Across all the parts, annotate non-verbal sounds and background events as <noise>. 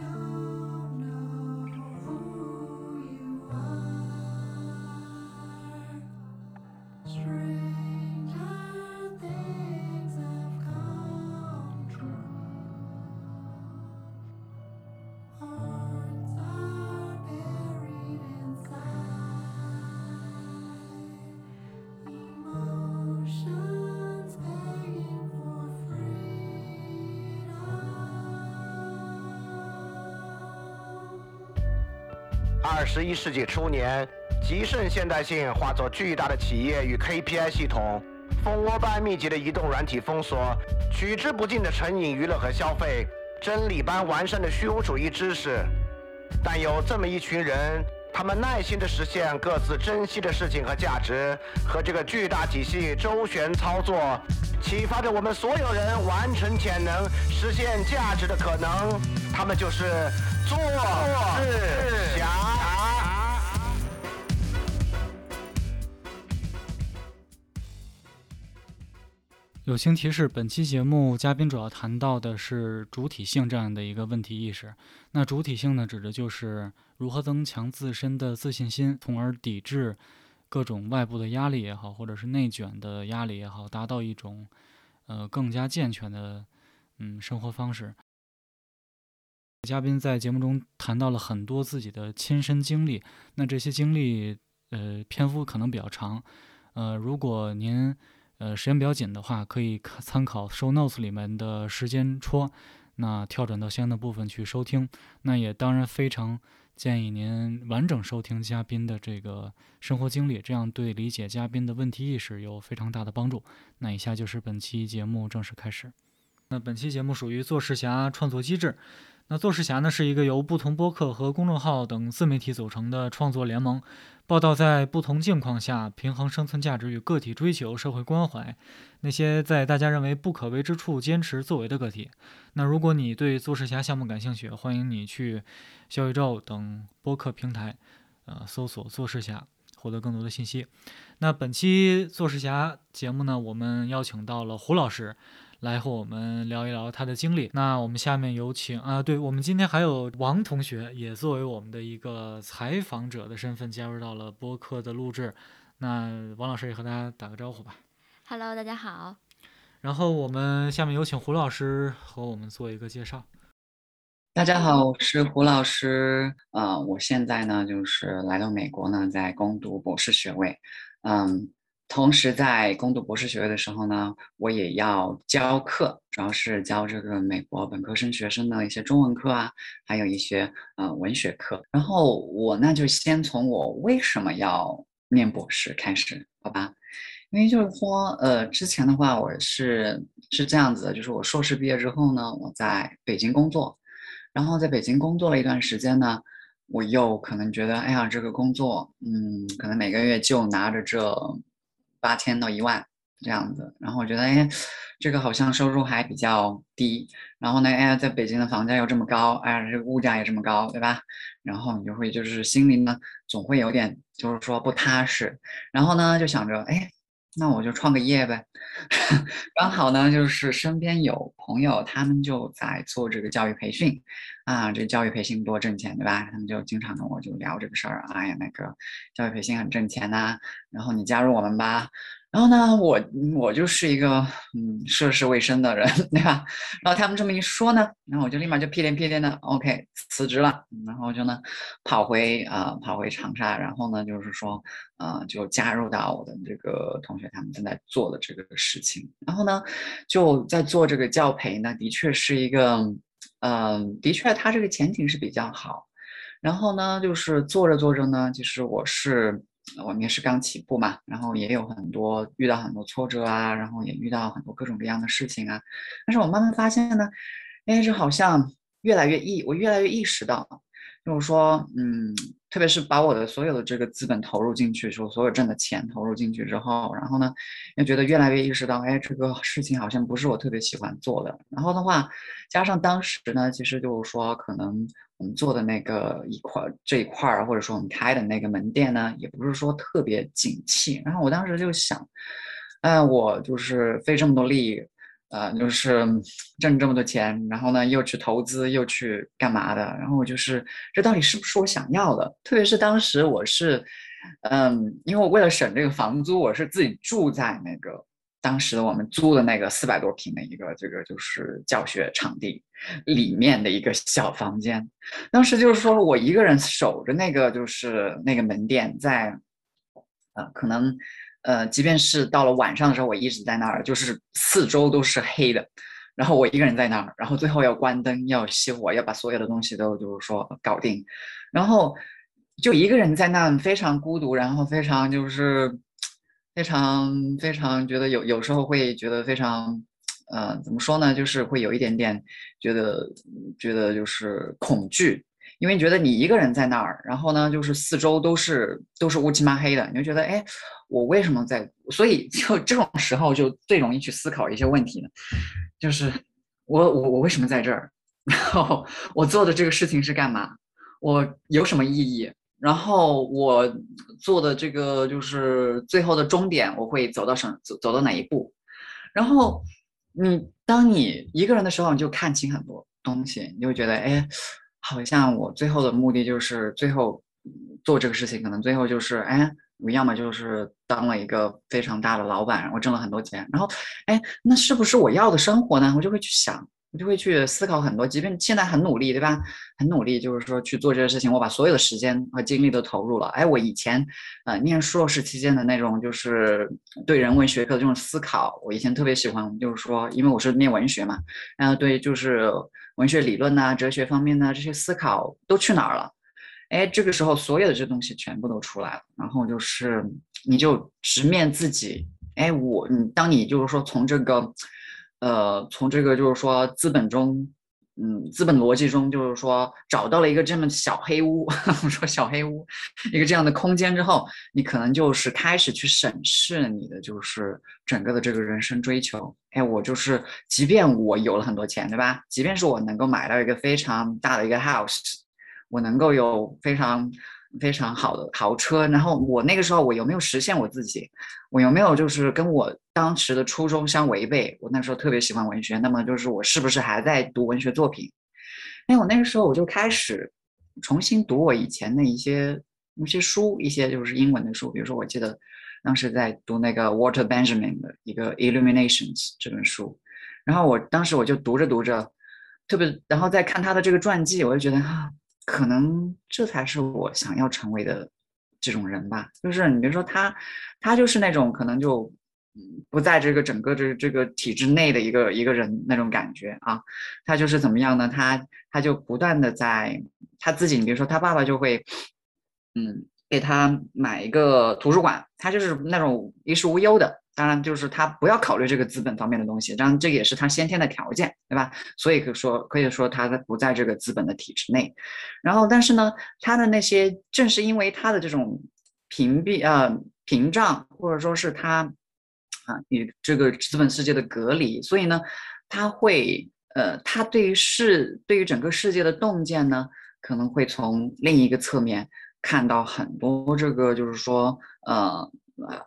No. 二十一世纪初年，极盛现代性化作巨大的企业与 KPI 系统，蜂窝般密集的移动软体封锁，取之不尽的成瘾娱乐和消费，真理般完善的虚无主义知识。但有这么一群人，他们耐心地实现各自珍惜的事情和价值，和这个巨大体系周旋操作，启发着我们所有人完成潜能、实现价值的可能。他们就是做事友情提示：本期节目嘉宾主要谈到的是主体性这样的一个问题意识。那主体性呢，指的就是如何增强自身的自信心，从而抵制各种外部的压力也好，或者是内卷的压力也好，达到一种呃更加健全的嗯生活方式。嘉宾在节目中谈到了很多自己的亲身经历，那这些经历呃篇幅可能比较长，呃，如果您呃，时间比较紧的话，可以参考 show notes 里面的时间戳，那跳转到相应的部分去收听。那也当然非常建议您完整收听嘉宾的这个生活经历，这样对理解嘉宾的问题意识有非常大的帮助。那以下就是本期节目正式开始。那本期节目属于做事侠创作机制。那做事侠呢，是一个由不同播客和公众号等自媒体组成的创作联盟，报道在不同境况下平衡生存价值与个体追求社会关怀，那些在大家认为不可为之处坚持作为的个体。那如果你对做事侠项目感兴趣，欢迎你去小宇宙等播客平台，呃，搜索做事侠，获得更多的信息。那本期做事侠节目呢，我们邀请到了胡老师。来和我们聊一聊他的经历。那我们下面有请啊，对我们今天还有王同学也作为我们的一个采访者的身份加入到了播客的录制。那王老师也和大家打个招呼吧。Hello，大家好。然后我们下面有请胡老师和我们做一个介绍。大家好，我是胡老师。啊，我现在呢就是来到美国呢，在攻读博士学位。嗯。同时，在攻读博士学位的时候呢，我也要教课，主要是教这个美国本科生学生的一些中文课啊，还有一些呃文学课。然后我那就先从我为什么要念博士开始，好吧？因为就是说，呃，之前的话我是是这样子的，就是我硕士毕业之后呢，我在北京工作，然后在北京工作了一段时间呢，我又可能觉得，哎呀，这个工作，嗯，可能每个月就拿着这。八千到一万这样子，然后我觉得，哎，这个好像收入还比较低，然后呢，哎，在北京的房价又这么高，哎，这个物价也这么高，对吧？然后你就会就是心里呢，总会有点就是说不踏实，然后呢，就想着，哎。那我就创个业呗，刚好呢，就是身边有朋友，他们就在做这个教育培训，啊，这教育培训多挣钱，对吧？他们就经常跟我就聊这个事儿，哎呀，那个教育培训很挣钱呐，然后你加入我们吧。然后呢，我我就是一个嗯涉世未深的人，<laughs> 对吧？然后他们这么一说呢，然后我就立马就屁颠屁颠的，OK，辞职了，然后就呢跑回啊跑回长沙，然后呢就是说呃就加入到我的这个同学他们正在做的这个事情，然后呢就在做这个教培呢，的确是一个嗯的确它这个前景是比较好，然后呢就是做着做着呢，其实我是。我们也是刚起步嘛，然后也有很多遇到很多挫折啊，然后也遇到很多各种各样的事情啊。但是我慢慢发现呢，哎，这好像越来越意，我越来越意识到，就是说，嗯，特别是把我的所有的这个资本投入进去，说所有挣的钱投入进去之后，然后呢，又觉得越来越意识到，哎，这个事情好像不是我特别喜欢做的。然后的话，加上当时呢，其实就是说可能。我们做的那个一块这一块儿，或者说我们开的那个门店呢，也不是说特别景气。然后我当时就想，哎，我就是费这么多力，呃，就是挣这么多钱，然后呢又去投资又去干嘛的，然后我就是这到底是不是我想要的？特别是当时我是，嗯，因为我为了省这个房租，我是自己住在那个当时我们租的那个四百多平的一个这个就是教学场地里面的一个小房间，当时就是说我一个人守着那个就是那个门店在，呃，可能。呃，即便是到了晚上的时候，我一直在那儿，就是四周都是黑的，然后我一个人在那儿，然后最后要关灯，要熄火，要把所有的东西都就是说搞定，然后就一个人在那非常孤独，然后非常就是非常非常觉得有有时候会觉得非常，呃，怎么说呢，就是会有一点点觉得觉得就是恐惧。因为觉得你一个人在那儿，然后呢，就是四周都是都是乌漆嘛黑的，你就觉得，哎，我为什么在？所以就这种时候就最容易去思考一些问题呢，就是我我我为什么在这儿？<laughs> 然后我做的这个事情是干嘛？我有什么意义？然后我做的这个就是最后的终点，我会走到什走走到哪一步？然后你当你一个人的时候，你就看清很多东西，你就觉得，哎。好像我最后的目的就是最后做这个事情，可能最后就是哎，我要么就是当了一个非常大的老板，我挣了很多钱，然后哎，那是不是我要的生活呢？我就会去想，我就会去思考很多。即便现在很努力，对吧？很努力，就是说去做这个事情，我把所有的时间和精力都投入了。哎，我以前呃念硕士期间的那种就是对人文学科的这种思考，我以前特别喜欢，就是说因为我是念文学嘛，然后对就是。文学理论呐，哲学方面呢，这些思考都去哪儿了？哎，这个时候所有的这东西全部都出来了，然后就是你就直面自己。哎，我你当你就是说从这个，呃，从这个就是说资本中。嗯，资本逻辑中就是说，找到了一个这么小黑屋，<laughs> 我说小黑屋，一个这样的空间之后，你可能就是开始去审视你的就是整个的这个人生追求。哎，我就是，即便我有了很多钱，对吧？即便是我能够买到一个非常大的一个 house，我能够有非常。非常好的豪车，然后我那个时候我有没有实现我自己？我有没有就是跟我当时的初衷相违背？我那时候特别喜欢文学，那么就是我是不是还在读文学作品？哎，我那个时候我就开始重新读我以前的一些一些书，一些就是英文的书，比如说我记得当时在读那个 Walter Benjamin 的一个 Illuminations 这本书，然后我当时我就读着读着，特别然后再看他的这个传记，我就觉得啊。可能这才是我想要成为的这种人吧。就是你比如说他，他就是那种可能就不在这个整个这这个体制内的一个一个人那种感觉啊。他就是怎么样呢？他他就不断的在他自己，你比如说他爸爸就会，嗯，给他买一个图书馆，他就是那种衣食无忧的。当然，就是他不要考虑这个资本方面的东西，当然这也是他先天的条件，对吧？所以可以说，可以说他不在这个资本的体制内。然后，但是呢，他的那些正是因为他的这种屏蔽、呃屏障，或者说是他啊与这个资本世界的隔离，所以呢，他会呃，他对于世对于整个世界的洞见呢，可能会从另一个侧面看到很多这个，就是说呃。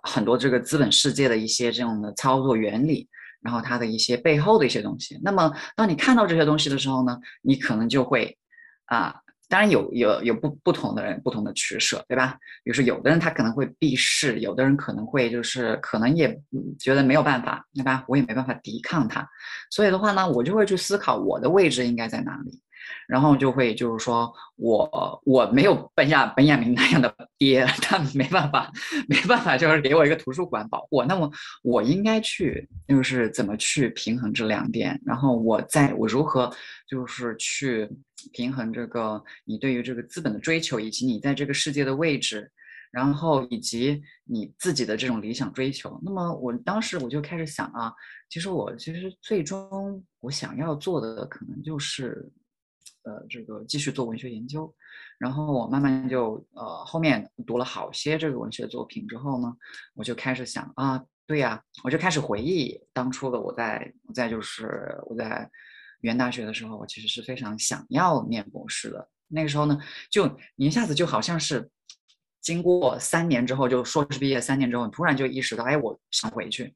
很多这个资本世界的一些这样的操作原理，然后它的一些背后的一些东西。那么，当你看到这些东西的时候呢，你可能就会啊，当然有有有不不同的人不同的取舍，对吧？比如说，有的人他可能会避世，有的人可能会就是可能也觉得没有办法，对吧？我也没办法抵抗它，所以的话呢，我就会去思考我的位置应该在哪里。然后就会就是说我我没有本雅本雅明那样的爹，<laughs> 他没办法 <laughs> 没办法，就是给我一个图书馆保护。那么我应该去就是怎么去平衡这两点？然后我在我如何就是去平衡这个你对于这个资本的追求，以及你在这个世界的位置，然后以及你自己的这种理想追求。那么我当时我就开始想啊，其实我其实最终我想要做的可能就是。呃，这个继续做文学研究，然后我慢慢就呃后面读了好些这个文学作品之后呢，我就开始想啊，对呀，我就开始回忆当初的我在我在就是我在原大学的时候，我其实是非常想要念博士的。那个时候呢，就一下子就好像是经过三年之后，就硕士毕业三年之后，突然就意识到，哎，我想回去。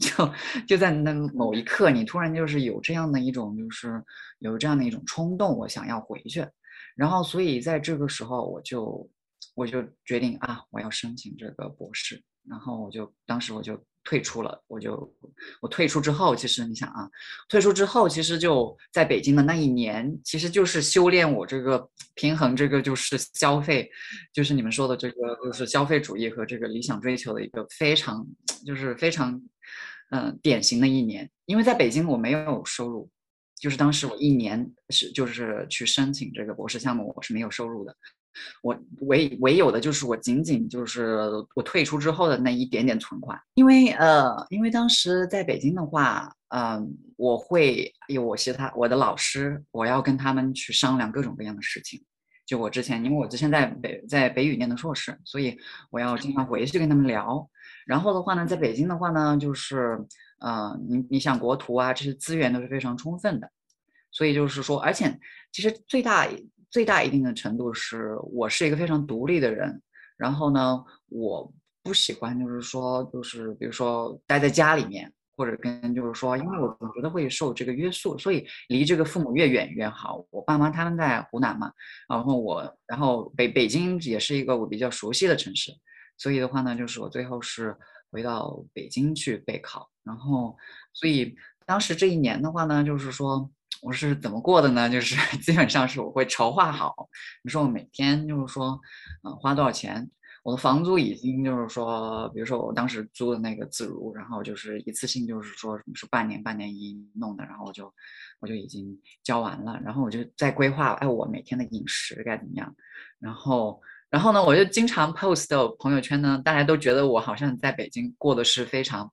就就在那某一刻，你突然就是有这样的一种，就是有这样的一种冲动，我想要回去。然后，所以在这个时候，我就我就决定啊，我要申请这个博士。然后我就当时我就退出了，我就我退出之后，其实你想啊，退出之后，其实就在北京的那一年，其实就是修炼我这个平衡，这个就是消费，就是你们说的这个就是消费主义和这个理想追求的一个非常就是非常嗯典型的一年。因为在北京我没有收入，就是当时我一年是就是去申请这个博士项目，我是没有收入的。我唯唯有的就是我仅仅就是我退出之后的那一点点存款，因为呃，因为当时在北京的话，嗯，我会有我其他我的老师，我要跟他们去商量各种各样的事情。就我之前，因为我之前在北在北语念的硕士，所以我要经常回去跟他们聊。然后的话呢，在北京的话呢，就是呃，你你想国图啊，这些资源都是非常充分的，所以就是说，而且其实最大。最大一定的程度是我是一个非常独立的人，然后呢，我不喜欢就是说就是比如说待在家里面，或者跟就是说，因为我总觉得会受这个约束，所以离这个父母越远越好。我爸妈他们在湖南嘛，然后我然后北北京也是一个我比较熟悉的城市，所以的话呢，就是我最后是回到北京去备考，然后所以当时这一年的话呢，就是说。我是怎么过的呢？就是 <laughs> 基本上是我会筹划好，比如说我每天就是说，嗯，花多少钱？我的房租已经就是说，比如说我当时租的那个自如，然后就是一次性就是说是半年半年一弄的，然后我就我就已经交完了，然后我就在规划，哎，我每天的饮食该怎么样？然后然后呢，我就经常 post 朋友圈呢，大家都觉得我好像在北京过的是非常。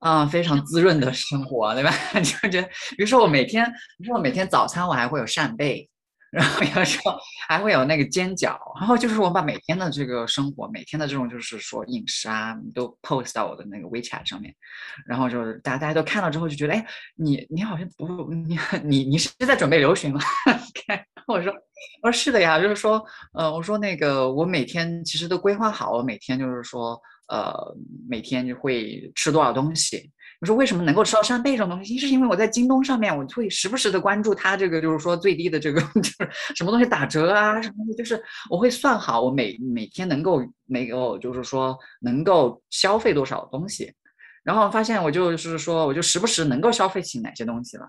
啊，非常滋润的生活，对吧？<laughs> 就觉得，比如说我每天，比如说我每天早餐我还会有扇贝，然后有时候还会有那个煎饺，然后就是我把每天的这个生活，每天的这种就是说饮食啊，都 post 到我的那个 WeChat 上面，然后就是大家大家都看到之后就觉得，哎，你你好像不你你你是在准备留学吗？<laughs> 我说我说是的呀，就是说，呃，我说那个我每天其实都规划好，我每天就是说。呃，每天就会吃多少东西？我说为什么能够吃到扇贝这种东西？一是因为我在京东上面，我会时不时的关注它这个，就是说最低的这个 <laughs> 就是什么东西打折啊，什么东西，就是我会算好我每每天能够没有，就是说能够消费多少东西，然后发现我就是说我就时不时能够消费起哪些东西了。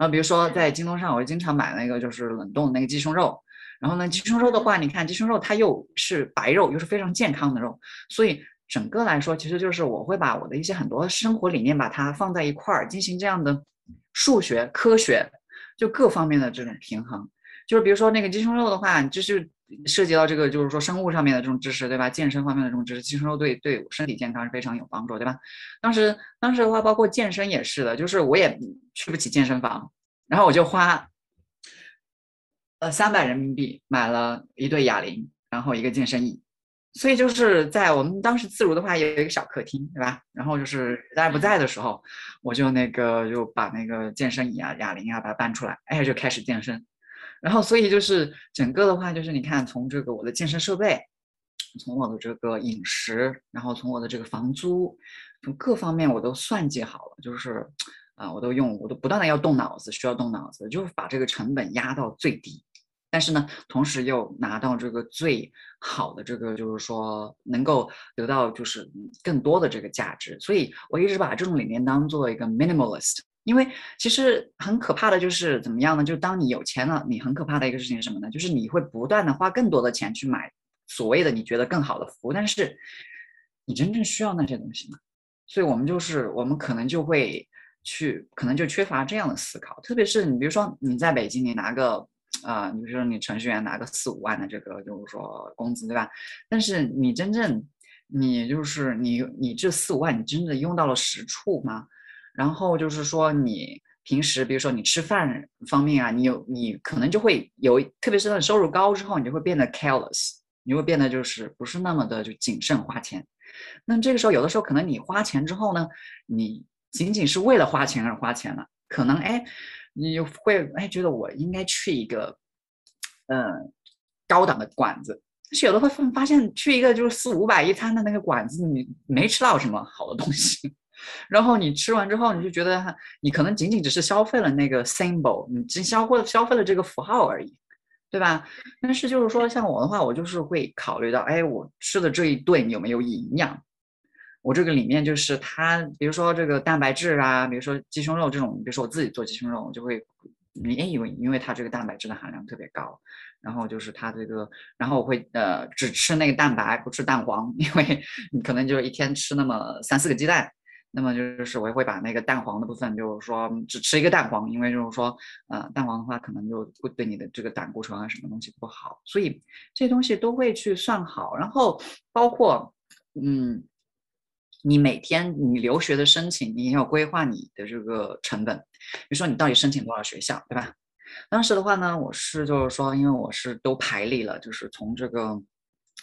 然后比如说在京东上，我经常买那个就是冷冻那个鸡胸肉，然后呢鸡胸肉的话，你看鸡胸肉它又是白肉，又是非常健康的肉，所以。整个来说，其实就是我会把我的一些很多生活理念把它放在一块儿，进行这样的数学、科学，就各方面的这种平衡。就是比如说那个鸡胸肉的话，就是涉及到这个就是说生物上面的这种知识，对吧？健身方面的这种知识，其实都对对身体健康是非常有帮助，对吧？当时当时的话，包括健身也是的，就是我也去不起健身房，然后我就花呃三百人民币买了一对哑铃，然后一个健身椅。所以就是在我们当时自如的话也，有一个小客厅，对吧？然后就是大家不在的时候，我就那个就把那个健身椅啊、哑铃啊把它搬出来，哎，就开始健身。然后所以就是整个的话，就是你看从这个我的健身设备，从我的这个饮食，然后从我的这个房租，从各方面我都算计好了，就是啊，我都用，我都不断的要动脑子，需要动脑子，就是把这个成本压到最低。但是呢，同时又拿到这个最好的这个，就是说能够得到就是更多的这个价值，所以我一直把这种理念当做一个 minimalist。因为其实很可怕的就是怎么样呢？就当你有钱了，你很可怕的一个事情是什么呢？就是你会不断的花更多的钱去买所谓的你觉得更好的服务，但是你真正需要那些东西吗？所以我们就是我们可能就会去，可能就缺乏这样的思考，特别是你比如说你在北京，你拿个。啊，你比如说你程序员拿个四五万的这个就是说工资，对吧？但是你真正你就是你你这四五万你真的用到了实处吗？然后就是说你平时比如说你吃饭方面啊，你有你可能就会有，特别是你收入高之后，你就会变得 careless，你会变得就是不是那么的就谨慎花钱。那这个时候有的时候可能你花钱之后呢，你仅仅是为了花钱而花钱了，可能哎。你会哎觉得我应该去一个，嗯，高档的馆子，但是有的会发现去一个就是四五百一餐的那个馆子，你没吃到什么好的东西，然后你吃完之后，你就觉得你可能仅仅只是消费了那个 symbol，你只消费消费了这个符号而已，对吧？但是就是说，像我的话，我就是会考虑到，哎，我吃的这一顿有没有营养？我这个里面就是它，比如说这个蛋白质啊，比如说鸡胸肉这种，比如说我自己做鸡胸肉，我就会，你因为因为它这个蛋白质的含量特别高，然后就是它这个，然后我会呃只吃那个蛋白，不吃蛋黄，因为 <laughs> 你可能就是一天吃那么三四个鸡蛋。那么就是我也会把那个蛋黄的部分，就是说只吃一个蛋黄，因为就是说，呃，蛋黄的话可能就会对你的这个胆固醇啊什么东西不好，所以这些东西都会去算好。然后包括，嗯，你每天你留学的申请，你也要规划你的这个成本，比如说你到底申请多少学校，对吧？当时的话呢，我是就是说，因为我是都排列了，就是从这个。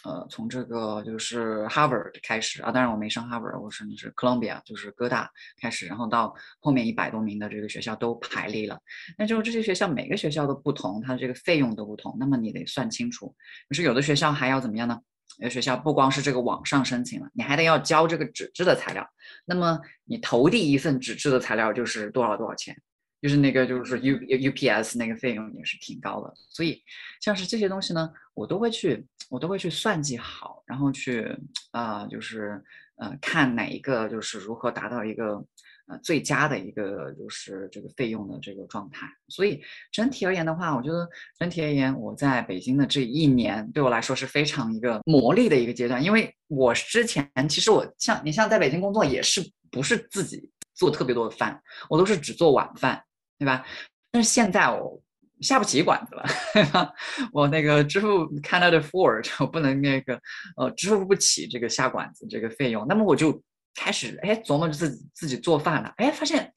呃，从这个就是 Harvard 开始啊，当然我没上 Harvard，我是你是 Columbia，就是哥大开始，然后到后面一百多名的这个学校都排列了。那就是这些学校每个学校都不同，它的这个费用都不同，那么你得算清楚。可是有的学校还要怎么样呢？有的学校不光是这个网上申请了，你还得要交这个纸质的材料。那么你投递一份纸质的材料就是多少多少钱？就是那个，就是说 U U P S 那个费用也是挺高的，所以像是这些东西呢，我都会去，我都会去算计好，然后去啊，就是呃，看哪一个就是如何达到一个呃最佳的一个就是这个费用的这个状态。所以整体而言的话，我觉得整体而言，我在北京的这一年对我来说是非常一个磨砺的一个阶段，因为我之前其实我像你像在北京工作也是不是自己做特别多的饭，我都是只做晚饭。对吧？但是现在我下不起馆子了，<laughs> 我那个支付 Canada Ford，我不能那个呃支付不起这个下馆子这个费用。那么我就开始哎琢磨着自己自己做饭了，哎发现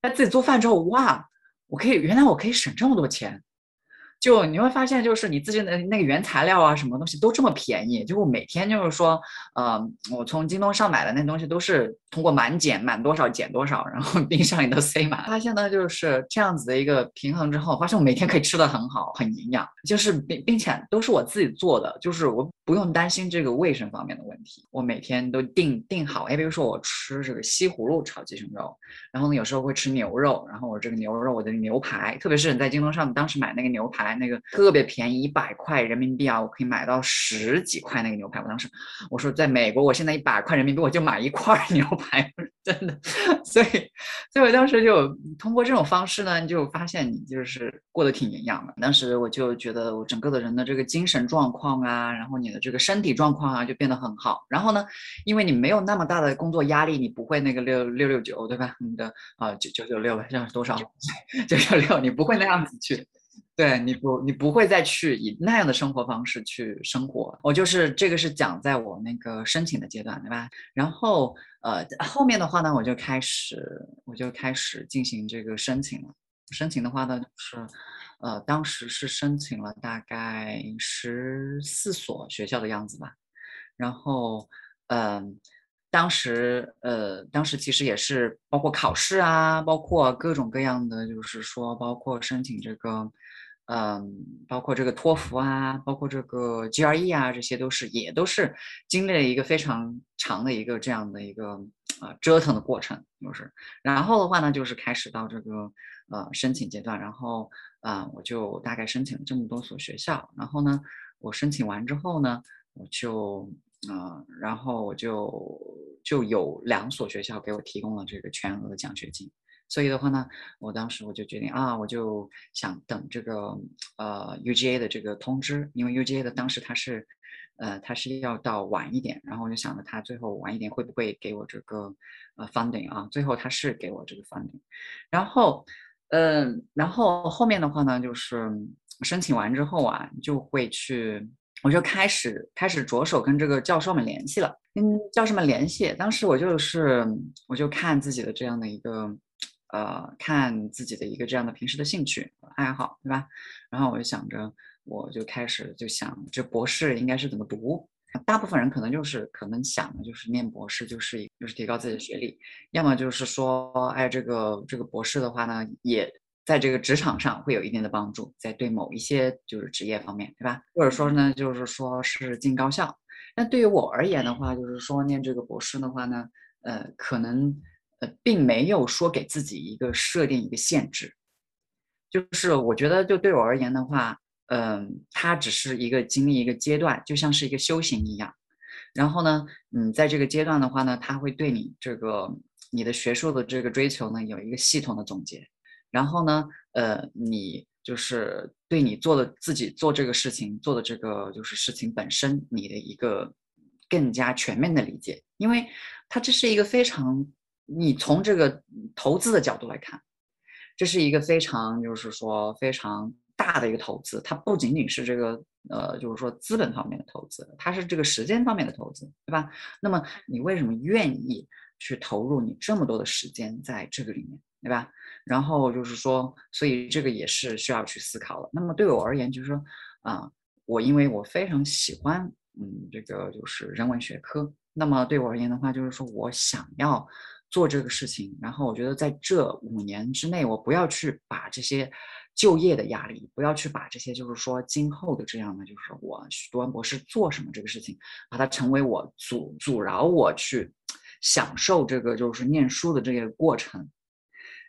哎自己做饭之后哇，我可以原来我可以省这么多钱。就你会发现，就是你自己的那个原材料啊，什么东西都这么便宜。就我每天就是说，呃，我从京东上买的那东西都是通过满减，满多少减多少，然后冰箱里都塞满。发现呢，就是这样子的一个平衡之后，发现我每天可以吃的很好，很营养，就是并并且都是我自己做的，就是我不用担心这个卫生方面的问题。我每天都定定好，哎，比如说我吃这个西葫芦炒鸡胸肉，然后呢有时候会吃牛肉，然后我这个牛肉我的牛排，特别是你在京东上当时买那个牛排。那个特别便宜，一百块人民币啊，我可以买到十几块那个牛排。我当时我说，在美国，我现在一百块人民币我就买一块牛排，<laughs> 真的。所以，所以我当时就通过这种方式呢，就发现你就是过得挺营养的。当时我就觉得我整个的人的这个精神状况啊，然后你的这个身体状况啊，就变得很好。然后呢，因为你没有那么大的工作压力，你不会那个六六六九，对吧？你的啊九九九六，这样多少？九九六，你不会那样子去。对你不，你不会再去以那样的生活方式去生活。我就是这个是讲在我那个申请的阶段，对吧？然后呃后面的话呢，我就开始我就开始进行这个申请了。申请的话呢，就是呃当时是申请了大概十四所学校的样子吧。然后嗯，当时呃当时其实也是包括考试啊，包括各种各样的，就是说包括申请这个。嗯，包括这个托福啊，包括这个 GRE 啊，这些都是也都是经历了一个非常长的一个这样的一个啊折腾的过程，就是。然后的话呢，就是开始到这个呃申请阶段，然后啊我就大概申请了这么多所学校，然后呢我申请完之后呢，我就啊然后我就就有两所学校给我提供了这个全额的奖学金。所以的话呢，我当时我就决定啊，我就想等这个呃 UGA 的这个通知，因为 UGA 的当时他是，呃，他是要到晚一点，然后我就想着他最后晚一点会不会给我这个呃 funding 啊？最后他是给我这个 funding，然后嗯，然后后面的话呢，就是申请完之后啊，就会去，我就开始开始着手跟这个教授们联系了，跟教授们联系。当时我就是我就看自己的这样的一个。呃，看自己的一个这样的平时的兴趣爱好，对吧？然后我就想着，我就开始就想，这博士应该是怎么读？大部分人可能就是可能想的就是念博士，就是就是提高自己的学历，要么就是说，哎，这个这个博士的话呢，也在这个职场上会有一定的帮助，在对某一些就是职业方面，对吧？或者说呢，就是说是进高校。那对于我而言的话，就是说念这个博士的话呢，呃，可能。并没有说给自己一个设定一个限制，就是我觉得就对我而言的话，嗯，它只是一个经历一个阶段，就像是一个修行一样。然后呢，嗯，在这个阶段的话呢，它会对你这个你的学术的这个追求呢有一个系统的总结。然后呢，呃，你就是对你做的自己做这个事情做的这个就是事情本身，你的一个更加全面的理解，因为它这是一个非常。你从这个投资的角度来看，这是一个非常就是说非常大的一个投资。它不仅仅是这个呃，就是说资本方面的投资，它是这个时间方面的投资，对吧？那么你为什么愿意去投入你这么多的时间在这个里面，对吧？然后就是说，所以这个也是需要去思考的。那么对我而言，就是说啊，我因为我非常喜欢嗯这个就是人文学科，那么对我而言的话，就是说我想要。做这个事情，然后我觉得在这五年之内，我不要去把这些就业的压力，不要去把这些就是说今后的这样的，就是我读完博士做什么这个事情，把它成为我阻阻挠我去享受这个就是念书的这个过程。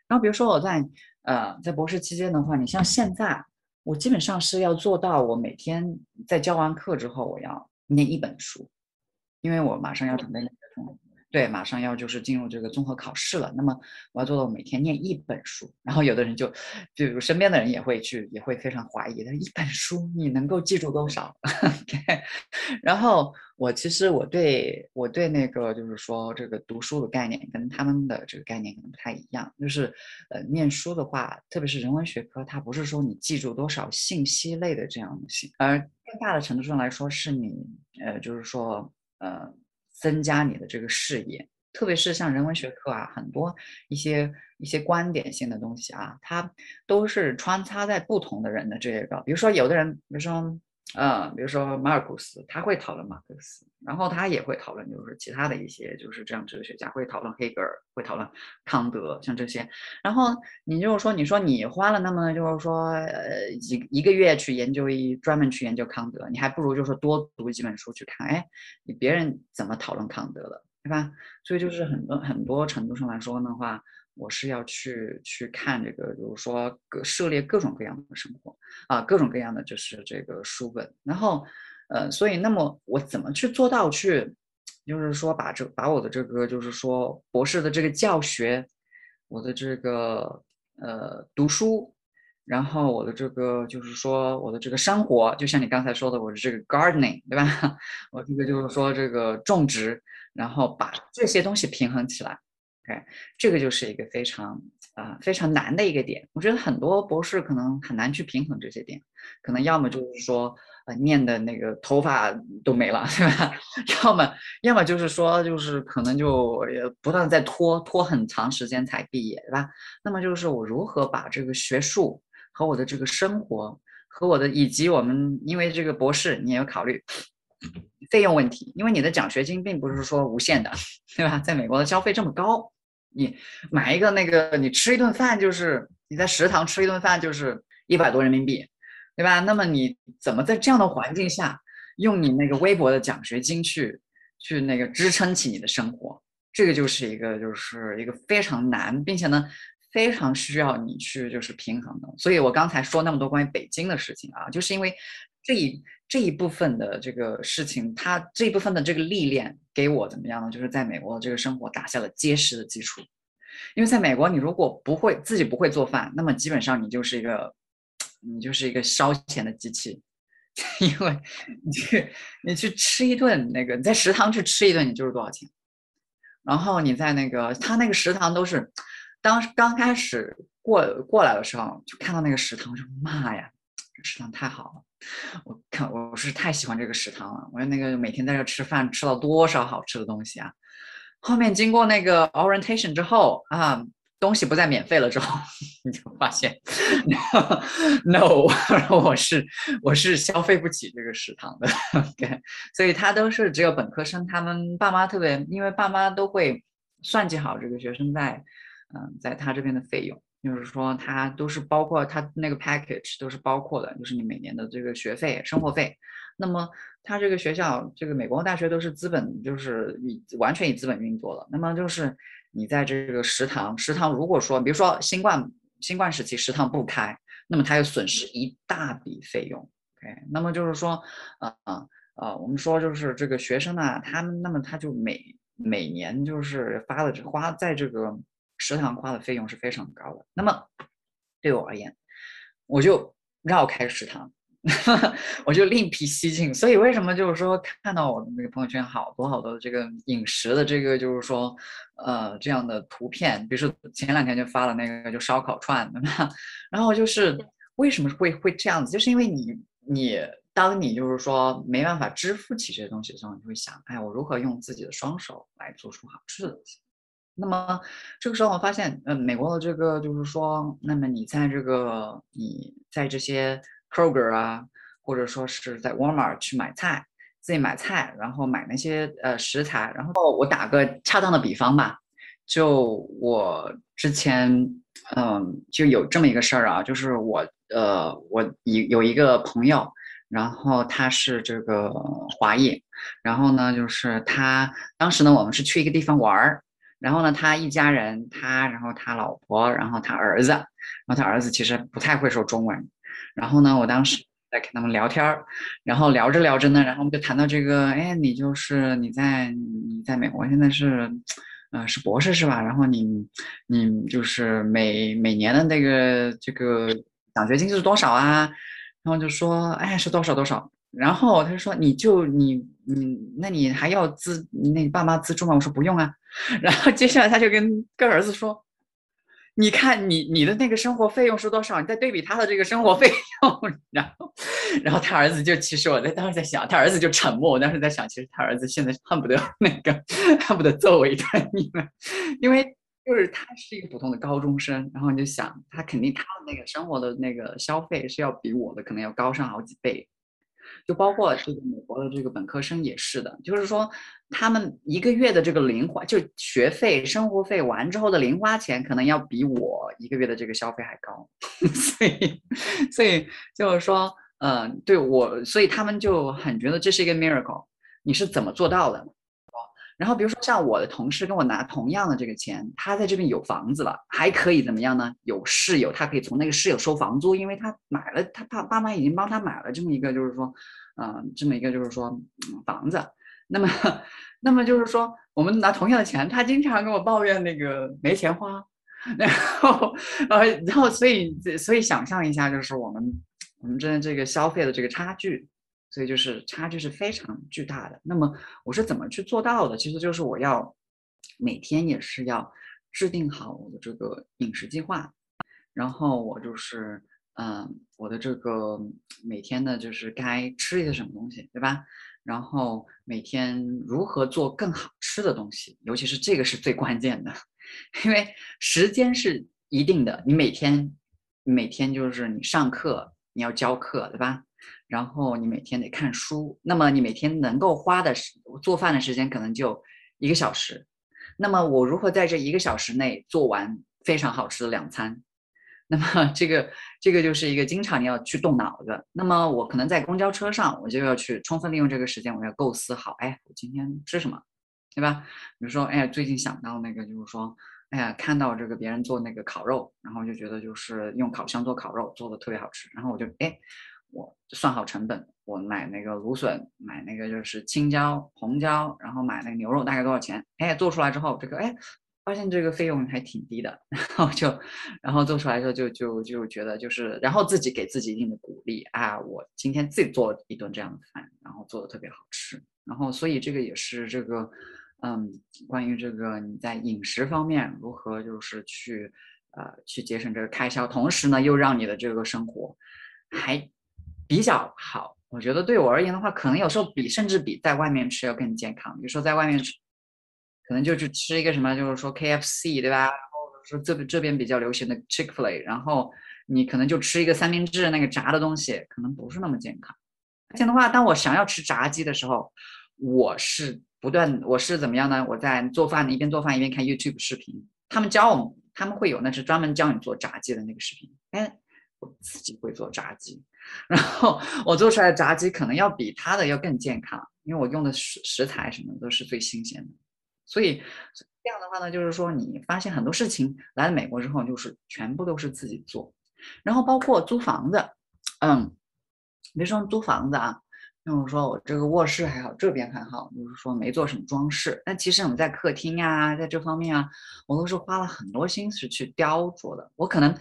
然后比如说我在呃在博士期间的话，你像现在我基本上是要做到，我每天在教完课之后，我要念一本书，因为我马上要准备那个。对，马上要就是进入这个综合考试了。那么我要做到每天念一本书。然后有的人就，就身边的人也会去，也会非常怀疑，他一本书你能够记住多少？<laughs> 然后我其实我对我对那个就是说这个读书的概念跟他们的这个概念可能不太一样。就是呃，念书的话，特别是人文学科，它不是说你记住多少信息类的这样东西，而更大的程度上来说，是你呃，就是说呃。增加你的这个视野，特别是像人文学科啊，很多一些一些观点性的东西啊，它都是穿插在不同的人的这个，比如说有的人，比如说。呃，比如说马尔库斯，他会讨论马克思，然后他也会讨论，就是其他的一些就是这样哲学家会讨论黑格尔，会讨论康德，像这些。然后你就是说，你说你花了那么就是说呃一一个月去研究一专门去研究康德，你还不如就是多读几本书去看，哎，你别人怎么讨论康德的，对吧？所以就是很多很多程度上来说的话。我是要去去看这个，比如说各涉猎各种各样的生活啊，各种各样的就是这个书本。然后，呃，所以那么我怎么去做到去，就是说把这把我的这个就是说博士的这个教学，我的这个呃读书，然后我的这个就是说我的这个生活，就像你刚才说的，我的这个 gardening，对吧？<laughs> 我这个就是说这个种植，然后把这些东西平衡起来。OK，这个就是一个非常啊非常难的一个点。我觉得很多博士可能很难去平衡这些点，可能要么就是说呃念的那个头发都没了，对吧？<laughs> 要么要么就是说就是可能就不断在拖拖很长时间才毕业，对吧？那么就是我如何把这个学术和我的这个生活和我的以及我们因为这个博士你也要考虑。费用问题，因为你的奖学金并不是说无限的，对吧？在美国的消费这么高。你买一个那个，你吃一顿饭就是你在食堂吃一顿饭就是一百多人民币，对吧？那么你怎么在这样的环境下用你那个微薄的奖学金去去那个支撑起你的生活？这个就是一个就是一个非常难，并且呢非常需要你去就是平衡的。所以我刚才说那么多关于北京的事情啊，就是因为这一。这一部分的这个事情，它这一部分的这个历练给我怎么样呢？就是在美国的这个生活打下了结实的基础。因为在美国，你如果不会自己不会做饭，那么基本上你就是一个，你就是一个烧钱的机器。<laughs> 因为你去你去吃一顿那个，你在食堂去吃一顿，你就是多少钱？然后你在那个他那个食堂都是，当刚开始过过来的时候，就看到那个食堂，就妈呀，这食堂太好了。我看我是太喜欢这个食堂了，我那个每天在这吃饭，吃到多少好吃的东西啊！后面经过那个 orientation 之后啊，东西不再免费了之后，<laughs> 你就发现 no，<laughs> 我是我是消费不起这个食堂的。OK，所以他都是只有本科生，他们爸妈特别，因为爸妈都会算计好这个学生在嗯在他这边的费用。就是说，它都是包括它那个 package 都是包括的，就是你每年的这个学费、生活费。那么，它这个学校，这个美国大学都是资本，就是以完全以资本运作的。那么就是你在这个食堂，食堂如果说，比如说新冠新冠时期食堂不开，那么它又损失一大笔费用。OK，那么就是说，啊啊啊，我们说就是这个学生呢，他们那么他就每每年就是发的花在这个食堂花的费用是非常高的。那么对我而言，我就绕开食堂。<laughs> 我就另辟蹊径，所以为什么就是说看到我的那个朋友圈好多好多的这个饮食的这个就是说呃这样的图片，比如说前两天就发了那个就烧烤串，对吧？然后就是为什么会会这样子，就是因为你你当你就是说没办法支付起这些东西的时候，你会想，哎，我如何用自己的双手来做出好吃的东西？那么这个时候我发现，呃，美国的这个就是说，那么你在这个你在这些。Kroger 啊，或者说是在 Walmart 去买菜，自己买菜，然后买那些呃食材。然后我打个恰当的比方吧，就我之前嗯就有这么一个事儿啊，就是我呃我有有一个朋友，然后他是这个华裔，然后呢就是他当时呢我们是去一个地方玩儿，然后呢他一家人他然后他老婆然后他儿子，然后他儿子其实不太会说中文。然后呢，我当时在跟他们聊天儿，然后聊着聊着呢，然后我们就谈到这个，哎，你就是你在你在美国现在是，呃，是博士是吧？然后你你就是每每年的那个这个奖学金是多少啊？然后就说，哎，是多少多少。然后他就说，你就你你那你还要资那爸妈资助吗？我说不用啊。<laughs> 然后接下来他就跟跟儿子说。你看你你的那个生活费用是多少？你再对比他的这个生活费用，<laughs> 然后，然后他儿子就其实我在当时在想，他儿子就沉默。我当时在想，其实他儿子现在恨不得那个恨不得揍我一顿，<laughs> 你们，因为就是他是一个普通的高中生，然后你就想他肯定他的那个生活的那个消费是要比我的可能要高上好几倍。就包括这个美国的这个本科生也是的，就是说他们一个月的这个零花，就学费、生活费完之后的零花钱，可能要比我一个月的这个消费还高。<laughs> 所以，所以就是说，嗯，对我，所以他们就很觉得这是一个 miracle，你是怎么做到的？然后比如说像我的同事跟我拿同样的这个钱，他在这边有房子了，还可以怎么样呢？有室友，他可以从那个室友收房租，因为他买了，他爸爸妈已经帮他买了这么一个，就是说，嗯，这么一个就是说房子。那么，那么就是说，我们拿同样的钱，他经常跟我抱怨那个没钱花，<laughs> 然后，呃，然后所以，所以想象一下，就是我们我们之间这个消费的这个差距。所以就是差距是非常巨大的。那么我是怎么去做到的？其实就是我要每天也是要制定好我的这个饮食计划，然后我就是嗯，我的这个每天的就是该吃一些什么东西，对吧？然后每天如何做更好吃的东西，尤其是这个是最关键的，因为时间是一定的。你每天每天就是你上课，你要教课，对吧？然后你每天得看书，那么你每天能够花的时做饭的时间可能就一个小时。那么我如何在这一个小时内做完非常好吃的两餐？<laughs> 那么这个这个就是一个经常你要去动脑子。那么我可能在公交车上，我就要去充分利用这个时间，我要构思好，哎，我今天吃什么，对吧？比如说，哎，最近想到那个就是说，哎呀，看到这个别人做那个烤肉，然后就觉得就是用烤箱做烤肉做的特别好吃，然后我就哎。我算好成本，我买那个芦笋，买那个就是青椒、红椒，然后买那个牛肉大概多少钱？哎，做出来之后，这个哎，发现这个费用还挺低的，<laughs> 然后就，然后做出来之后就就就觉得就是，然后自己给自己一定的鼓励啊，我今天自己做一顿这样的饭，然后做的特别好吃，然后所以这个也是这个，嗯，关于这个你在饮食方面如何就是去呃去节省这个开销，同时呢又让你的这个生活还。比较好，我觉得对我而言的话，可能有时候比甚至比在外面吃要更健康。比如说在外面吃，可能就去吃一个什么，就是说 KFC，对吧？然后说这这边比较流行的 Chick-fil-A，然后你可能就吃一个三明治那个炸的东西，可能不是那么健康。而且的话，当我想要吃炸鸡的时候，我是不断，我是怎么样呢？我在做饭一边做饭一边看 YouTube 视频，他们教我们，他们会有那是专门教你做炸鸡的那个视频。哎，我自己会做炸鸡。然后我做出来的炸鸡可能要比他的要更健康，因为我用的食食材什么都是最新鲜的，所以这样的话呢，就是说你发现很多事情来了美国之后，就是全部都是自己做，然后包括租房子，嗯，比如说租房子啊，那我说我这个卧室还好，这边还好，就是说没做什么装饰。但其实我们在客厅啊，在这方面啊，我都是花了很多心思去雕琢的。我可能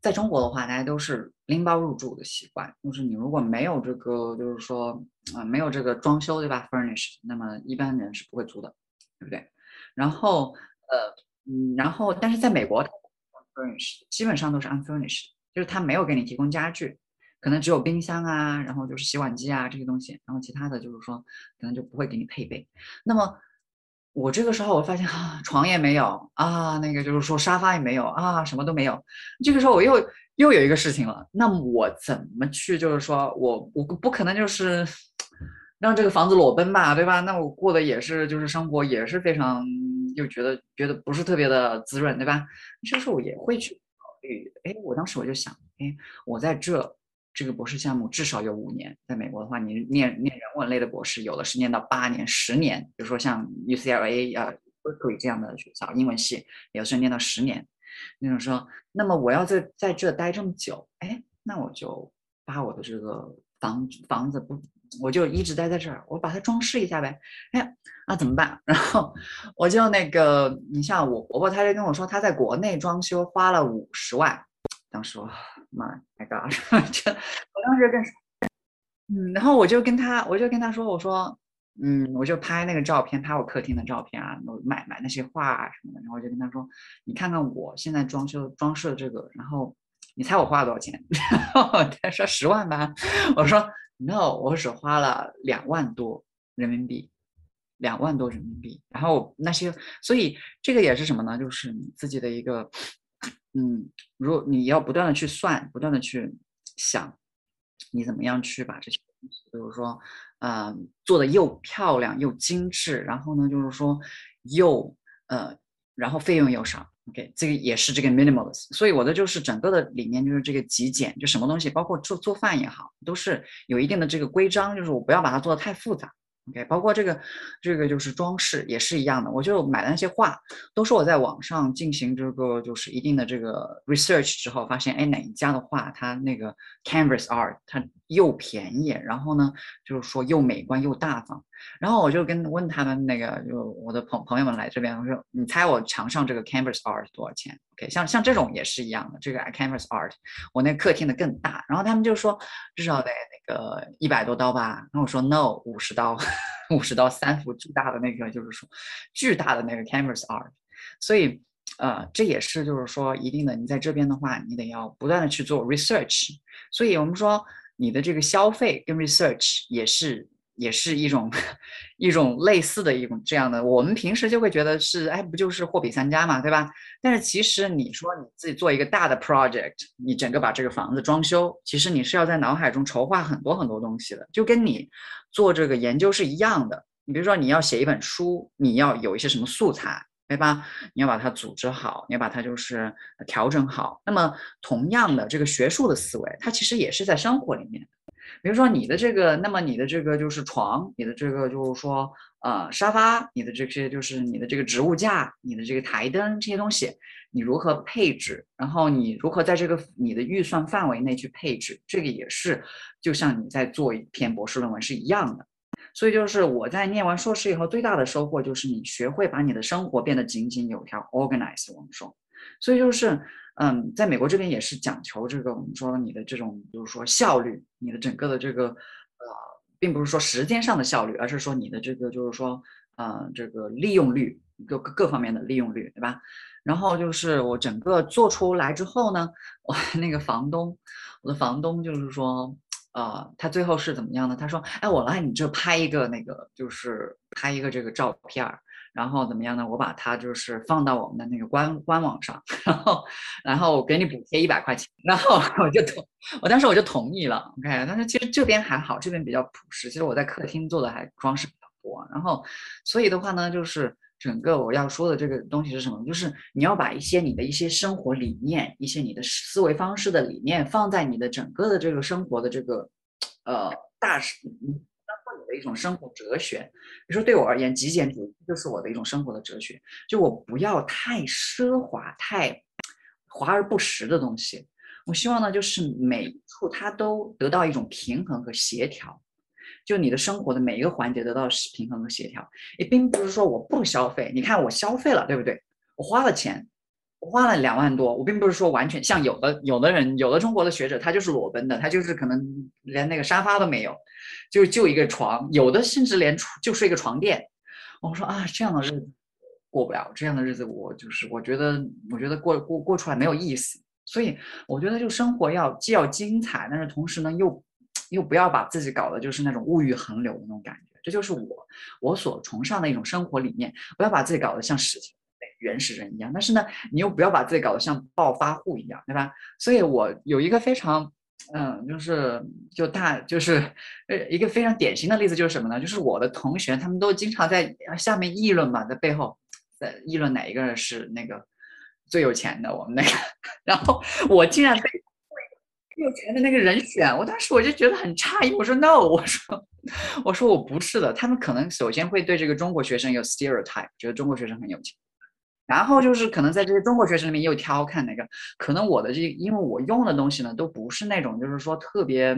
在中国的话，大家都是拎包入住的习惯，就是你如果没有这个，就是说啊，没有这个装修对吧 furnished，那么一般人是不会租的，对不对？然后，呃，嗯，然后，但是在美国 furnished 基本上都是 unfurnished，就是他没有给你提供家具，可能只有冰箱啊，然后就是洗碗机啊这些东西，然后其他的就是说可能就不会给你配备。那么我这个时候我发现啊，床也没有啊，那个就是说沙发也没有啊，什么都没有。这个时候我又又有一个事情了，那我怎么去就是说我我不可能就是。<tsk> 让这个房子裸奔吧，对吧？那我过的也是，就是生活也是非常，就觉得觉得不是特别的滋润，对吧？这时候我也会去考虑，哎，我当时我就想，哎，我在这这个博士项目至少有五年，在美国的话，你念念人文类的博士，有的是念到八年、十年，比如说像 UCLA 啊、Berkeley 这样的学校，英文系有的是念到十年。那种说，那么我要在在这待这么久，哎，那我就把我的这个房房子不。我就一直待在这儿，我把它装饰一下呗。哎呀，那怎么办？<laughs> 然后我就那个，你像我婆婆，她就跟我说，她在国内装修花了五十万。当时我，My God！这我当时跟，嗯，然后我就跟他，我就跟他说，我说，嗯，我就拍那个照片，拍我客厅的照片啊，我买买那些画啊什么的。然后我就跟他说，你看看我现在装修装饰的这个，然后你猜我花了多少钱？<laughs> 然后他说十万吧。我说。No，我只花了两万多人民币，两万多人民币。然后那些，所以这个也是什么呢？就是你自己的一个，嗯，如果你要不断的去算，不断的去想，你怎么样去把这些东西，比如说，嗯，做的又漂亮又精致，然后呢，就是说又呃，然后费用又少。OK，这个也是这个 minimalist，所以我的就是整个的理念就是这个极简，就什么东西，包括做做饭也好，都是有一定的这个规章，就是我不要把它做的太复杂。OK，包括这个这个就是装饰也是一样的，我就买的那些画，都是我在网上进行这个就是一定的这个 research 之后发现，哎，哪一家的画它那个 canvas art 它又便宜，然后呢就是说又美观又大方。然后我就跟问他们那个，就我的朋朋友们来这边，我说你猜我墙上这个 canvas art 多少钱？OK，像像这种也是一样的，这个 canvas art，我那客厅的更大。然后他们就说至少得那个一百多刀吧。然后我说 no，五十刀，<laughs> 五十刀三幅巨大的那个，就是说巨大的那个 canvas art。所以呃，这也是就是说一定的，你在这边的话，你得要不断的去做 research。所以我们说你的这个消费跟 research 也是。也是一种 <laughs> 一种类似的一种这样的，我们平时就会觉得是，哎，不就是货比三家嘛，对吧？但是其实你说你自己做一个大的 project，你整个把这个房子装修，其实你是要在脑海中筹划很多很多东西的，就跟你做这个研究是一样的。你比如说你要写一本书，你要有一些什么素材，对吧？你要把它组织好，你要把它就是调整好。那么同样的这个学术的思维，它其实也是在生活里面。比如说你的这个，那么你的这个就是床，你的这个就是说，呃，沙发，你的这些就是你的这个植物架，你的这个台灯这些东西，你如何配置？然后你如何在这个你的预算范围内去配置？这个也是，就像你在做一篇博士论文是一样的。所以就是我在念完硕士以后最大的收获就是你学会把你的生活变得井井有条，organize。我们说，所以就是。嗯，在美国这边也是讲求这个，我们说你的这种就是说效率，你的整个的这个呃，并不是说时间上的效率，而是说你的这个就是说呃，这个利用率各各方面的利用率，对吧？然后就是我整个做出来之后呢，我那个房东，我的房东就是说，呃，他最后是怎么样呢？他说，哎，我来你这拍一个那个，就是拍一个这个照片儿。然后怎么样呢？我把它就是放到我们的那个官官网上，然后然后我给你补贴一百块钱，然后我就同，我当时我就同意了。OK，但是其实这边还好，这边比较朴实。其实我在客厅做的还装饰比较多。然后所以的话呢，就是整个我要说的这个东西是什么？就是你要把一些你的一些生活理念、一些你的思维方式的理念放在你的整个的这个生活的这个呃大你的一种生活哲学。比如说对我而言，极简主义就是我的一种生活的哲学，就我不要太奢华、太华而不实的东西。我希望呢，就是每一处它都得到一种平衡和协调，就你的生活的每一个环节得到平衡和协调，也并不是说我不消费。你看我消费了，对不对？我花了钱，我花了两万多，我并不是说完全像有的有的人，有的中国的学者，他就是裸奔的，他就是可能连那个沙发都没有，就就一个床，有的甚至连就睡一个床垫。我说啊，这样的日子过不了，这样的日子我就是我觉得我觉得过过过出来没有意思。所以我觉得，就生活要既要精彩，但是同时呢，又又不要把自己搞的就是那种物欲横流的那种感觉。这就是我我所崇尚的一种生活理念。不要把自己搞得像史前原始人一样，但是呢，你又不要把自己搞得像暴发户一样，对吧？所以我有一个非常嗯，就是就大就是呃一个非常典型的例子就是什么呢？就是我的同学他们都经常在下面议论嘛，在背后在议论哪一个人是那个。最有钱的我们那个，<laughs> 然后我竟然被最有钱的那个人选，我当时我就觉得很诧异。我说 no，我说我说我不是的。他们可能首先会对这个中国学生有 stereotype，觉得中国学生很有钱，然后就是可能在这些中国学生里面又挑看哪个。可能我的这因为我用的东西呢，都不是那种就是说特别，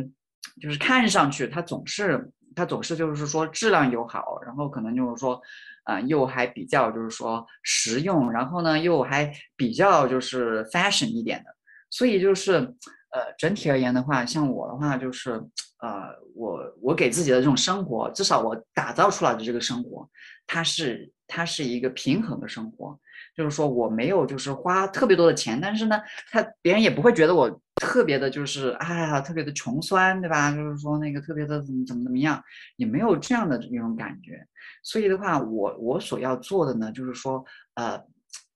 就是看上去它总是它总是就是说质量又好，然后可能就是说。啊，又还比较就是说实用，然后呢又还比较就是 fashion 一点的，所以就是呃整体而言的话，像我的话就是呃我我给自己的这种生活，至少我打造出来的这个生活，它是它是一个平衡的生活。就是说我没有就是花特别多的钱，但是呢，他别人也不会觉得我特别的，就是哎呀特别的穷酸，对吧？就是说那个特别的怎么怎么怎么样，也没有这样的那种感觉。所以的话，我我所要做的呢，就是说呃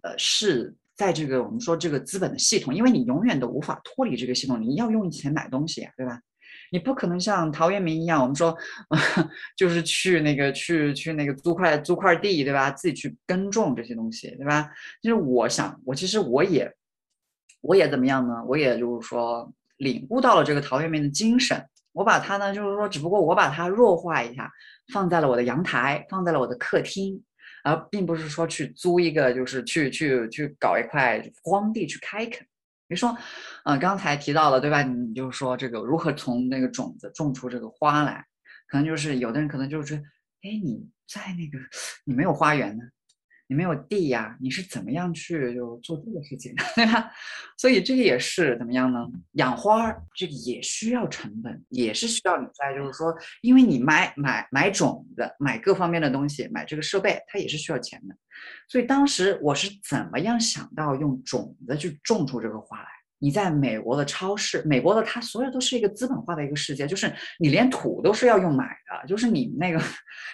呃是在这个我们说这个资本的系统，因为你永远都无法脱离这个系统，你要用钱买东西呀，对吧？你不可能像陶渊明一样，我们说，<laughs> 就是去那个去去那个租块租块地，对吧？自己去耕种这些东西，对吧？就是我想，我其实我也，我也怎么样呢？我也就是说领悟到了这个陶渊明的精神，我把它呢，就是说，只不过我把它弱化一下，放在了我的阳台，放在了我的客厅，而并不是说去租一个，就是去去去搞一块荒地去开垦。比如说，呃，刚才提到了，对吧？你就说这个如何从那个种子种出这个花来，可能就是有的人可能就是，哎，你在那个你没有花园呢。你没有地呀，你是怎么样去就做这个事情的，<laughs> 对吧？所以这个也是怎么样呢？养花这个也需要成本，也是需要你在就是说，因为你买买买种子，买各方面的东西，买这个设备，它也是需要钱的。所以当时我是怎么样想到用种子去种出这个花来？你在美国的超市，美国的它所有都是一个资本化的一个世界，就是你连土都是要用买的，就是你那个，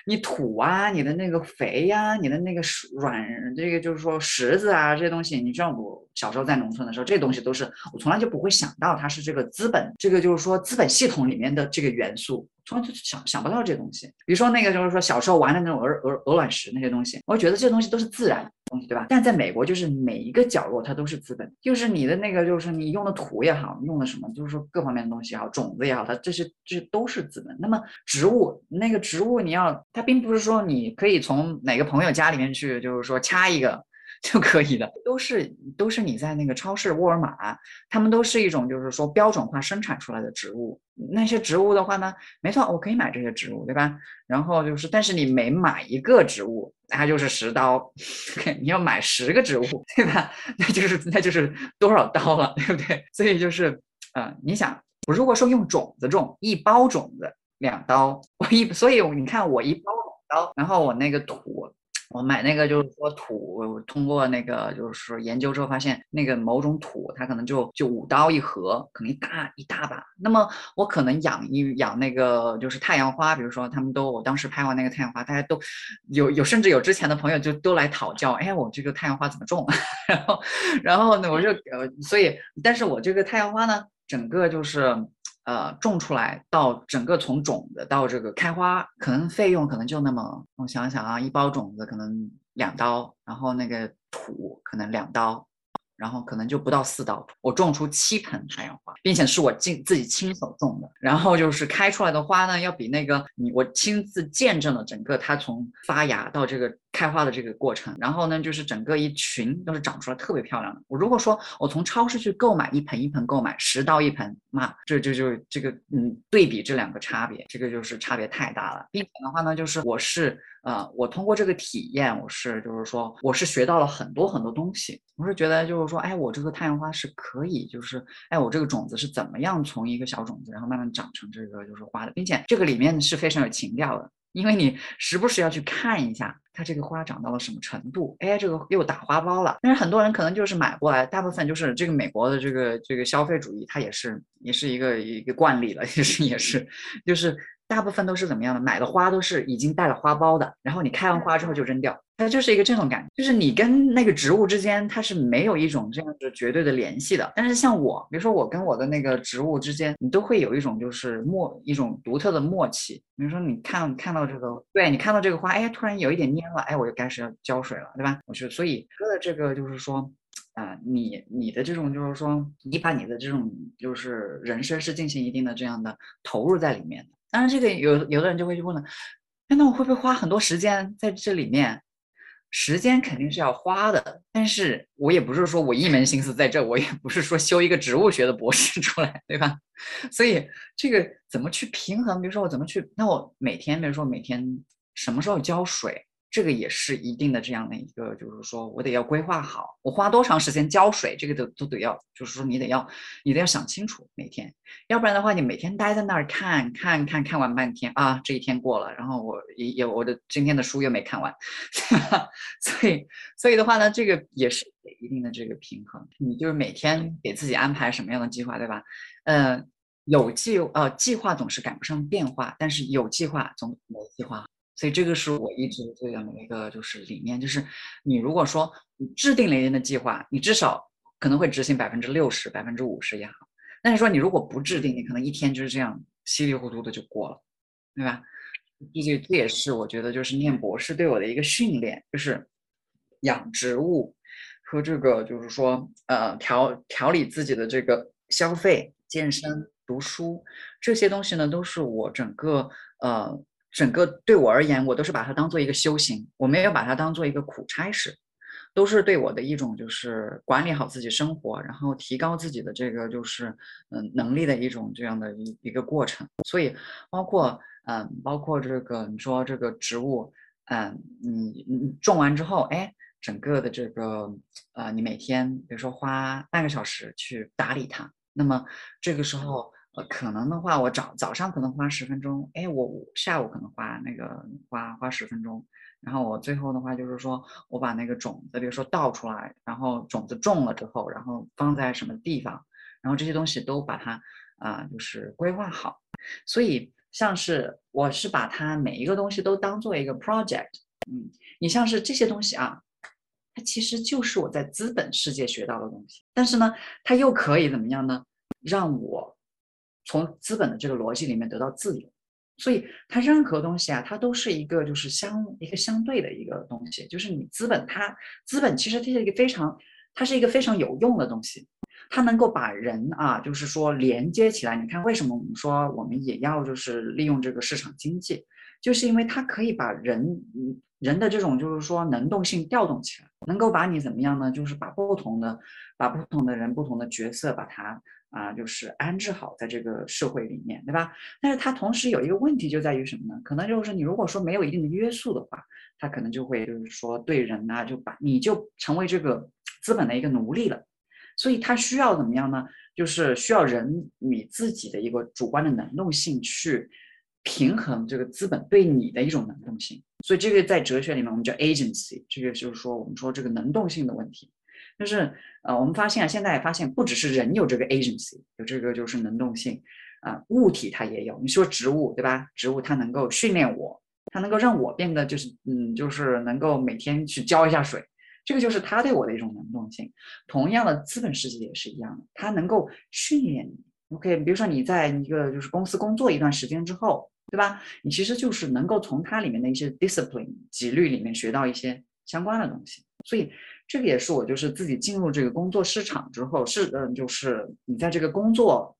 你土啊，你的那个肥呀，你的那个软，这个就是说石子啊这些东西，你知道我小时候在农村的时候，这东西都是我从来就不会想到它是这个资本，这个就是说资本系统里面的这个元素。从来就想想不到这东西，比如说那个就是说小时候玩的那种鹅鹅鹅卵石那些东西，我觉得这东西都是自然东西，对吧？但在美国，就是每一个角落它都是资本，就是你的那个就是你用的土也好，用的什么，就是说各方面的东西也好，种子也好，它这些这些都是资本。那么植物那个植物，你要它并不是说你可以从哪个朋友家里面去，就是说掐一个。就可以的，都是都是你在那个超市、沃尔玛，他们都是一种就是说标准化生产出来的植物。那些植物的话呢，没错，我可以买这些植物，对吧？然后就是，但是你每买一个植物，它就是十刀，<laughs> 你要买十个植物，对吧？那就是那就是多少刀了，对不对？所以就是，呃，你想，我如果说用种子种，一包种子两刀，我一，所以你看我一包两刀，然后我那个土。我买那个就是说土，通过那个就是研究之后发现，那个某种土它可能就就五刀一盒，可能一大一大把。那么我可能养一养那个就是太阳花，比如说他们都我当时拍完那个太阳花，大家都有有甚至有之前的朋友就都来讨教，哎，我这个太阳花怎么种？<laughs> 然后然后呢，我就呃，所以但是我这个太阳花呢，整个就是。呃，种出来到整个从种子到这个开花，可能费用可能就那么，我想想啊，一包种子可能两刀，然后那个土可能两刀，然后可能就不到四刀，我种出七盆太阳花，并且是我亲自己亲手种的。然后就是开出来的花呢，要比那个你我亲自见证了整个它从发芽到这个开花的这个过程。然后呢，就是整个一群都是长出来特别漂亮的。我如果说我从超市去购买一盆一盆购买十到一盆，那这就就这个嗯对比这两个差别，这个就是差别太大了。并且的话呢，就是我是。呃，我通过这个体验，我是就是说，我是学到了很多很多东西。我是觉得就是说，哎，我这个太阳花是可以，就是哎，我这个种子是怎么样从一个小种子，然后慢慢长成这个就是花的，并且这个里面是非常有情调的，因为你时不时要去看一下它这个花长到了什么程度，哎，这个又打花苞了。但是很多人可能就是买过来，大部分就是这个美国的这个这个消费主义，它也是也是一个一个惯例了，<laughs> 也是也是就是。大部分都是怎么样的？买的花都是已经带了花苞的，然后你开完花之后就扔掉，它就是一个这种感觉，就是你跟那个植物之间它是没有一种这样子绝对的联系的。但是像我，比如说我跟我的那个植物之间，你都会有一种就是默一种独特的默契。比如说你看看到这个，对你看到这个花，哎，突然有一点蔫了，哎，我就开始要浇水了，对吧？我觉得，所以哥的这个就是说，啊，你你的这种就是说，你把你的这种就是人生是进行一定的这样的投入在里面的。当然，这个有有的人就会去问了，那我会不会花很多时间在这里面？时间肯定是要花的，但是我也不是说我一门心思在这，我也不是说修一个植物学的博士出来，对吧？<laughs> 所以这个怎么去平衡？比如说我怎么去？那我每天，比如说每天什么时候浇水？这个也是一定的这样的一个，就是说我得要规划好，我花多长时间浇水，这个都都得要，就是说你得要，你得要想清楚每天，要不然的话，你每天待在那儿看看看看完半天啊，这一天过了，然后我也也我的今天的书又没看完，<laughs> 所以所以的话呢，这个也是一定的这个平衡，你就是每天给自己安排什么样的计划，对吧？嗯，有计呃计划总是赶不上变化，但是有计划总没计划。所以这个是我一直这样的一个就是理念，就是你如果说你制定了一定的计划，你至少可能会执行百分之六十、百分之五十也好。但是说你如果不制定，你可能一天就是这样稀里糊涂的就过了，对吧？这就这也是我觉得就是念博士对我的一个训练，就是养植物和这个就是说呃调调理自己的这个消费、健身、读书这些东西呢，都是我整个呃。整个对我而言，我都是把它当做一个修行，我没有把它当做一个苦差事，都是对我的一种就是管理好自己生活，然后提高自己的这个就是嗯能力的一种这样的一一个过程。所以包括嗯包括这个你说这个植物，嗯你你种完之后，哎，整个的这个呃你每天比如说花半个小时去打理它，那么这个时候。呃，可能的话，我早早上可能花十分钟，哎，我下午可能花那个花花十分钟，然后我最后的话就是说我把那个种子，比如说倒出来，然后种子种了之后，然后放在什么地方，然后这些东西都把它啊，就是规划好。所以像是我是把它每一个东西都当做一个 project，嗯，你像是这些东西啊，它其实就是我在资本世界学到的东西，但是呢，它又可以怎么样呢？让我从资本的这个逻辑里面得到自由，所以它任何东西啊，它都是一个就是相一个相对的一个东西，就是你资本它资本其实它是一个非常它是一个非常有用的东西，它能够把人啊就是说连接起来。你看为什么我们说我们也要就是利用这个市场经济，就是因为它可以把人人的这种就是说能动性调动起来，能够把你怎么样呢？就是把不同的把不同的人不同的角色把它。啊，就是安置好在这个社会里面，对吧？但是它同时有一个问题就在于什么呢？可能就是你如果说没有一定的约束的话，它可能就会就是说对人啊，就把你就成为这个资本的一个奴隶了。所以它需要怎么样呢？就是需要人你自己的一个主观的能动性去平衡这个资本对你的一种能动性。所以这个在哲学里面我们叫 agency，这个就是说我们说这个能动性的问题。就是呃，我们发现啊，现在发现不只是人有这个 agency，有这个就是能动性啊，物体它也有。你说植物对吧？植物它能够训练我，它能够让我变得就是嗯，就是能够每天去浇一下水，这个就是它对我的一种能动性。同样的，资本世界也是一样的，它能够训练你。OK，比如说你在一个就是公司工作一段时间之后，对吧？你其实就是能够从它里面的一些 discipline 纪律里面学到一些相关的东西，所以。这个也是我就是自己进入这个工作市场之后，是嗯，就是你在这个工作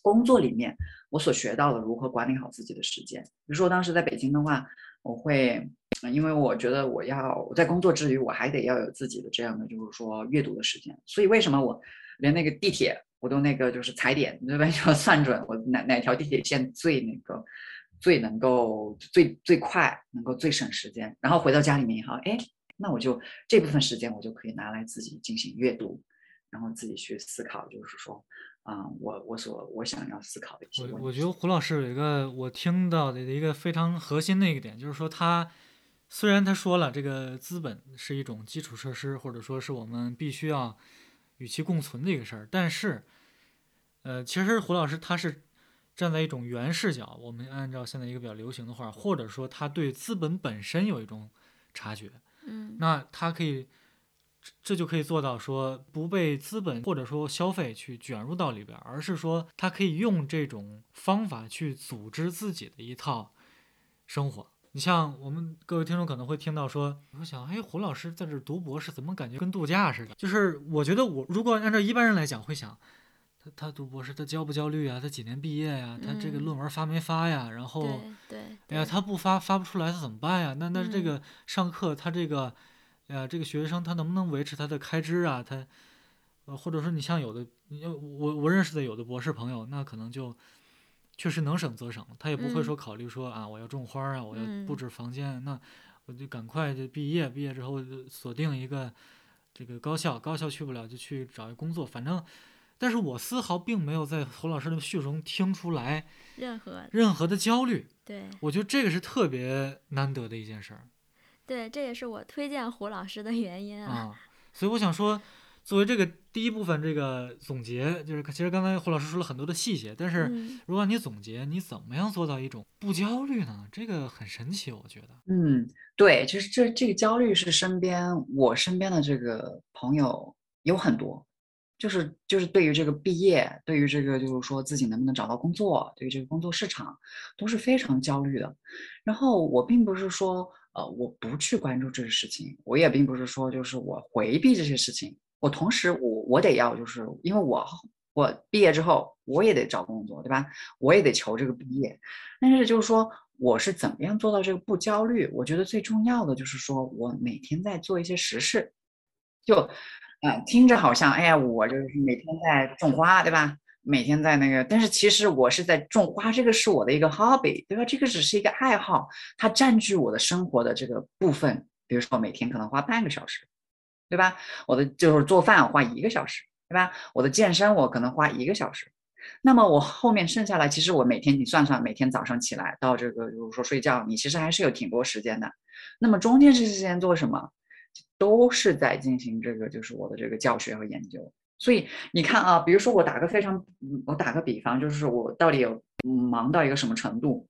工作里面，我所学到的如何管理好自己的时间。比如说当时在北京的话，我会，因为我觉得我要在工作之余，我还得要有自己的这样的就是说阅读的时间。所以为什么我连那个地铁我都那个就是踩点，对吧？<laughs> 要算准我哪哪条地铁线最那个最能够最最快，能够最省时间。然后回到家里面以后，哎，那我就这部分时间我就可以拿来自己进行阅读，然后自己去思考，就是说。啊，我我所我想要思考的一些我我觉得胡老师有一个我听到的一个非常核心的一个点，就是说他虽然他说了这个资本是一种基础设施，或者说是我们必须要与其共存的一个事儿，但是，呃，其实胡老师他是站在一种原视角，我们按照现在一个比较流行的话，或者说他对资本本身有一种察觉，嗯，那他可以。这就可以做到说不被资本或者说消费去卷入到里边，而是说他可以用这种方法去组织自己的一套生活。你像我们各位听众可能会听到说，我想，哎，胡老师在这读博士，怎么感觉跟度假似的？就是我觉得我如果按照一般人来讲，会想，他他读博士，他焦不焦虑啊？他几年毕业呀？他这个论文发没发呀？然后，对，哎呀，他不发发不出来，他怎么办呀？那那这个上课他这个。哎呀，这个学生他能不能维持他的开支啊？他，呃，或者说你像有的，我我认识的有的博士朋友，那可能就确实能省则省，他也不会说考虑说啊，我要种花啊，我要布置房间，那我就赶快就毕业，毕业之后锁定一个这个高校，高校去不了就去找一工作，反正，但是我丝毫并没有在胡老师的叙述中听出来任何任何的焦虑，对我觉得这个是特别难得的一件事儿。对，这也是我推荐胡老师的原因啊。所以我想说，作为这个第一部分这个总结，就是其实刚才胡老师说了很多的细节，但是如果你总结，你怎么样做到一种不焦虑呢？这个很神奇，我觉得。嗯，对，其实这这个焦虑是身边我身边的这个朋友有很多，就是就是对于这个毕业，对于这个就是说自己能不能找到工作，对于这个工作市场都是非常焦虑的。然后我并不是说。呃，我不去关注这些事情，我也并不是说就是我回避这些事情，我同时我我得要就是因为我我毕业之后我也得找工作，对吧？我也得求这个毕业，但是就是说我是怎么样做到这个不焦虑？我觉得最重要的就是说我每天在做一些实事，就啊听着好像哎呀我就是每天在种花，对吧？每天在那个，但是其实我是在种花，这个是我的一个 hobby，对吧？这个只是一个爱好，它占据我的生活的这个部分。比如说每天可能花半个小时，对吧？我的就是做饭花一个小时，对吧？我的健身我可能花一个小时。那么我后面剩下来，其实我每天你算算，每天早上起来到这个，比如说睡觉，你其实还是有挺多时间的。那么中间这些时间做什么？都是在进行这个，就是我的这个教学和研究。所以你看啊，比如说我打个非常，我打个比方，就是我到底有忙到一个什么程度？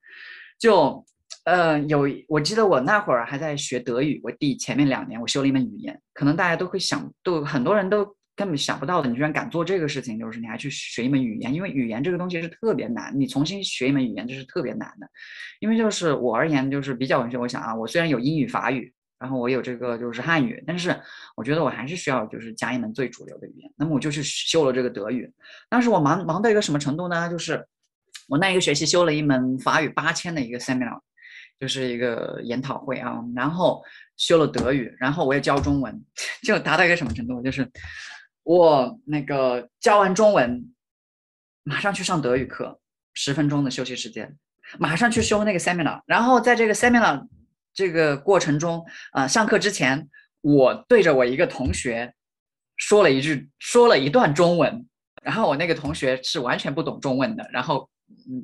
就，呃，有，我记得我那会儿还在学德语，我第前面两年我修了一门语言，可能大家都会想，都很多人都根本想不到的，你居然敢做这个事情，就是你还去学一门语言，因为语言这个东西是特别难，你重新学一门语言这是特别难的，因为就是我而言就是比较文学，我想啊，我虽然有英语法语。然后我有这个就是汉语，但是我觉得我还是需要就是加一门最主流的语言，那么我就去修了这个德语。当时我忙忙到一个什么程度呢？就是我那一个学期修了一门法语八千的一个 seminar，就是一个研讨会啊。然后修了德语，然后我也教中文，<laughs> 就达到一个什么程度？就是我那个教完中文，马上去上德语课，十分钟的休息时间，马上去修那个 seminar，然后在这个 seminar。这个过程中，啊，上课之前，我对着我一个同学说了一句，说了一段中文，然后我那个同学是完全不懂中文的，然后，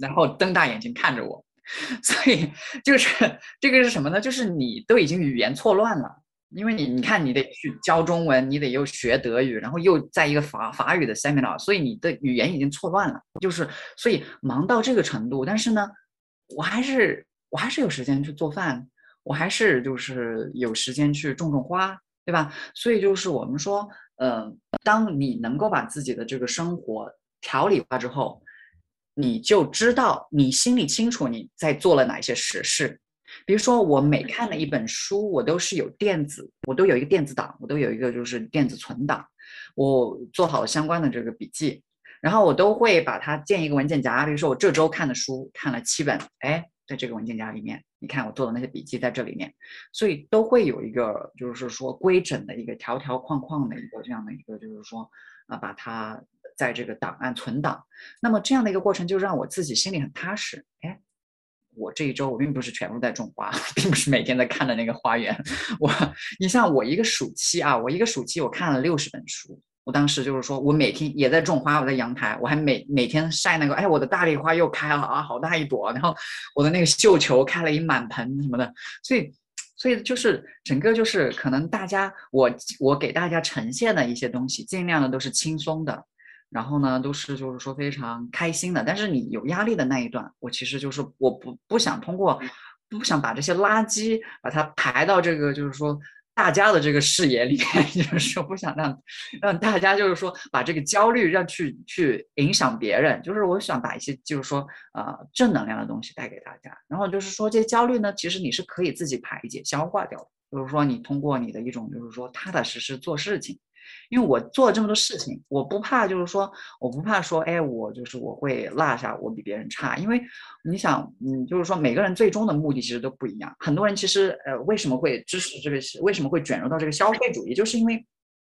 然后瞪大眼睛看着我，<laughs> 所以就是这个是什么呢？就是你都已经语言错乱了，因为你你看你得去教中文，你得又学德语，然后又在一个法法语的 seminar，所以你的语言已经错乱了，就是所以忙到这个程度，但是呢，我还是我还是有时间去做饭。我还是就是有时间去种种花，对吧？所以就是我们说，呃，当你能够把自己的这个生活条理化之后，你就知道你心里清楚你在做了哪些实事，比如说，我每看了一本书，我都是有电子，我都有一个电子档，我都有一个就是电子存档，我做好了相关的这个笔记，然后我都会把它建一个文件夹。比如说，我这周看的书看了七本，哎，在这个文件夹里面，你看我做的那些笔记在这里面，所以都会有一个就是说规整的一个条条框框的一个这样的一个就是说啊，把它在这个档案存档。那么这样的一个过程就让我自己心里很踏实，哎。我这一周我并不是全部在种花，<laughs> 并不是每天在看的那个花园。我，你像我一个暑期啊，我一个暑期我看了六十本书。我当时就是说我每天也在种花，我在阳台，我还每每天晒那个，哎，我的大丽花又开了啊，好大一朵。然后我的那个绣球开了一满盆什么的。所以，所以就是整个就是可能大家我我给大家呈现的一些东西，尽量的都是轻松的。然后呢，都是就是说非常开心的，但是你有压力的那一段，我其实就是我不不想通过，不想把这些垃圾把它排到这个就是说大家的这个视野里面，<laughs> 就是说不想让让大家就是说把这个焦虑让去去影响别人，就是我想把一些就是说呃正能量的东西带给大家，然后就是说这些焦虑呢，其实你是可以自己排解消化掉的，就是说你通过你的一种就是说踏踏实实做事情。因为我做了这么多事情，我不怕，就是说，我不怕说，哎，我就是我会落下，我比别人差。因为你想，嗯，就是说，每个人最终的目的其实都不一样。很多人其实，呃，为什么会支持这个？为什么会卷入到这个消费主义？就是因为。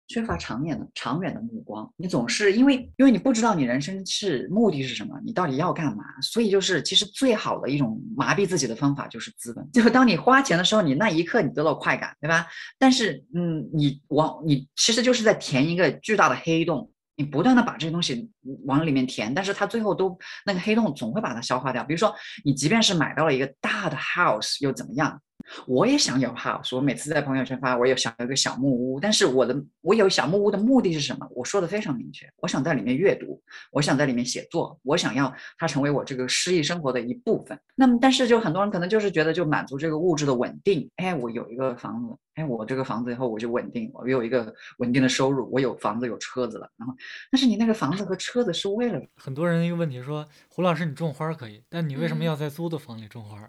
缺乏长远的长远的目光，你总是因为因为你不知道你人生是目的是什么，你到底要干嘛，所以就是其实最好的一种麻痹自己的方法就是资本，就是当你花钱的时候，你那一刻你得到快感，对吧？但是嗯，你往你其实就是在填一个巨大的黑洞，你不断的把这些东西往里面填，但是它最后都那个黑洞总会把它消化掉。比如说你即便是买到了一个大的 house 又怎么样？我也想有 house，我每次在朋友圈发，我有想有一个小木屋，但是我的我有小木屋的目的是什么？我说的非常明确，我想在里面阅读，我想在里面写作，我想要它成为我这个诗意生活的一部分。那么，但是就很多人可能就是觉得就满足这个物质的稳定，哎，我有一个房子，哎，我这个房子以后我就稳定，我有一个稳定的收入，我有房子有车子了。然后，但是你那个房子和车子是为了 <laughs> 很多人一个问题说，胡老师你种花可以，但你为什么要在租的房里种花？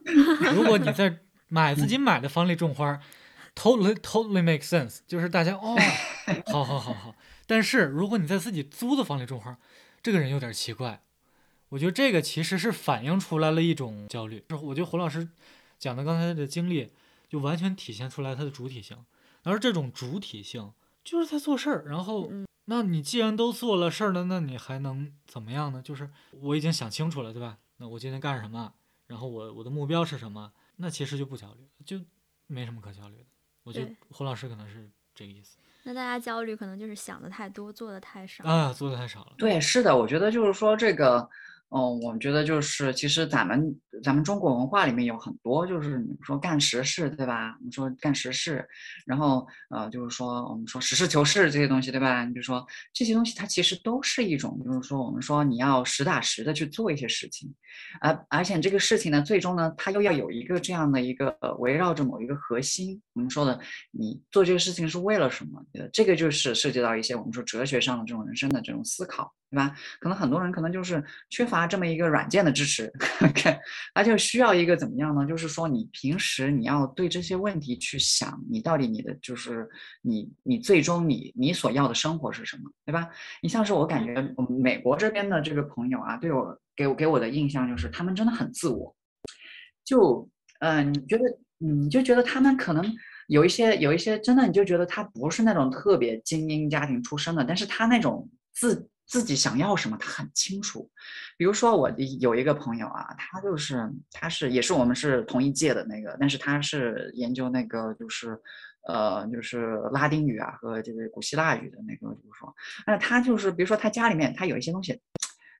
如果你在买自己买的房里种花，totally totally make sense，就是大家哦，<laughs> 好好好好。但是如果你在自己租的房里种花，这个人有点奇怪。我觉得这个其实是反映出来了一种焦虑。就是我觉得胡老师讲的刚才的经历，就完全体现出来他的主体性。而这种主体性就是在做事儿。然后，那你既然都做了事儿了，那你还能怎么样呢？就是我已经想清楚了，对吧？那我今天干什么？然后我我的目标是什么？那其实就不焦虑，就没什么可焦虑的。我觉得胡老师可能是这个意思。那大家焦虑可能就是想的太多，做的太少啊，做的太少了。对，是的，我觉得就是说这个。哦，我觉得就是，其实咱们咱们中国文化里面有很多，就是你说干实事，对吧？我们说干实事，然后呃，就是说我们说实事求是这些东西，对吧？你比如说这些东西，它其实都是一种，就是说我们说你要实打实的去做一些事情，而而且这个事情呢，最终呢，它又要有一个这样的一个围绕着某一个核心。我们说的，你做这个事情是为了什么？这个就是涉及到一些我们说哲学上的这种人生的这种思考。对吧？可能很多人可能就是缺乏这么一个软件的支持，<laughs> 他就需要一个怎么样呢？就是说你平时你要对这些问题去想，你到底你的就是你你最终你你所要的生活是什么，对吧？你像是我感觉我们美国这边的这个朋友啊，对我给我给我的印象就是他们真的很自我，就嗯，你觉得你就觉得他们可能有一些有一些真的你就觉得他不是那种特别精英家庭出身的，但是他那种自。自己想要什么，他很清楚。比如说，我有一个朋友啊，他就是他是也是我们是同一届的那个，但是他是研究那个就是呃就是拉丁语啊和这个古希腊语的那个，就是说，那他就是比如说他家里面他有一些东西。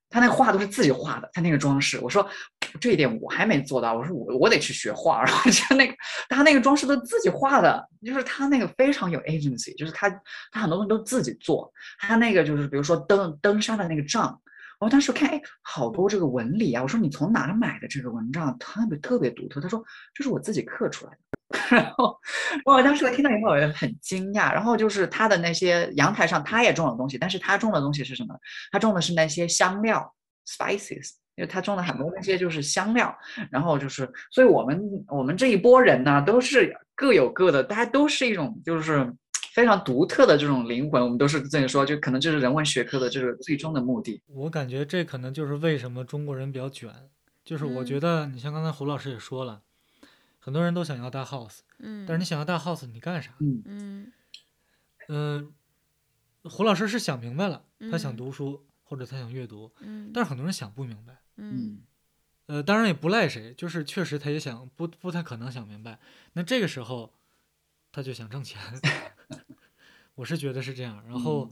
他那画都是自己画的，他那个装饰，我说这一点我还没做到，我说我我得去学画，<laughs> 然后就那个他那个装饰都自己画的，就是他那个非常有 agency，就是他他很多东西都自己做，他那个就是比如说登登山的那个杖，我当时看哎好多这个纹理啊，我说你从哪买的这个纹帐，特别特别独特，他说这是我自己刻出来的。<laughs> 然后我当时我听到以后我也很惊讶。然后就是他的那些阳台上，他也种了东西，但是他种的东西是什么？他种的是那些香料 （spices），因为他种的很多那些就是香料，然后就是，所以我们我们这一波人呢，都是各有各的，大家都是一种就是非常独特的这种灵魂，我们都是这样说，就可能就是人文学科的这个最终的目的。我感觉这可能就是为什么中国人比较卷，就是我觉得你像刚才胡老师也说了，很多人都想要大 house，嗯，但是你想要大 house，你干啥？嗯。嗯。嗯，胡老师是想明白了，他想读书。或者他想阅读，嗯，但是很多人想不明白，嗯，呃，当然也不赖谁，就是确实他也想不不太可能想明白，那这个时候他就想挣钱，<laughs> 我是觉得是这样，然后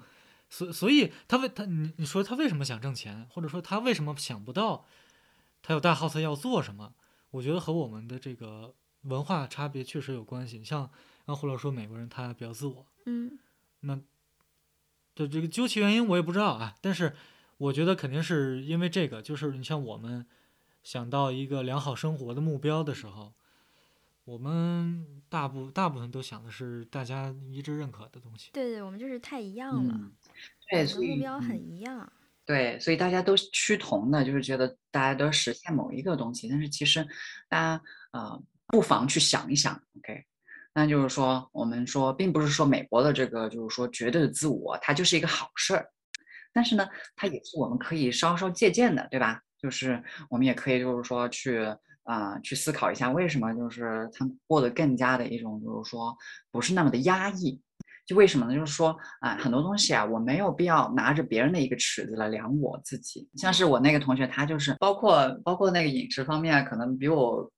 所所以他为他你你说他为什么想挣钱，或者说他为什么想不到他有大 house 要做什么？我觉得和我们的这个文化差别确实有关系，像刚胡老师说美国人他比较自我，嗯，那。对这个究其原因我也不知道啊，但是我觉得肯定是因为这个，就是你像我们想到一个良好生活的目标的时候，我们大部大部分都想的是大家一致认可的东西。对对，我们就是太一样了，对，所以目标很一样。对，所以大家都趋同的，就是觉得大家都实现某一个东西，但是其实大家呃不妨去想一想，OK。那就是说，我们说，并不是说美国的这个就是说绝对的自我，它就是一个好事儿。但是呢，它也是我们可以稍稍借鉴的，对吧？就是我们也可以就是说去啊去思考一下，为什么就是他们过得更加的一种就是说不是那么的压抑？就为什么呢？就是说啊，很多东西啊，我没有必要拿着别人的一个尺子来量我自己。像是我那个同学，他就是包括包括那个饮食方面，可能比我。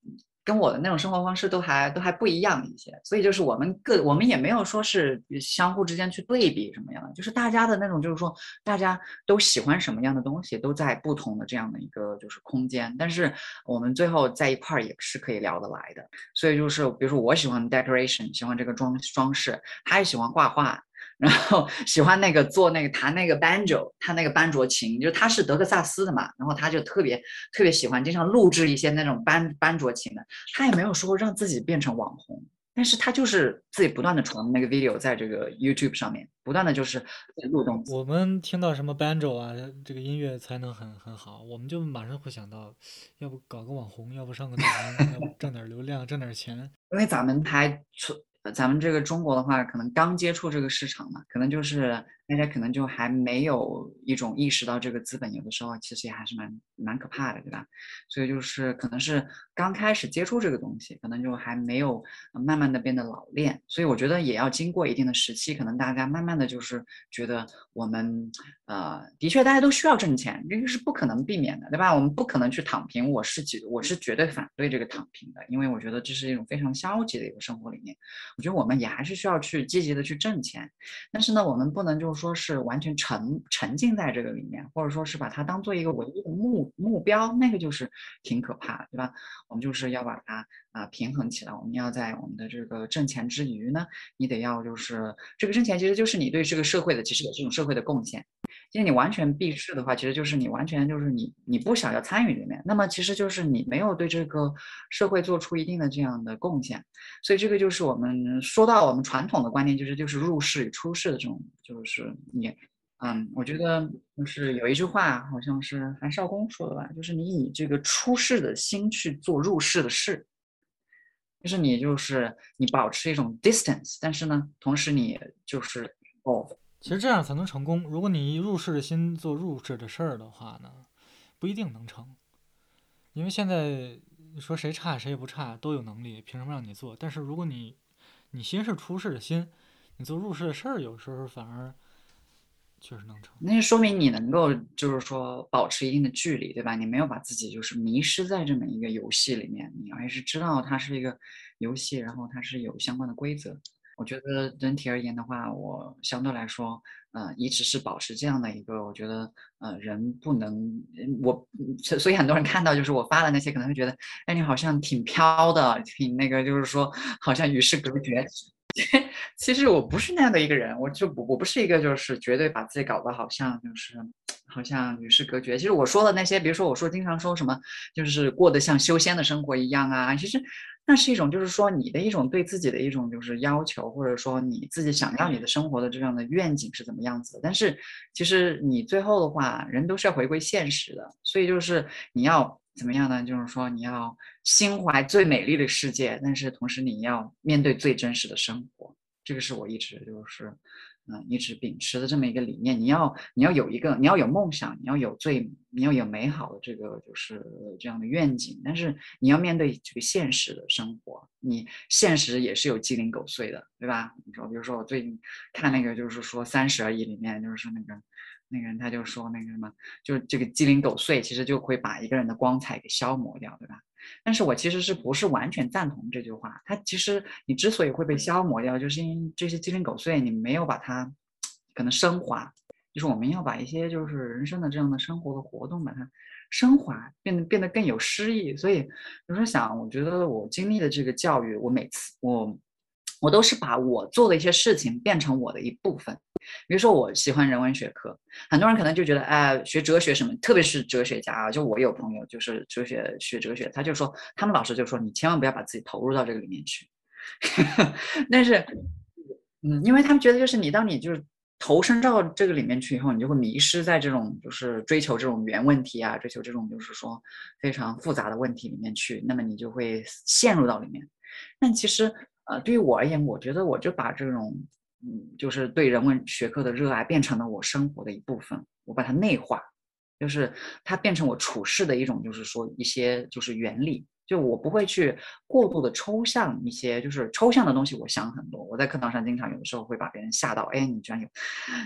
跟我的那种生活方式都还都还不一样一些，所以就是我们各我们也没有说是相互之间去对比什么样的，就是大家的那种就是说大家都喜欢什么样的东西，都在不同的这样的一个就是空间，但是我们最后在一块儿也是可以聊得来的。所以就是比如说我喜欢 decoration，喜欢这个装装饰，他也喜欢画画。然后喜欢那个做那个弹那个 banjo，他那个班卓琴，就他是德克萨斯的嘛，然后他就特别特别喜欢，经常录制一些那种班班卓琴的。他也没有说让自己变成网红，但是他就是自己不断的传那个 video 在这个 YouTube 上面，不断的就是录动。我们听到什么 banjo 啊，这个音乐才能很很好，我们就马上会想到，要不搞个网红，要不上个抖音，要不挣点流量，挣点钱。因为咱们还出。咱们这个中国的话，可能刚接触这个市场嘛，可能就是大家可能就还没有一种意识到这个资本有的时候其实也还是蛮蛮可怕的，对吧？所以就是可能是刚开始接触这个东西，可能就还没有慢慢的变得老练。所以我觉得也要经过一定的时期，可能大家慢慢的就是觉得我们呃，的确大家都需要挣钱，这个是不可能避免的，对吧？我们不可能去躺平，我是绝我是绝对反对这个躺平的，因为我觉得这是一种非常消极的一个生活理念。我觉得我们也还是需要去积极的去挣钱，但是呢，我们不能就是说是完全沉沉浸在这个里面，或者说是把它当做一个唯一的目目标，那个就是挺可怕的，对吧？我们就是要把它啊平衡起来。我们要在我们的这个挣钱之余呢，你得要就是这个挣钱其实就是你对这个社会的其实也是一种社会的贡献。其实你完全避世的话，其实就是你完全就是你你不想要参与里面，那么其实就是你没有对这个社会做出一定的这样的贡献。所以这个就是我们说到我们传统的观念，就是就是入世与出世的这种，就是你，嗯，我觉得就是有一句话好像是韩少功说的吧，就是你以这个出世的心去做入世的事，就是你就是你保持一种 distance，但是呢，同时你就是哦。其实这样才能成功。如果你入世的心做入世的事儿的话呢，不一定能成。因为现在你说谁差谁也不差，都有能力，凭什么让你做？但是如果你你心是出世的心，你做入世的事儿，有时候反而确实能成。那就说明你能够就是说保持一定的距离，对吧？你没有把自己就是迷失在这么一个游戏里面，你还是知道它是一个游戏，然后它是有相关的规则。我觉得整体而言的话，我相对来说，呃，一直是保持这样的一个，我觉得，呃，人不能，我，所以很多人看到就是我发的那些，可能会觉得，哎，你好像挺飘的，挺那个，就是说好像与世隔绝。<laughs> 其实我不是那样的一个人，我就，我不是一个就是绝对把自己搞得好像就是好像与世隔绝。其实我说的那些，比如说我说经常说什么，就是过得像修仙的生活一样啊，其实。那是一种就是说你的一种对自己的一种就是要求，或者说你自己想要你的生活的这样的愿景是怎么样子的。但是其实你最后的话，人都是要回归现实的，所以就是你要怎么样呢？就是说你要心怀最美丽的世界，但是同时你要面对最真实的生活。这个是我一直就是。嗯，一直秉持的这么一个理念，你要你要有一个，你要有梦想，你要有最你要有美好的这个就是这样的愿景，但是你要面对这个现实的生活，你现实也是有鸡零狗碎的，对吧？你说，比如说我最近看那个就是说《三十而已》里面，就是说那个那个人他就说那个什么，就这个鸡零狗碎，其实就会把一个人的光彩给消磨掉，对吧？但是我其实是不是完全赞同这句话？他其实你之所以会被消磨掉，就是因为这些鸡零狗碎，你没有把它可能升华。就是我们要把一些就是人生的这样的生活的活动，把它升华，变得变得更有诗意。所以有时候想，我觉得我经历的这个教育，我每次我。我都是把我做的一些事情变成我的一部分，比如说我喜欢人文学科，很多人可能就觉得，哎，学哲学什么，特别是哲学家啊，就我有朋友就是哲学学哲学，他就说，他们老师就说，你千万不要把自己投入到这个里面去。<laughs> 但是，嗯，因为他们觉得就是你当你就是投身到这个里面去以后，你就会迷失在这种就是追求这种原问题啊，追求这种就是说非常复杂的问题里面去，那么你就会陷入到里面。但其实。呃，对于我而言，我觉得我就把这种，嗯，就是对人文学科的热爱变成了我生活的一部分，我把它内化，就是它变成我处事的一种，就是说一些就是原理，就我不会去过度的抽象一些，就是抽象的东西，我想很多。我在课堂上经常有的时候会把别人吓到，哎，你居然有，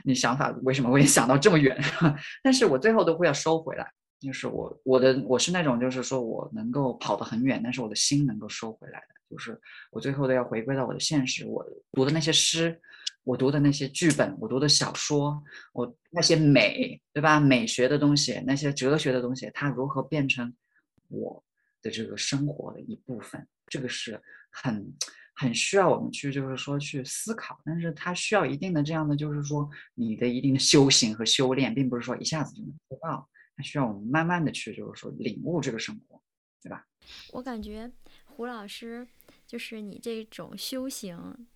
你想法为什么会 <laughs> 想到这么远？<laughs> 但是我最后都会要收回来。就是我我的我是那种就是说我能够跑得很远，但是我的心能够收回来的。就是我最后都要回归到我的现实。我读的那些诗，我读的那些剧本，我读的小说，我那些美，对吧？美学的东西，那些哲学的东西，它如何变成我的这个生活的一部分？这个是很很需要我们去就是说去思考。但是它需要一定的这样的就是说你的一定的修行和修炼，并不是说一下子就能做到。它需要我们慢慢的去，就是说领悟这个生活，对吧？我感觉胡老师就是你这种修行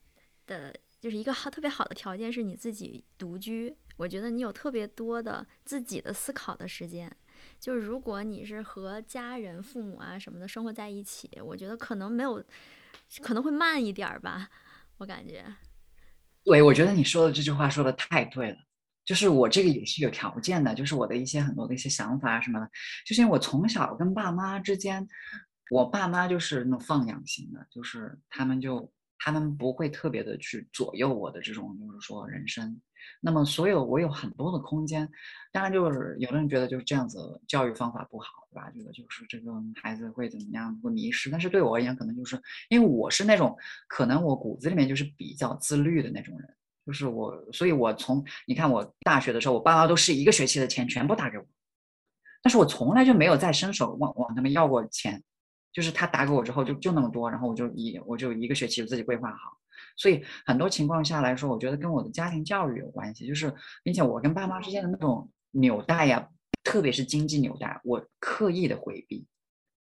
的，就是一个好特别好的条件是你自己独居。我觉得你有特别多的自己的思考的时间。就是如果你是和家人、父母啊什么的生活在一起，我觉得可能没有，可能会慢一点儿吧。我感觉。对，我觉得你说的这句话说的太对了。就是我这个也是有条件的，就是我的一些很多的一些想法什么的，就是因为我从小跟爸妈之间，我爸妈就是那种放养型的，就是他们就他们不会特别的去左右我的这种就是说人生，那么所有我有很多的空间，当然就是有的人觉得就是这样子教育方法不好，对吧？觉得就是这个孩子会怎么样会迷失，但是对我而言，可能就是因为我是那种可能我骨子里面就是比较自律的那种人。就是我，所以我从你看我大学的时候，我爸妈都是一个学期的钱全部打给我，但是我从来就没有再伸手往往他们要过钱，就是他打给我之后就就那么多，然后我就一我就一个学期自己规划好，所以很多情况下来说，我觉得跟我的家庭教育有关系，就是并且我跟爸妈之间的那种纽带呀，特别是经济纽带，我刻意的回避，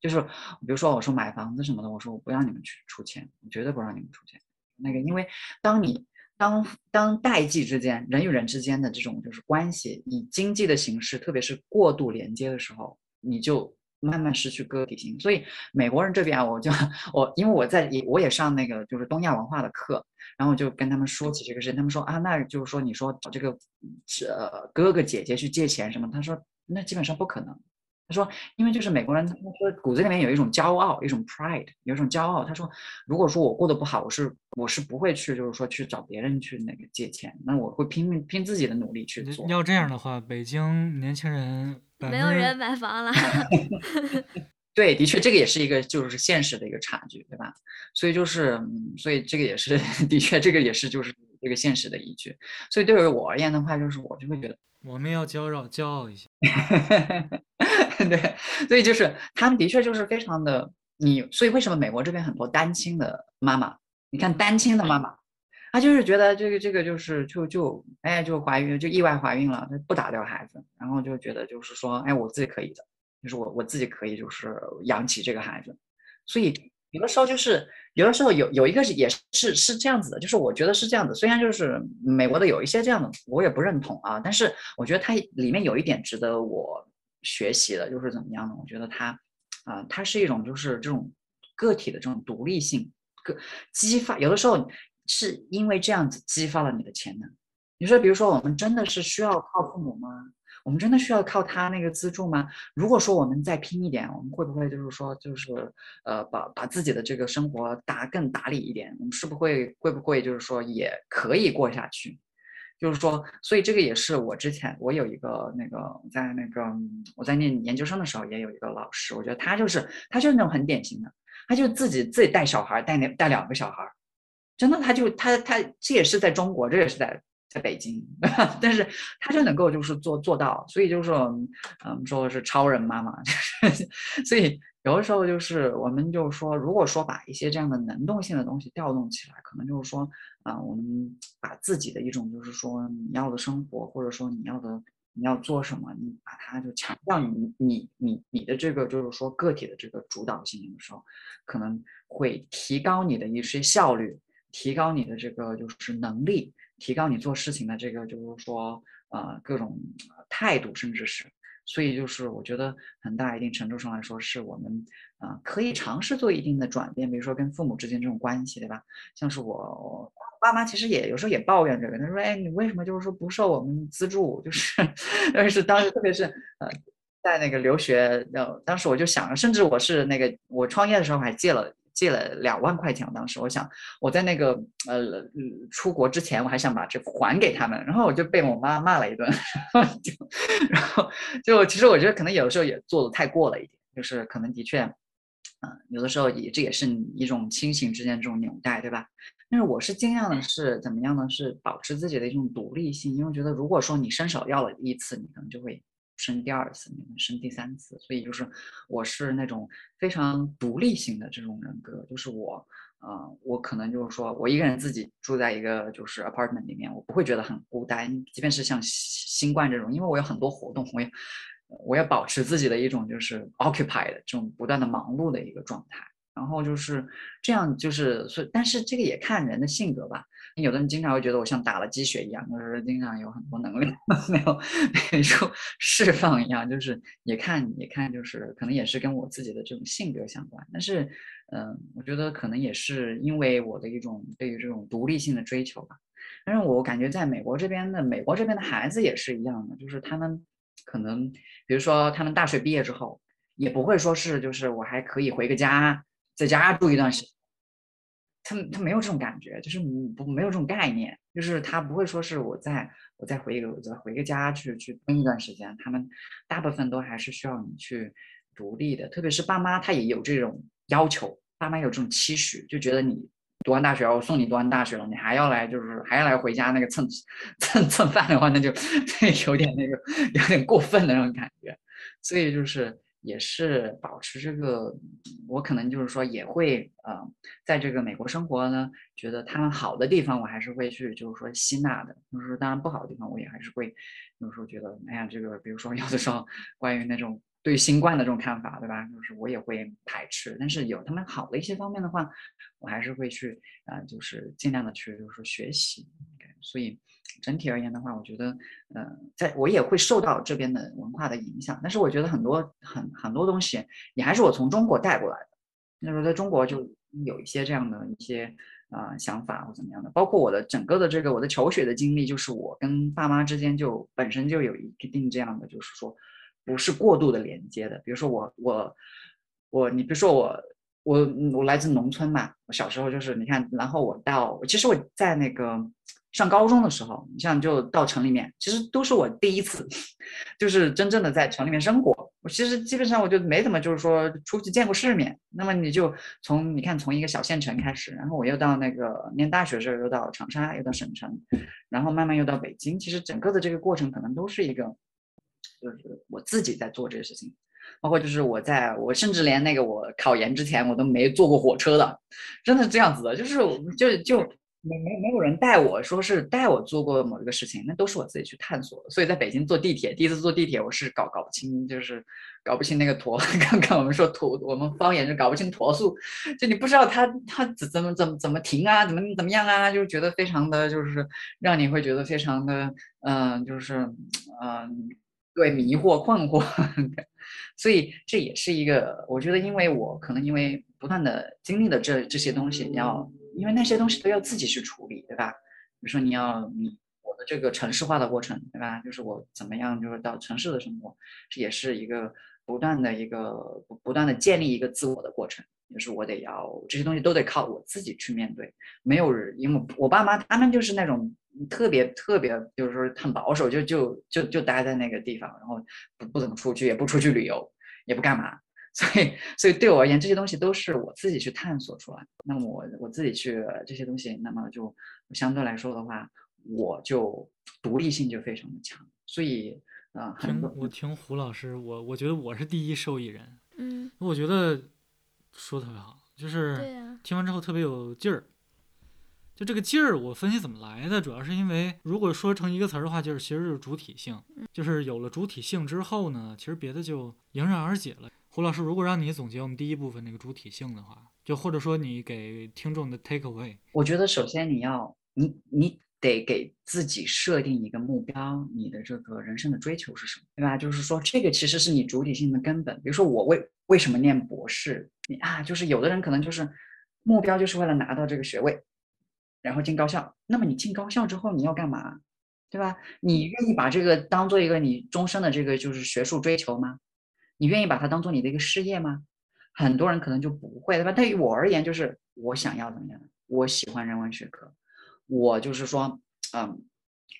就是比如说我说买房子什么的，我说我不让你们去出钱，我绝对不让你们出钱，那个因为当你。当当代际之间人与人之间的这种就是关系，以经济的形式，特别是过度连接的时候，你就慢慢失去个体性。所以美国人这边啊，我就我因为我在也我也上那个就是东亚文化的课，然后我就跟他们说起这个事，他们说啊，那就是说你说找这个呃哥哥姐姐去借钱什么，他说那基本上不可能。他说，因为就是美国人，他说骨子里面有一种骄傲，一种 pride，有一种骄傲。他说，如果说我过得不好，我是我是不会去，就是说去找别人去那个借钱，那我会拼命拼自己的努力去做。要这样的话，北京年轻人没有人买房了。<laughs> 对，的确，这个也是一个就是现实的一个差距，对吧？所以就是，所以这个也是 <laughs> 的确，这个也是就是这个现实的依据。所以对于我而言的话，就是我就会觉得。我们要骄傲，骄傲一下。<laughs> 对，所以就是他们的确就是非常的你，所以为什么美国这边很多单亲的妈妈？你看单亲的妈妈，她就是觉得这个这个就是就就哎就怀孕就意外怀孕了，她不打掉孩子，然后就觉得就是说哎我自己可以的，就是我我自己可以就是养起这个孩子，所以有的时候就是有的时候有有一个也是是这样子的，就是我觉得是这样子。虽然就是美国的有一些这样的，我也不认同啊，但是我觉得它里面有一点值得我学习的，就是怎么样呢？我觉得它啊，它是一种就是这种个体的这种独立性，个激发有的时候是因为这样子激发了你的潜能。你说，比如说我们真的是需要靠父母吗？我们真的需要靠他那个资助吗？如果说我们再拼一点，我们会不会就是说，就是呃，把把自己的这个生活打更打理一点？我们是不会会不会就是说也可以过下去？就是说，所以这个也是我之前我有一个那个在那个我在念研究生的时候也有一个老师，我觉得他就是他就是那种很典型的，他就自己自己带小孩带那带两个小孩，真的他就他他这也是在中国，这也是在。在北京，<laughs> 但是他就能够就是做做到，所以就是说，嗯，说的是超人妈妈，<laughs> 就是所以有的时候就是我们就是说，如果说把一些这样的能动性的东西调动起来，可能就是说，啊，我们把自己的一种就是说你要的生活，或者说你要的你要做什么，你把它就强调你你你你的这个就是说个体的这个主导性的时候，可能会提高你的一些效率，提高你的这个就是能力。提高你做事情的这个，就是说，呃，各种态度，甚至是，所以就是我觉得很大一定程度上来说，是我们啊可以尝试做一定的转变，比如说跟父母之间这种关系，对吧？像是我爸妈其实也有时候也抱怨这个，他说：“哎，你为什么就是说不受我们资助？就是，<laughs> 但是当时特别是呃在那个留学，呃，当时我就想，甚至我是那个我创业的时候还借了。”借了两万块钱，当时我想我在那个呃出国之前，我还想把这还给他们，然后我就被我妈骂了一顿，<laughs> 就然后就其实我觉得可能有的时候也做的太过了一点，就是可能的确，嗯，有的时候也这也是一种亲情之间这种纽带，对吧？但是我是尽量的是怎么样呢？是保持自己的一种独立性，因为我觉得如果说你伸手要了一次，你可能就会。生第二次，你们生第三次，所以就是我是那种非常独立型的这种人格，就是我，呃，我可能就是说我一个人自己住在一个就是 apartment 里面，我不会觉得很孤单，即便是像新冠这种，因为我有很多活动，我也我也保持自己的一种就是 occupied 这种不断的忙碌的一个状态。然后就是这样，就是所以，但是这个也看人的性格吧。有的人经常会觉得我像打了鸡血一样，就是经常有很多能量 <laughs> 没有没有释放一样，就是也看也看，就是可能也是跟我自己的这种性格相关。但是，嗯，我觉得可能也是因为我的一种对于这种独立性的追求吧。但是我感觉在美国这边的美国这边的孩子也是一样的，就是他们可能比如说他们大学毕业之后，也不会说是就是我还可以回个家。在家住一段时间，他他没有这种感觉，就是不没有这种概念，就是他不会说是我在我再回一个我再回个家去去蹲一段时间，他们大部分都还是需要你去独立的，特别是爸妈他也有这种要求，爸妈有这种期许，就觉得你读完大学我送你读完大学了，你还要来就是还要来回家那个蹭 <laughs> 蹭蹭饭的话，那就 <laughs> 有点那个有点过分的那种感觉，所以就是。也是保持这个，我可能就是说也会呃，在这个美国生活呢，觉得他们好的地方，我还是会去就是说吸纳的。就是当然不好的地方，我也还是会有时候觉得，哎呀，这个比如说 <laughs> 有的时候关于那种对新冠的这种看法，对吧？就是我也会排斥。但是有他们好的一些方面的话，我还是会去啊，就是尽量的去就是说学习。所以。整体而言的话，我觉得，呃，在我也会受到这边的文化的影响，但是我觉得很多很很多东西也还是我从中国带过来的。那时候在中国就有一些这样的一些啊想法或怎么样的，包括我的整个的这个我的求学的经历，就是我跟爸妈之间就本身就有一定这样的，就是说不是过度的连接的。比如说我我我，你比如说我我我来自农村嘛，我小时候就是你看，然后我到其实我在那个。上高中的时候，你像就到城里面，其实都是我第一次，就是真正的在城里面生活。我其实基本上我就没怎么就是说出去见过世面。那么你就从你看从一个小县城开始，然后我又到那个念大学时候又到长沙，又到省城，然后慢慢又到北京。其实整个的这个过程可能都是一个，就是我自己在做这个事情，包括就是我在我甚至连那个我考研之前我都没坐过火车的，真的是这样子的，就是就就。没没没有人带我说是带我做过某一个事情，那都是我自己去探索。所以在北京坐地铁，第一次坐地铁，我是搞搞不清，就是搞不清那个驼。刚刚我们说驼，我们方言就搞不清驼速，就你不知道他他怎怎么怎么怎么停啊，怎么怎么样啊，就觉得非常的就是让你会觉得非常的嗯，就是嗯，对迷惑困惑。<laughs> 所以这也是一个，我觉得因为我可能因为不断的经历的这这些东西要。因为那些东西都要自己去处理，对吧？比如说你要你我的这个城市化的过程，对吧？就是我怎么样，就是到城市的生活，这也是一个不断的一个不断的建立一个自我的过程。就是我得要这些东西都得靠我自己去面对，没有人，因为我爸妈他们就是那种特别特别，就是说很保守，就就就就待在那个地方，然后不不怎么出去，也不出去旅游，也不干嘛。所以，所以对我而言，这些东西都是我自己去探索出来。那么我我自己去这些东西，那么就相对来说的话，我就独立性就非常的强。所以，啊，听我听胡老师，我我觉得我是第一受益人。嗯，我觉得说特别好，就是听完之后特别有劲儿。就这个劲儿，我分析怎么来的，主要是因为如果说成一个词儿的话，就是其实就是主体性。就是有了主体性之后呢，其实别的就迎刃而解了。胡老师，如果让你总结我们第一部分那个主体性的话，就或者说你给听众的 take away，我觉得首先你要你你得给自己设定一个目标，你的这个人生的追求是什么，对吧？就是说这个其实是你主体性的根本。比如说我为为什么念博士？你啊，就是有的人可能就是目标就是为了拿到这个学位，然后进高校。那么你进高校之后你要干嘛？对吧？你愿意把这个当做一个你终身的这个就是学术追求吗？你愿意把它当做你的一个事业吗？很多人可能就不会，对吧？对于我而言，就是我想要怎么样？我喜欢人文学科，我就是说，嗯，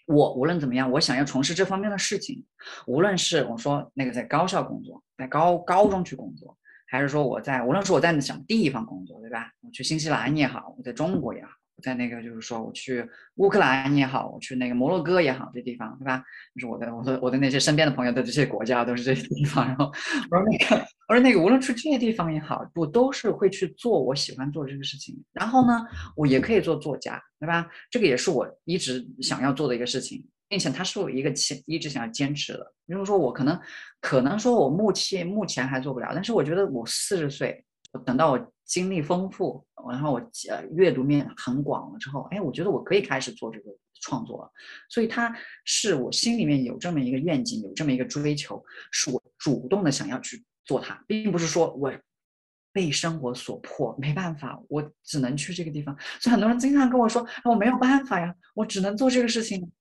我无论怎么样，我想要从事这方面的事情。无论是我说那个在高校工作，在高高中去工作，还是说我在无论是我在什么地方工作，对吧？我去新西兰也好，我在中国也好。在那个就是说，我去乌克兰也好，我去那个摩洛哥也好，这地方对吧？就是我的我的我的那些身边的朋友的这些国家都是这些地方。然后我说那个我说那个，无论去这些地方也好，我都是会去做我喜欢做这个事情。然后呢，我也可以做作家，对吧？这个也是我一直想要做的一个事情，并且它是我一个坚一直想要坚持的。就是说我可能可能说我目前目前还做不了，但是我觉得我四十岁，等到我。经历丰富，然后我呃阅读面很广了之后，哎，我觉得我可以开始做这个创作了。所以它是我心里面有这么一个愿景，有这么一个追求，是我主动的想要去做它，并不是说我被生活所迫，没办法，我只能去这个地方。所以很多人经常跟我说，我没有办法呀，我只能做这个事情。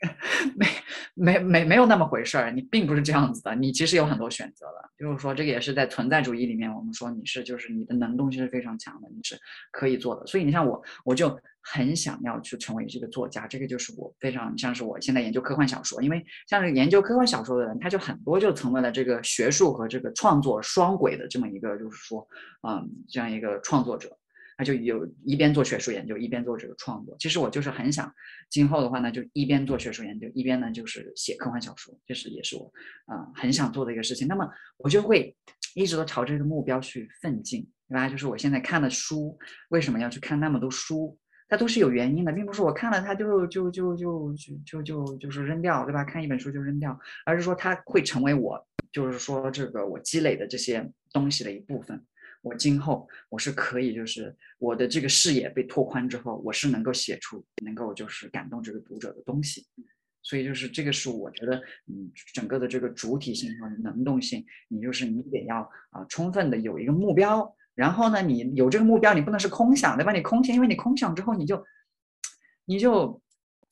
<laughs> 没没没没有那么回事儿，你并不是这样子的，你其实有很多选择的。就是说，这个也是在存在主义里面，我们说你是就是你的能动性是非常强的，你是可以做的。所以你像我，我就很想要去成为这个作家，这个就是我非常像是我现在研究科幻小说，因为像是研究科幻小说的人，他就很多就成为了这个学术和这个创作双轨的这么一个，就是说，嗯，这样一个创作者。他就有一边做学术研究，一边做这个创作。其实我就是很想，今后的话呢，就一边做学术研究，一边呢就是写科幻小说，这是也是我很想做的一个事情。那么我就会一直都朝这个目标去奋进，对吧？就是我现在看的书，为什么要去看那么多书？它都是有原因的，并不是我看了它就就就就就就就是扔掉，对吧？看一本书就扔掉，而是说它会成为我，就是说这个我积累的这些东西的一部分。我今后我是可以，就是我的这个视野被拓宽之后，我是能够写出能够就是感动这个读者的东西。所以就是这个是我觉得，嗯，整个的这个主体性和能动性，你就是你得要啊，充分的有一个目标。然后呢，你有这个目标，你不能是空想，对吧？你空想，因为你空想之后，你就你就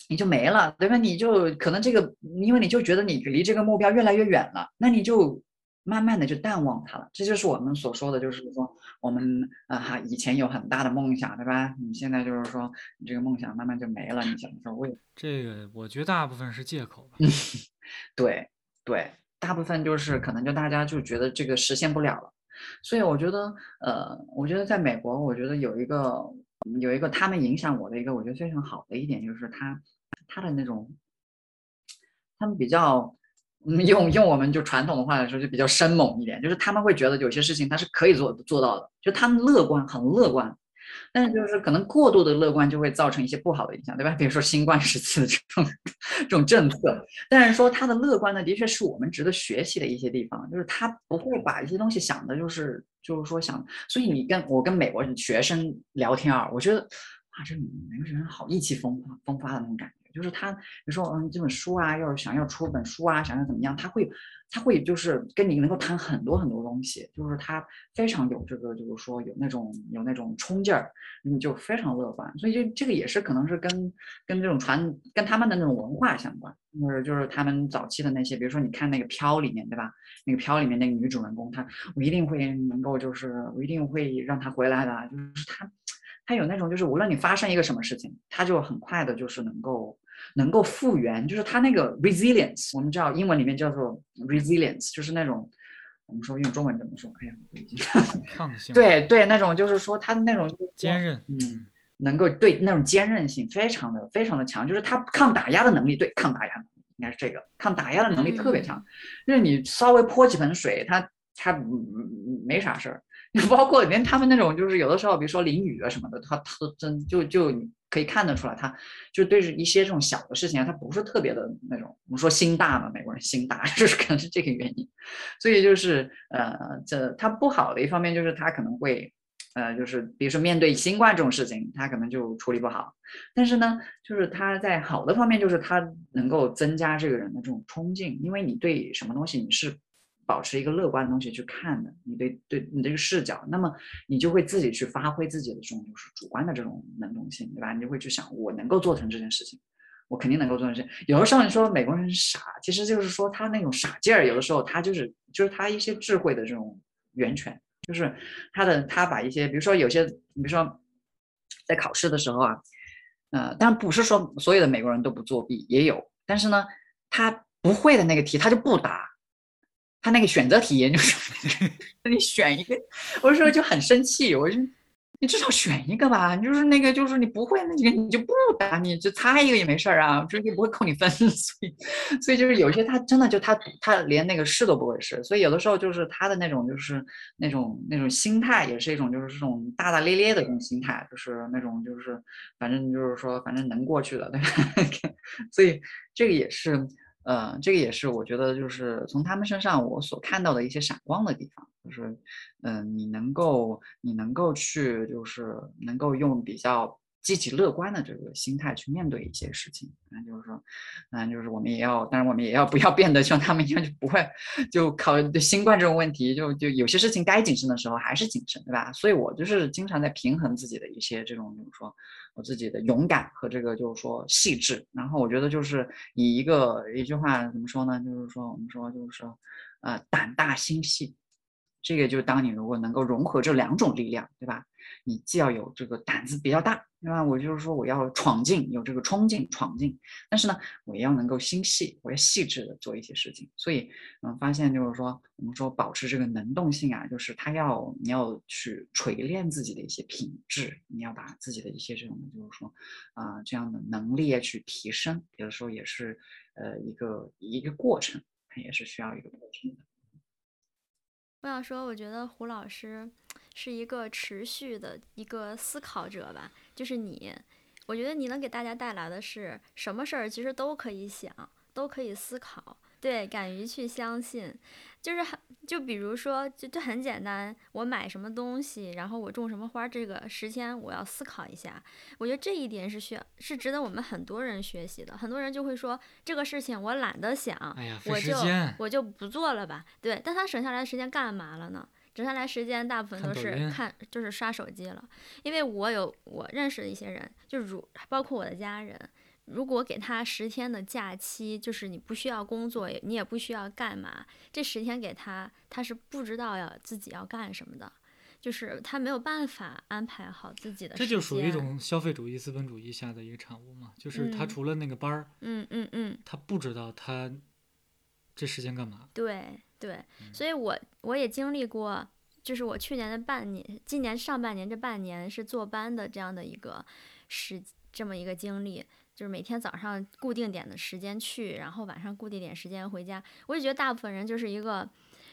你就没了，对吧？你就可能这个，因为你就觉得你离这个目标越来越远了，那你就。慢慢的就淡忘它了，这就是我们所说的，就是说我们啊哈以前有很大的梦想，对吧？你现在就是说你这个梦想慢慢就没了，你想说为 <laughs> 这个？我觉得大部分是借口吧。<laughs> 对对，大部分就是可能就大家就觉得这个实现不了了，所以我觉得呃，我觉得在美国，我觉得有一个有一个他们影响我的一个我觉得非常好的一点就是他他的那种他们比较。用用我们就传统的话来说，就比较生猛一点，就是他们会觉得有些事情他是可以做做到的，就他们乐观，很乐观。但是就是可能过度的乐观就会造成一些不好的影响，对吧？比如说新冠时期的这种这种政策，但是说他的乐观呢，的确是我们值得学习的一些地方，就是他不会把一些东西想的，就是就是说想，所以你跟我跟美国学生聊天啊，我觉得啊，这美国学生好意气风发风发的那种感觉，就是他比如说嗯这本书啊，要是想要出本书啊，想要怎么样，他会。他会就是跟你能够谈很多很多东西，就是他非常有这个，就是说有那种有那种冲劲儿，你就非常乐观。所以这这个也是可能是跟跟这种传跟他们的那种文化相关，就是就是他们早期的那些，比如说你看那个《飘》里面，对吧？那个《飘》里面那个女主人公，她我一定会能够就是我一定会让她回来的，就是她她有那种就是无论你发生一个什么事情，她就很快的就是能够。能够复原，就是它那个 resilience，我们知道英文里面叫做 resilience，就是那种我们说用中文怎么说？哎呀，<laughs> 抗性。对对，那种就是说它的那种坚韧，嗯，能够对那种坚韧性非常的非常的强，就是它抗打压的能力，对抗打压应该是这个抗打压的能力特别强，就是你稍微泼几盆水，它它没啥事儿。包括连他们那种就是有的时候，比如说淋雨啊什么的，他他真就就可以看得出来，他就对着一些这种小的事情啊，他不是特别的那种。我们说心大嘛，美国人心大，<laughs> 就是可能是这个原因。所以就是呃，这他不好的一方面就是他可能会呃，就是比如说面对新冠这种事情，他可能就处理不好。但是呢，就是他在好的方面，就是他能够增加这个人的这种冲劲，因为你对什么东西你是。保持一个乐观的东西去看的，你对对你这个视角，那么你就会自己去发挥自己的这种就是主观的这种能动性，对吧？你就会去想，我能够做成这件事情，我肯定能够做成。这。有的时候你说美国人傻，其实就是说他那种傻劲儿，有的时候他就是就是他一些智慧的这种源泉，就是他的他把一些，比如说有些，比如说在考试的时候啊，呃，但不是说所有的美国人都不作弊，也有，但是呢，他不会的那个题他就不答。他那个选择题，就是 <laughs> 那你选一个，我说就很生气，我就你至少选一个吧，就是那个就是你不会那几个你就不答，你就猜一个也没事儿啊，就是不会扣你分，<laughs> 所以所以就是有些他真的就他他连那个试都不会试，所以有的时候就是他的那种就是那种那种心态也是一种就是这种大大咧咧的这种心态，就是那种就是反正就是说反正能过去的，对吧？<laughs> 所以这个也是。呃，这个也是我觉得，就是从他们身上我所看到的一些闪光的地方，就是，嗯，你能够，你能够去，就是能够用比较积极乐观的这个心态去面对一些事情。那就是说，嗯，就是我们也要，当然我们也要不要变得像他们一样，就不会就考虑新冠这种问题，就就有些事情该谨慎的时候还是谨慎，对吧？所以我就是经常在平衡自己的一些这种，就是说。我自己的勇敢和这个就是说细致，然后我觉得就是以一个一句话怎么说呢？就是说我们说就是说，呃，胆大心细。这个就当你如果能够融合这两种力量，对吧？你既要有这个胆子比较大，对吧？我就是说我要闯进，有这个冲劲闯进，但是呢，我也要能够心细，我要细致的做一些事情。所以，嗯，发现就是说，我们说保持这个能动性啊，就是他要你要去锤炼自己的一些品质，你要把自己的一些这种就是说啊这样的能力去提升，有的时候也是呃一个一个过程，它也是需要一个过程的。我想说，我觉得胡老师是一个持续的一个思考者吧。就是你，我觉得你能给大家带来的是什么事儿，其实都可以想，都可以思考。对，敢于去相信，就是很就比如说，就就很简单，我买什么东西，然后我种什么花，这个时间我要思考一下。我觉得这一点是需要，是值得我们很多人学习的。很多人就会说，这个事情我懒得想，我就我就不做了吧。对，但他省下来的时间干嘛了呢？省下来时间大部分都是看，就是刷手机了。因为我有我认识的一些人，就如包括我的家人。如果给他十天的假期，就是你不需要工作，你也不需要干嘛，这十天给他，他是不知道要自己要干什么的，就是他没有办法安排好自己的。这就属于一种消费主义、资本主义下的一个产物嘛，就是他除了那个班儿，嗯嗯嗯，他不知道他这时间干嘛。对对，所以我我也经历过，就是我去年的半年，今年上半年这半年是坐班的这样的一个时这么一个经历。就是每天早上固定点的时间去，然后晚上固定点时间回家。我也觉得大部分人就是一个，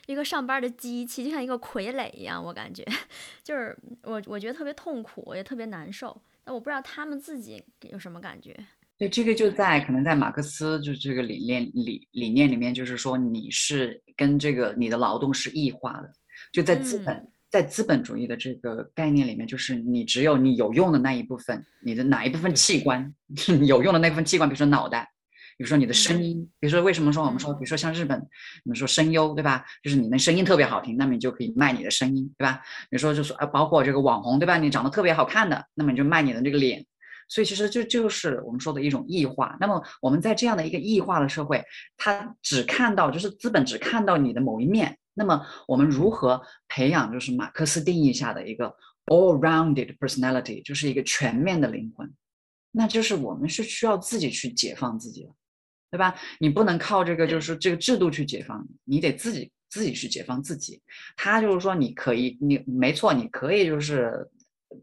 一个上班的机器，就像一个傀儡一样，我感觉，<laughs> 就是我我觉得特别痛苦，也特别难受。那我不知道他们自己有什么感觉。对，这个就在可能在马克思就这个理念理理念里面，就是说你是跟这个你的劳动是异化的，就在资本在资本主义的这个概念里面，就是你只有你有用的那一部分，你的哪一部分器官 <laughs> 有用的那部分器官，比如说脑袋。比如说你的声音，比如说为什么说我们说，比如说像日本，你们说声优对吧？就是你那声音特别好听，那么你就可以卖你的声音对吧？比如说就是啊，包括这个网红对吧？你长得特别好看的，那么你就卖你的这个脸。所以其实这就是我们说的一种异化。那么我们在这样的一个异化的社会，它只看到就是资本只看到你的某一面。那么我们如何培养就是马克思定义下的一个 all-rounded personality，就是一个全面的灵魂？那就是我们是需要自己去解放自己的。对吧？你不能靠这个，就是这个制度去解放你，你得自己自己去解放自己。他就是说，你可以，你没错，你可以就是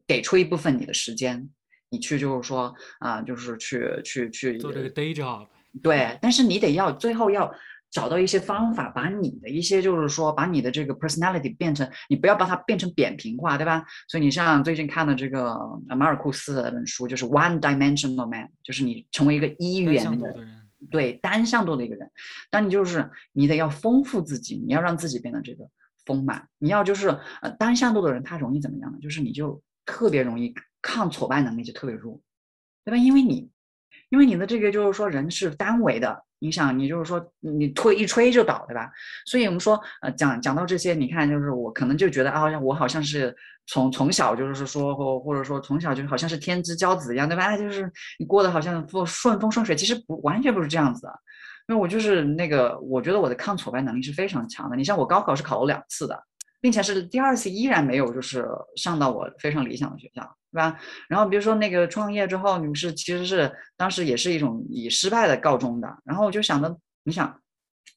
给出一部分你的时间，你去就是说啊，就是去去去做这个 day job。对，但是你得要最后要找到一些方法，把你的一些就是说，把你的这个 personality 变成，你不要把它变成扁平化，对吧？所以你像最近看的这个马尔库斯的那本书，就是 One Dimensional Man，就是你成为一个一元的人。对单向度的一个人，但你就是你得要丰富自己，你要让自己变得这个丰满。你要就是呃单向度的人，他容易怎么样呢？就是你就特别容易抗挫败能力就特别弱，对吧？因为你因为你的这个就是说人是单维的。你想，你就是说，你推一吹就倒，对吧？所以我们说，呃，讲讲到这些，你看，就是我可能就觉得啊，我好像是从从小就是说，或或者说从小就好像是天之骄子一样，对吧？就是你过得好像不顺风顺水，其实不完全不是这样子的。因为我就是那个，我觉得我的抗挫败能力是非常强的。你像我高考是考了两次的。并且是第二次依然没有，就是上到我非常理想的学校，对吧？然后比如说那个创业之后，你们是其实是当时也是一种以失败的告终的。然后我就想着，你想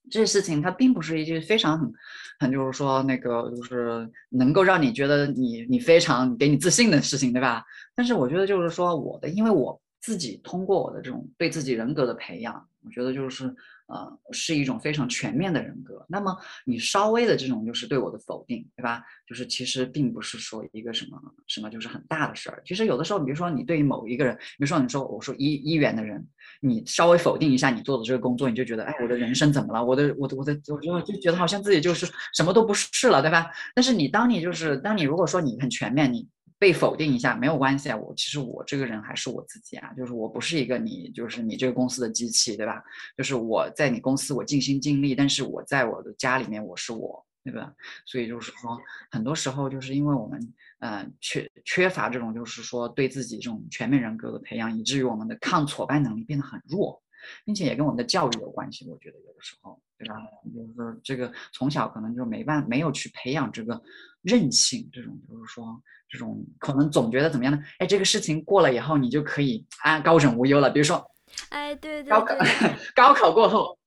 这事情它并不是一件非常很很就是说那个就是能够让你觉得你你非常给你自信的事情，对吧？但是我觉得就是说我的，因为我自己通过我的这种对自己人格的培养，我觉得就是。呃，是一种非常全面的人格。那么你稍微的这种就是对我的否定，对吧？就是其实并不是说一个什么什么就是很大的事儿。其实有的时候，比如说你对于某一个人，比如说你说我说一一元的人，你稍微否定一下你做的这个工作，你就觉得哎，我的人生怎么了？我的我的我的，我就就觉得好像自己就是什么都不是了，对吧？但是你当你就是当你如果说你很全面，你。被否定一下没有关系啊，我其实我这个人还是我自己啊，就是我不是一个你，就是你这个公司的机器，对吧？就是我在你公司我尽心尽力，但是我在我的家里面我是我，对吧？所以就是说，很多时候就是因为我们呃缺缺乏这种就是说对自己这种全面人格的培养，以至于我们的抗挫败能力变得很弱。并且也跟我们的教育有关系，我觉得有的时候，对吧？就是说这个从小可能就没办没有去培养这个韧性，这种就是说这种可能总觉得怎么样呢？哎，这个事情过了以后，你就可以啊高枕无忧了。比如说，哎，对对对，高考 <laughs> 高考过后。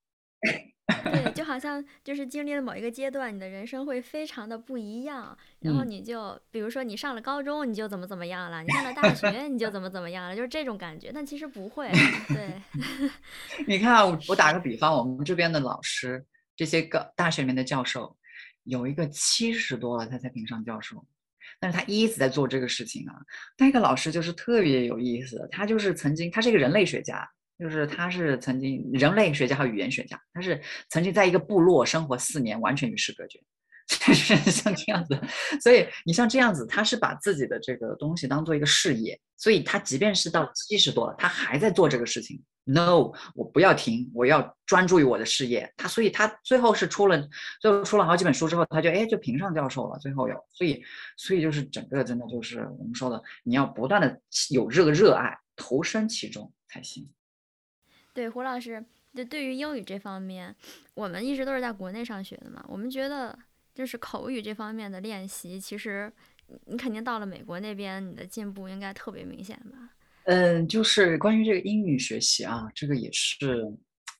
<laughs> 对，就 <laughs> 好像就是经历了某一个阶段，你的人生会非常的不一样。然后你就，比如说你上了高中，你就怎么怎么样了；你上了大学，<laughs> 你就怎么怎么样了，就是这种感觉。但其实不会，对。你看，我我打个比方，我们这边的老师，这些个大学里面的教授，有一个七十多了他才评上教授，但是他一直在做这个事情啊。那个老师就是特别有意思，他就是曾经，他是一个人类学家。就是他是曾经人类学家和语言学家，他是曾经在一个部落生活四年，完全与世隔绝，<laughs> 就是像这样子。所以你像这样子，他是把自己的这个东西当做一个事业，所以他即便是到七十多了，他还在做这个事情。No，我不要停，我要专注于我的事业。他所以他最后是出了，最后出了好几本书之后，他就哎就评上教授了。最后有，所以所以就是整个真的就是我们说的，你要不断的有这个热爱，投身其中才行。对胡老师，就对于英语这方面，我们一直都是在国内上学的嘛。我们觉得就是口语这方面的练习，其实你肯定到了美国那边，你的进步应该特别明显吧？嗯，就是关于这个英语学习啊，这个也是，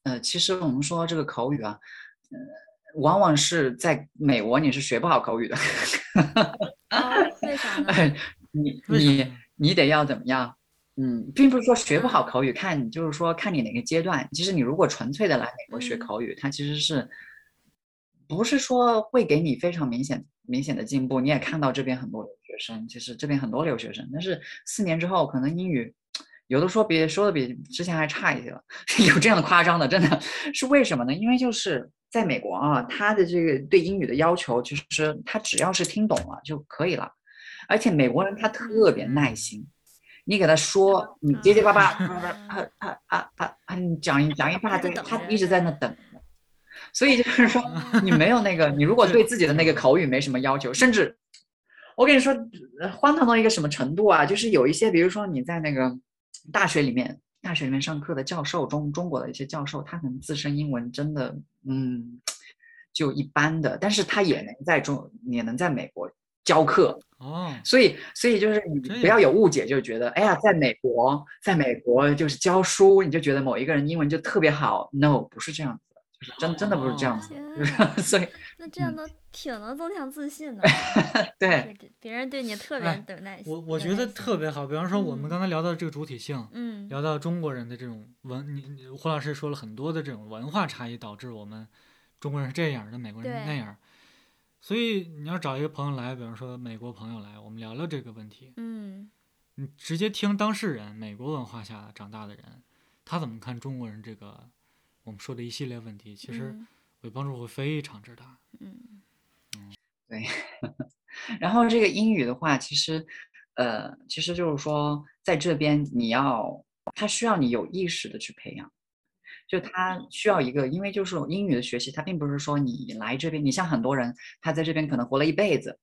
呃，其实我们说这个口语啊，呃，往往是在美国你是学不好口语的。为啥呢？<laughs> 你你你得要怎么样？嗯，并不是说学不好口语，看就是说看你哪个阶段。其实你如果纯粹的来美国学口语，它其实是不是说会给你非常明显明显的进步，你也看到这边很多留学生，其实这边很多留学生，但是四年之后可能英语有的说比说的比之前还差一些了，<laughs> 有这样的夸张的，真的。是为什么呢？因为就是在美国啊，他的这个对英语的要求，其实他只要是听懂了就可以了，而且美国人他特别耐心，你给他说，<laughs> 你结结巴巴，啊啊啊啊啊，你讲一讲一大堆，他一直在那等。所以就是说，<laughs> 你没有那个，你如果对自己的那个口语没什么要求，甚至我跟你说，荒唐到一个什么程度啊？就是有一些，比如说你在那个大学里面，大学里面上课的教授，中中国的一些教授，他可能自身英文真的，嗯，就一般的，但是他也能在中，也能在美国教课哦。所以，所以就是你不要有误解，就觉得哎呀，在美国，在美国就是教书，你就觉得某一个人英文就特别好。No，不是这样子。就是真真的不是这样子，<laughs> 所以那这样都挺能增强自信的。<laughs> 对，别人对你特别有耐心。我我觉得特别好。比方说，我们刚才聊到这个主体性，嗯，聊到中国人的这种文，你胡老师说了很多的这种文化差异导致我们中国人是这样的，美国人那样。所以你要找一个朋友来，比方说美国朋友来，我们聊聊这个问题。嗯，你直接听当事人，美国文化下长大的人，他怎么看中国人这个？我们说的一系列问题，其实会帮助会非常之大。嗯嗯，对。<laughs> 然后这个英语的话，其实，呃，其实就是说，在这边你要，他需要你有意识的去培养，就它需要一个，因为就是英语的学习，它并不是说你来这边，你像很多人，他在这边可能活了一辈子，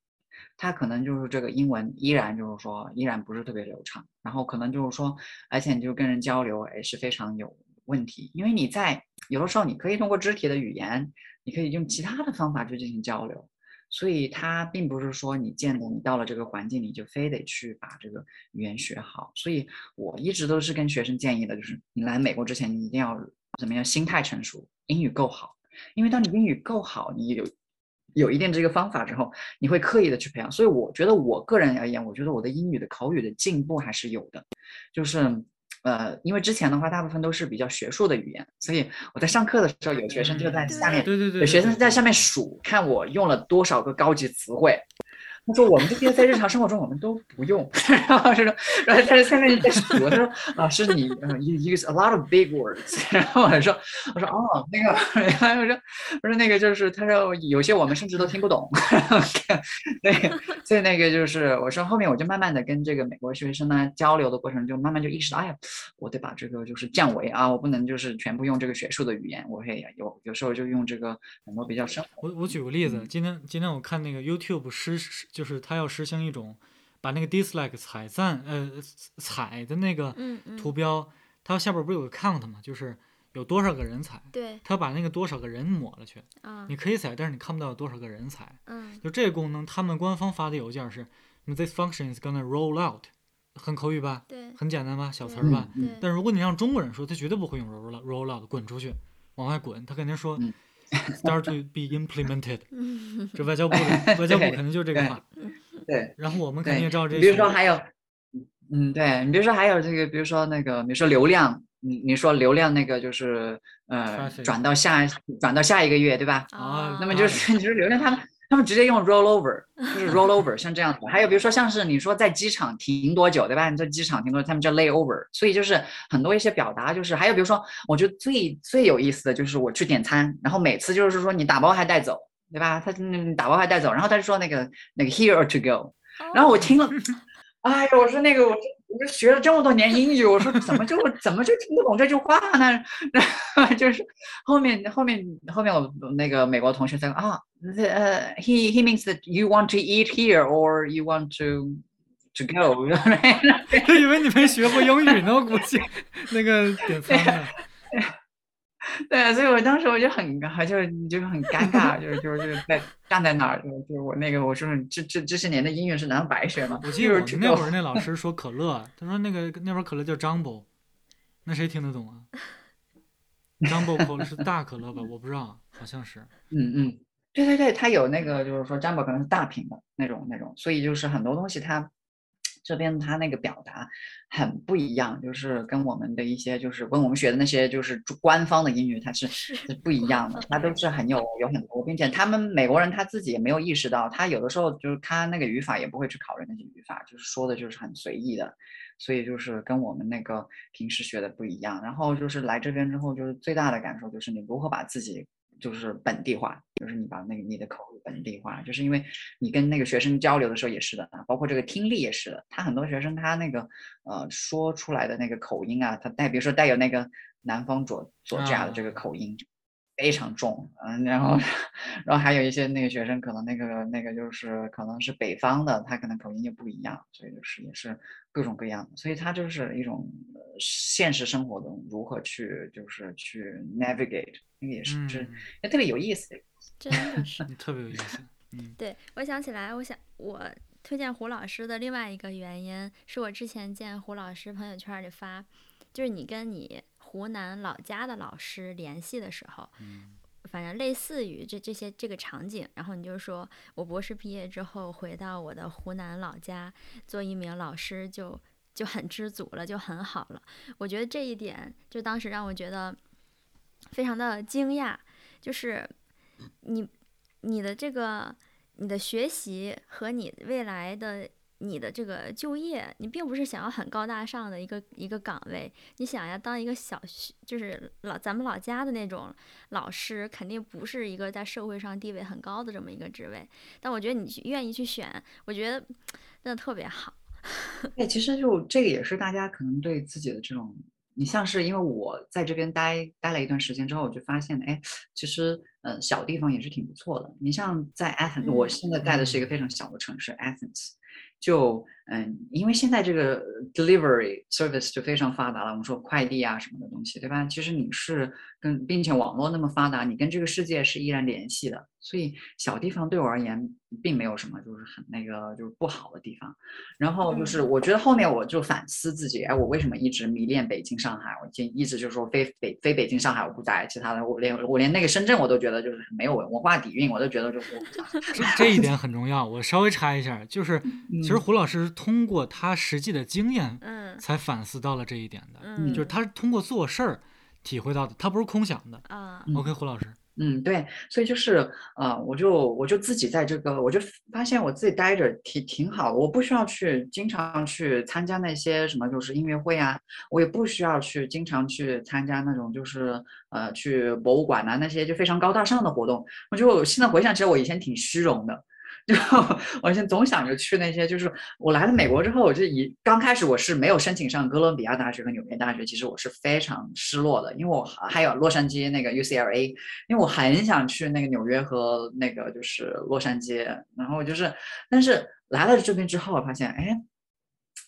他可能就是这个英文依然就是说依然不是特别流畅，然后可能就是说，而且你就跟人交流也是非常有。问题，因为你在有的时候，你可以通过肢体的语言，你可以用其他的方法去进行交流，所以它并不是说你见到你到了这个环境，你就非得去把这个语言学好。所以我一直都是跟学生建议的，就是你来美国之前，你一定要怎么样，心态成熟，英语够好。因为当你英语够好，你有有一定这个方法之后，你会刻意的去培养。所以我觉得我个人而言，我觉得我的英语的口语的进步还是有的，就是。呃，因为之前的话，大部分都是比较学术的语言，所以我在上课的时候，有学生就在下面，对对对，有学生在下面数，看我用了多少个高级词汇。他说：“我们这些在日常生活中我们都不用。<laughs> ”然后说，然后他在下面在说，他说：“老师，你 you use a lot of big words。<laughs> ”然后我说：“我说哦，那个，<laughs> 然后我说我说那个就是，他说有些我们甚至都听不懂。对，所以那个就是我说后面我就慢慢的跟这个美国学生呢交流的过程，就慢慢就意识到，哎呀，我得把这个就是降维啊，我不能就是全部用这个学术的语言，我会有有时候就用这个很多比较生活。我我举个例子，今天今天我看那个 YouTube 实就是他要实行一种，把那个 dislike 踩赞呃踩的那个图标，它下边不是有个 count 吗？就是有多少个人踩。对。他把那个多少个人抹了去。啊。你可以踩，但是你看不到有多少个人踩。嗯。就这个功能，他们官方发的邮件是，this function is gonna roll out，很口语吧？对。很简单吧？小词儿吧？对。但如果你让中国人说，他绝对不会用 roll out roll out，滚出去，往外滚，他肯定说。<laughs> Start to be implemented，这外交部外交部肯定就这个嘛。对，然后我们肯定照这。比如说还有，嗯，对你比如说还有这个，比如说那个，你说流量，你你说流量那个就是呃转到下转到下一个月，对吧？啊，那么就是你说流量他们。他们直接用 roll over，<laughs> 就是 roll over，像这样子。还有比如说像是你说在机场停多久，对吧？你在机场停多久，他们叫 lay over。所以就是很多一些表达，就是还有比如说，我觉得最最有意思的就是我去点餐，然后每次就是说你打包还带走，对吧？他打包还带走，然后他就说那个那个 here or to go，然后我听了，哎呀，我说那个我。我学了这么多年英语，我说怎么就怎么就听不懂这句话呢？<laughs> 就是后面后面后面我那个美国同学在啊，呃，he he means that you want to eat here or you want to to go。<laughs> 他以为你没学过英语呢，我估计那个点餐 <laughs> 呢。对，所以我当时我就很，就就很尴尬，就是就是在站在那儿，就就我那个我说这这这些年的音乐是难道白学吗？我 <laughs> 记得那会儿那老 <laughs> 师说可乐，他说那个那会儿可乐叫 Jumbo，那谁听得懂啊？Jumbo <laughs> 可乐是大可乐吧？我不知道，好像是。嗯嗯，对对对，它有那个就是说 Jumbo 可能是大瓶的那种那种，所以就是很多东西它这边他那个表达很不一样，就是跟我们的一些就是跟我们学的那些就是官方的英语，它是是不一样的，它都是很有有很多，并且他们美国人他自己也没有意识到，他有的时候就是他那个语法也不会去考虑那些语法，就是说的就是很随意的，所以就是跟我们那个平时学的不一样。然后就是来这边之后，就是最大的感受就是你如何把自己。就是本地化，就是你把那个你的口语本地化，就是因为你跟那个学生交流的时候也是的啊，包括这个听力也是的。他很多学生他那个呃说出来的那个口音啊，他带比如说带有那个南方左左家的这个口音。非常重，嗯，然后，<laughs> 然后还有一些那个学生，可能那个那个就是可能是北方的，他可能口音就不一样，所以就是也是各种各样的，所以他就是一种现实生活中如何去就是去 navigate，那个也是，是也特别有意思，<laughs> 真的是 <laughs> 特别有意思。嗯，对我想起来，我想我推荐胡老师的另外一个原因，是我之前见胡老师朋友圈里发，就是你跟你。湖南老家的老师联系的时候，反正类似于这这些这个场景，然后你就说我博士毕业之后回到我的湖南老家做一名老师，就就很知足了，就很好了。我觉得这一点就当时让我觉得非常的惊讶，就是你你的这个你的学习和你未来的。你的这个就业，你并不是想要很高大上的一个一个岗位，你想要当一个小学，就是老咱们老家的那种老师，肯定不是一个在社会上地位很高的这么一个职位。但我觉得你愿意去选，我觉得 <tsk> 真的特别好。哎，其实就这个也是大家可能对自己的这种，你像是因为我在这边待待了一段时间之后，我就发现，哎，其实呃小地方也是挺不错的。你像在 Athens，我现在待的是一个非常小的城市 Athens。就嗯，因为现在这个 delivery service 就非常发达了，我们说快递啊什么的东西，对吧？其实你是跟，并且网络那么发达，你跟这个世界是依然联系的。所以小地方对我而言并没有什么就是很那个就是不好的地方。然后就是我觉得后面我就反思自己，哎，我为什么一直迷恋北京、上海？我就一直就是说非北非北京、上海我不待，其他的我连我连那个深圳我都觉得就是没有文化底蕴，我都觉得就是这这一点很重要。我稍微插一下，就是其实胡老师通过他实际的经验，嗯，才反思到了这一点的，嗯，就是他是通过做事儿体会到的，他不是空想的啊。OK，胡老师。嗯，对，所以就是啊，我就我就自己在这个，我就发现我自己待着挺挺好，我不需要去经常去参加那些什么就是音乐会啊，我也不需要去经常去参加那种就是呃去博物馆啊那些就非常高大上的活动。我就现在回想起来，我以前挺虚荣的。就我现在总想着去那些，就是我来了美国之后，我就以刚开始我是没有申请上哥伦比亚大学和纽约大学，其实我是非常失落的，因为我还有洛杉矶那个 UCLA，因为我很想去那个纽约和那个就是洛杉矶，然后就是，但是来了这边之后，我发现，哎。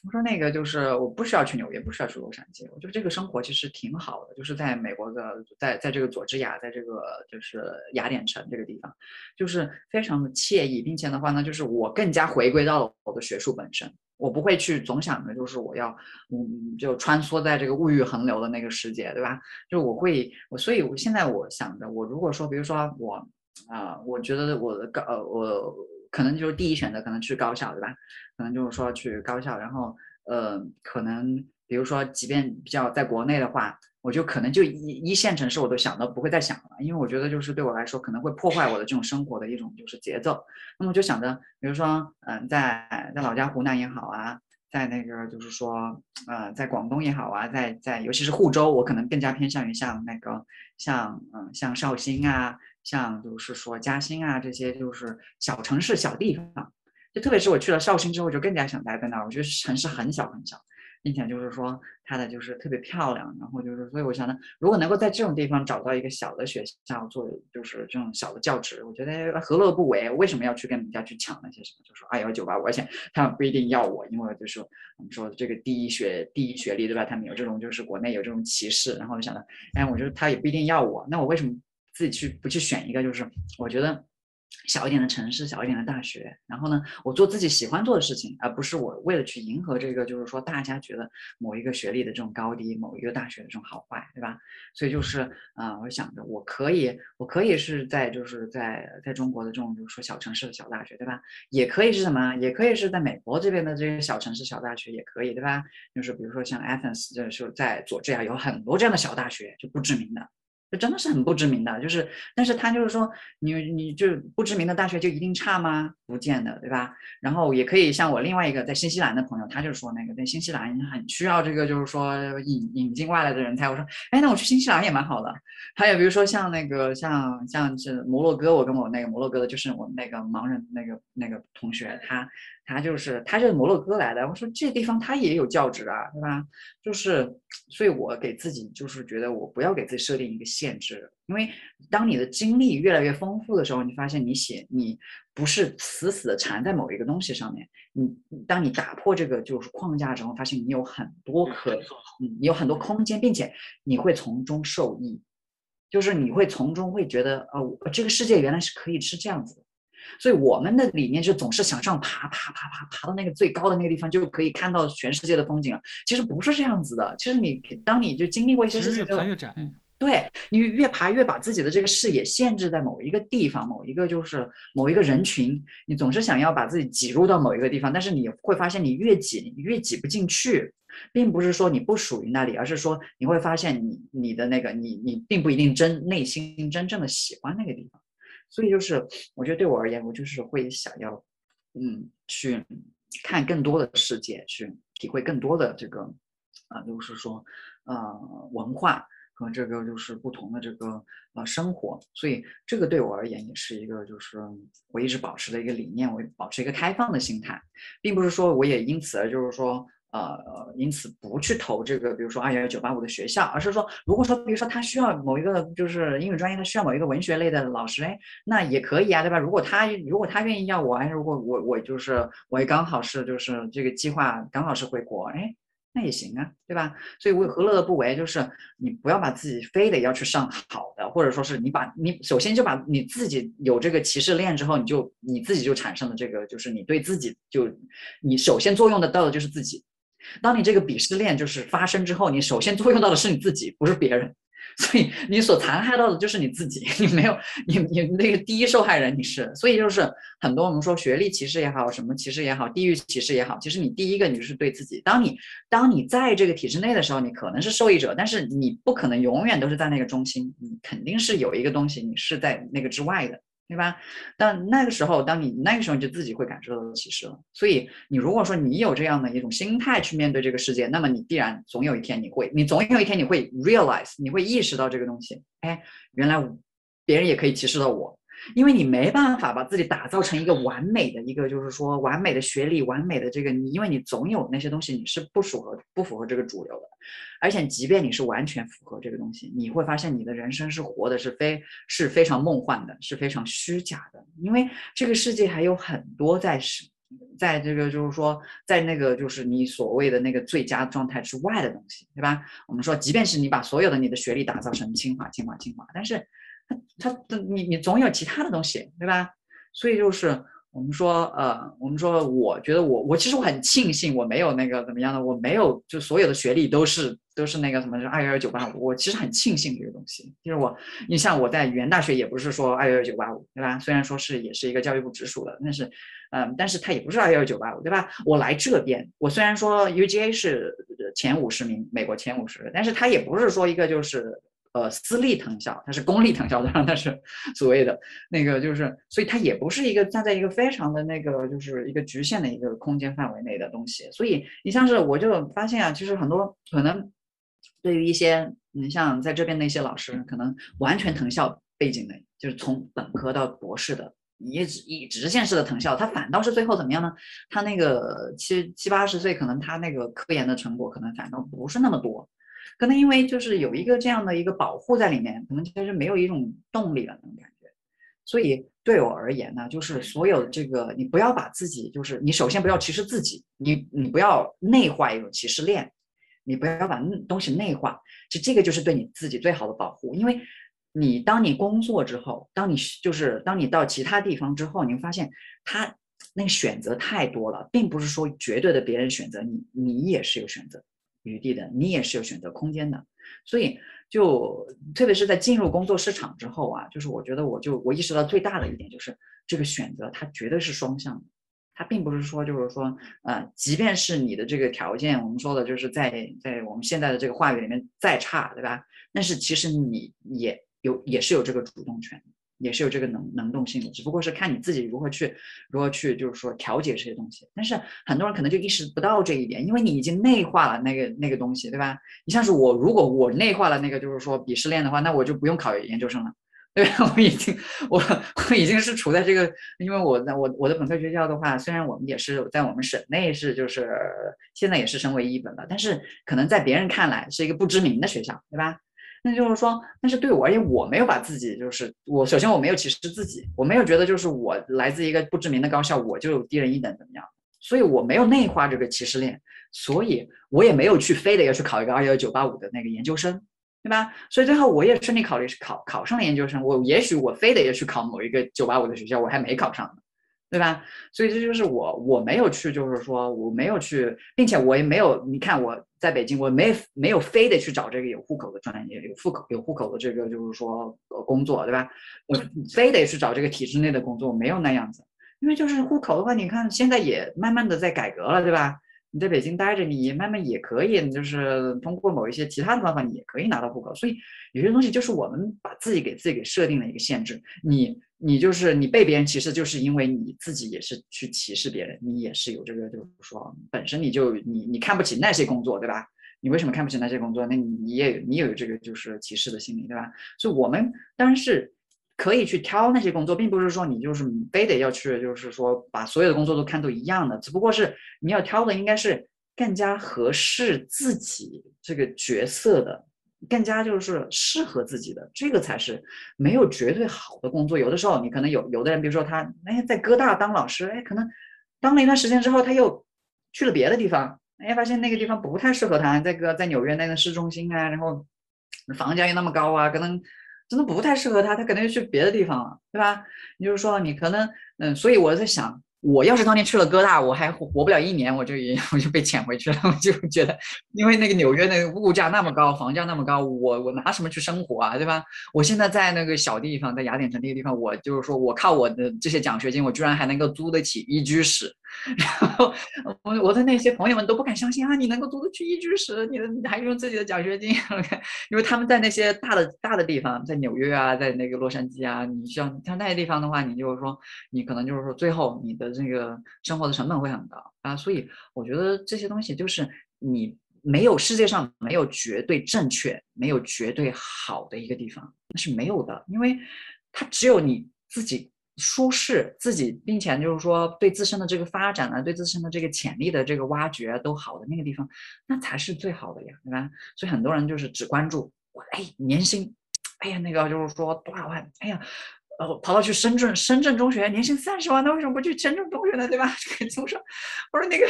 我说那个就是我不需要去纽约，不需要去洛杉矶，我觉得这个生活其实挺好的，就是在美国的，在在这个佐治亚，在这个就是雅典城这个地方，就是非常的惬意，并且的话呢，就是我更加回归到了我的学术本身，我不会去总想着就是我要嗯就穿梭在这个物欲横流的那个世界，对吧？就我会我，所以我现在我想着，我如果说比如说我啊，我觉得我的高呃我。可能就是第一选择，可能去高校，对吧？可能就是说去高校，然后呃，可能比如说，即便比较在国内的话，我就可能就一一线城市我都想都不会再想了，因为我觉得就是对我来说可能会破坏我的这种生活的一种就是节奏。那么就想着，比如说，嗯，在在老家湖南也好啊，在那个就是说，呃，在广东也好啊，在在尤其是湖州，我可能更加偏向于像那个像嗯像绍兴啊。像就是说嘉兴啊这些就是小城市小地方，就特别是我去了绍兴之后，就更加想待在那儿。我觉得城市很小很小，并且就是说它的就是特别漂亮。然后就是所以我想呢，如果能够在这种地方找到一个小的学校做就是这种小的教职，我觉得何乐不为？为什么要去跟人家去抢那些什么？就说二幺九八五，而且他们不一定要我，因为就是我们说这个第一学第一学历对吧？他们有这种就是国内有这种歧视。然后我想到，哎，我觉得他也不一定要我，那我为什么？自己去不去选一个，就是我觉得小一点的城市，小一点的大学，然后呢，我做自己喜欢做的事情，而不是我为了去迎合这个，就是说大家觉得某一个学历的这种高低，某一个大学的这种好坏，对吧？所以就是啊，我想着我可以，我可以是在就是在在中国的这种就是说小城市的小大学，对吧？也可以是什么？也可以是在美国这边的这些小城市小大学，也可以，对吧？就是比如说像 Athens，就是在佐治亚有很多这样的小大学，就不知名的。就真的是很不知名的，就是，但是他就是说，你你就不知名的大学就一定差吗？不见得，对吧？然后也可以像我另外一个在新西兰的朋友，他就说那个在新西兰很需要这个，就是说引引进外来的人才。我说，哎，那我去新西兰也蛮好的。还有比如说像那个像像是摩洛哥，我跟我那个摩洛哥的，就是我那个盲人那个那个同学，他。他就是他是摩洛哥来的，我说这地方他也有教职啊，对吧？就是，所以我给自己就是觉得我不要给自己设定一个限制，因为当你的经历越来越丰富的时候，你发现你写你不是死死的缠在某一个东西上面，你当你打破这个就是框架之后，发现你有很多可，嗯，你有很多空间，并且你会从中受益，就是你会从中会觉得，哦，这个世界原来是可以是这样子的。所以我们的理念就总是想上爬，爬，爬，爬，爬到那个最高的那个地方，就可以看到全世界的风景其实不是这样子的。其实你当你就经历过一些事情，越爬越窄。对你越爬越把自己的这个视野限制在某一个地方，某一个就是某一个人群。你总是想要把自己挤入到某一个地方，但是你会发现你越挤，你越挤不进去，并不是说你不属于那里，而是说你会发现你你的那个你你并不一定真内心真正的喜欢那个地方。所以就是，我觉得对我而言，我就是会想要，嗯，去看更多的世界，去体会更多的这个，啊，就是说，呃，文化和这个就是不同的这个呃生活。所以这个对我而言也是一个，就是我一直保持的一个理念，我保持一个开放的心态，并不是说我也因此而就是说。呃，因此不去投这个，比如说二幺幺九八五的学校，而是说，如果说，比如说他需要某一个就是英语专业，他需要某一个文学类的老师，哎，那也可以啊，对吧？如果他如果他愿意要我，哎，如果我我就是我也刚好是就是这个计划刚好是回国，哎，那也行啊，对吧？所以我何乐而不为？就是你不要把自己非得要去上好的，或者说是你把你首先就把你自己有这个歧视链之后，你就你自己就产生了这个，就是你对自己就你首先作用的到的就是自己。当你这个鄙视链就是发生之后，你首先作用到的是你自己，不是别人，所以你所残害到的就是你自己。你没有你你那个第一受害人你是，所以就是很多我们说学历歧视也好，什么歧视也好，地域歧视也好，其实你第一个你就是对自己。当你当你在这个体制内的时候，你可能是受益者，但是你不可能永远都是在那个中心，你肯定是有一个东西你是在那个之外的。对吧？但那个时候，当你那个时候，你就自己会感受到歧视了。所以，你如果说你有这样的一种心态去面对这个世界，那么你必然总有一天你会，你总有一天你会 realize，你会意识到这个东西。哎，原来别人也可以歧视到我。因为你没办法把自己打造成一个完美的一个，就是说完美的学历、完美的这个你，因为你总有那些东西你是不符合、不符合这个主流的。而且，即便你是完全符合这个东西，你会发现你的人生是活的是非是非常梦幻的，是非常虚假的。因为这个世界还有很多在是，在这个就是说，在那个就是你所谓的那个最佳状态之外的东西，对吧？我们说，即便是你把所有的你的学历打造成清华、清华、清华，但是。他他你你总有其他的东西，对吧？所以就是我们说，呃，我们说，我觉得我我其实我很庆幸我没有那个怎么样的，我没有就所有的学历都是都是那个什么，就二幺幺九八五。我其实很庆幸这个东西，就是我，你像我在语言大学也不是说二幺幺九八五，对吧？虽然说是也是一个教育部直属的，但是，嗯，但是它也不是二幺幺九八五，对吧？我来这边，我虽然说 UGA 是前五十名，美国前五十，但是它也不是说一个就是。呃，私立藤校，它是公立藤校，当然它是所谓的那个，就是，所以它也不是一个站在一个非常的那个，就是一个局限的一个空间范围内的东西。所以你像是我就发现啊，其实很多可能对于一些你像在这边的一些老师，可能完全藤校背景的，就是从本科到博士的，一直以直线式的藤校，他反倒是最后怎么样呢？他那个七七八十岁，可能他那个科研的成果可能反倒不是那么多。可能因为就是有一个这样的一个保护在里面，可能就是没有一种动力了那种感觉。所以对我而言呢，就是所有的这个，你不要把自己，就是你首先不要歧视自己，你你不要内化一种歧视链，你不要把东西内化，就这个就是对你自己最好的保护。因为你当你工作之后，当你就是当你到其他地方之后，你会发现他那个选择太多了，并不是说绝对的别人选择你，你也是有选择余地的，你也是有选择空间的。所以就特别是在进入工作市场之后啊，就是我觉得我就我意识到最大的一点就是这个选择它绝对是双向的。它并不是说，就是说，呃，即便是你的这个条件，我们说的就是在在我们现在的这个话语里面再差，对吧？但是其实你也有也是有这个主动权，也是有这个能能动性的，只不过是看你自己如何去如何去，就是说调节这些东西。但是很多人可能就意识不到这一点，因为你已经内化了那个那个东西，对吧？你像是我，如果我内化了那个就是说鄙视链的话，那我就不用考研究生了。对，<laughs> 我已经，我我已经是处在这个，因为我在我我的本科学校的话，虽然我们也是在我们省内是就是现在也是升为一本了，但是可能在别人看来是一个不知名的学校，对吧？那就是说，但是对我而言，我没有把自己就是我首先我没有歧视自己，我没有觉得就是我来自一个不知名的高校我就低人一等怎么样，所以我没有内化这个歧视链，所以我也没有去非得要去考一个二幺幺九八五的那个研究生。对吧？所以最后我也顺利考虑是考考上了研究生。我也许我非得要去考某一个九八五的学校，我还没考上呢，对吧？所以这就是我我没有去，就是说我没有去，并且我也没有。你看我在北京，我没没有非得去找这个有户口的专业，有户口有户口的这个就是说呃工作，对吧？我非得去找这个体制内的工作，没有那样子。因为就是户口的话，你看现在也慢慢的在改革了，对吧？你在北京待着，你慢慢也可以，你就是通过某一些其他的方法，你也可以拿到户口。所以有些东西就是我们把自己给自己给设定了一个限制。你你就是你被别人歧视，就是因为你自己也是去歧视别人，你也是有这个，就是说本身你就你你看不起那些工作，对吧？你为什么看不起那些工作？那你你也你有这个就是歧视的心理，对吧？所以我们当然是。可以去挑那些工作，并不是说你就是非得要去，就是说把所有的工作都看都一样的，只不过是你要挑的应该是更加合适自己这个角色的，更加就是适合自己的，这个才是没有绝对好的工作。有的时候你可能有有的人，比如说他哎在哥大当老师，哎可能当了一段时间之后，他又去了别的地方，哎发现那个地方不太适合他，在哥在纽约那个市中心啊，然后房价又那么高啊，可能。真的不太适合他，他可能又去别的地方了，对吧？你就是说，你可能，嗯，所以我在想。我要是当年去了哥大，我还活不了一年，我就也 <laughs> 我就被遣回去了。我就觉得，因为那个纽约那个物价那么高，房价那么高，我我拿什么去生活啊，对吧？我现在在那个小地方，在雅典城那个地方，我就是说我靠我的这些奖学金，我居然还能够租得起一居室。然后我我的那些朋友们都不敢相信啊，你能够读得去一居室，你的你还用自己的奖学金，OK？？因为他们在那些大的大的地方，在纽约啊，在那个洛杉矶啊，你像像那些地方的话，你就是说你可能就是说最后你的。这个生活的成本会很高啊，所以我觉得这些东西就是你没有世界上没有绝对正确、没有绝对好的一个地方，那是没有的，因为它只有你自己舒适、自己，并且就是说对自身的这个发展呢，对自身的这个潜力的这个挖掘都好的那个地方，那才是最好的呀，对吧？所以很多人就是只关注我，哎，年薪，哎呀，那个就是说多少万，哎呀。呃，跑到去深圳，深圳中学年薪三十万，那为什么不去深圳中学呢？对吧？这个怎么说？我说那个，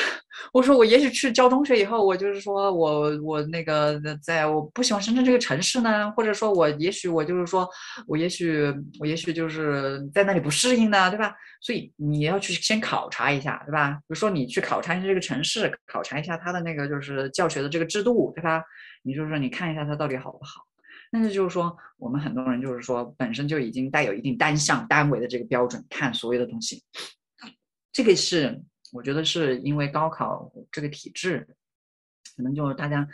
我说我也许去教中学以后，我就是说我我那个在我不喜欢深圳这个城市呢，或者说我也许我就是说我也许我也许就是在那里不适应呢，对吧？所以你要去先考察一下，对吧？比如说你去考察一下这个城市，考察一下它的那个就是教学的这个制度，对吧？你就是说你看一下它到底好不好。但是就是说，我们很多人就是说，本身就已经带有一定单向、单维的这个标准看所有的东西。这个是我觉得是因为高考这个体制，可能就是大家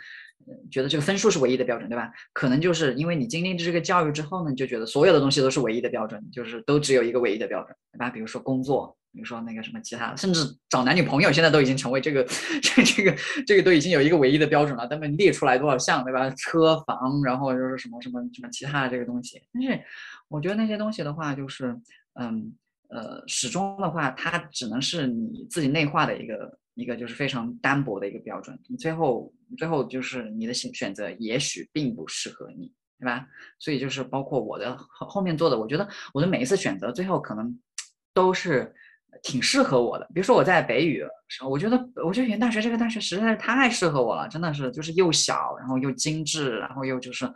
觉得这个分数是唯一的标准，对吧？可能就是因为你经历这个教育之后呢，你就觉得所有的东西都是唯一的标准，就是都只有一个唯一的标准，对吧？比如说工作。比如说那个什么其他，甚至找男女朋友，现在都已经成为这个这 <laughs> 这个这个都已经有一个唯一的标准了。他们列出来多少项，对吧？车房，然后就是什么什么什么其他的这个东西。但是我觉得那些东西的话，就是嗯呃，始终的话，它只能是你自己内化的一个一个就是非常单薄的一个标准。你最后最后就是你的选选择，也许并不适合你，对吧？所以就是包括我的后面做的，我觉得我的每一次选择，最后可能都是。挺适合我的。比如说我在北语，我觉得我觉得语言大学这个大学实在是太适合我了，真的是就是又小，然后又精致，然后又就是。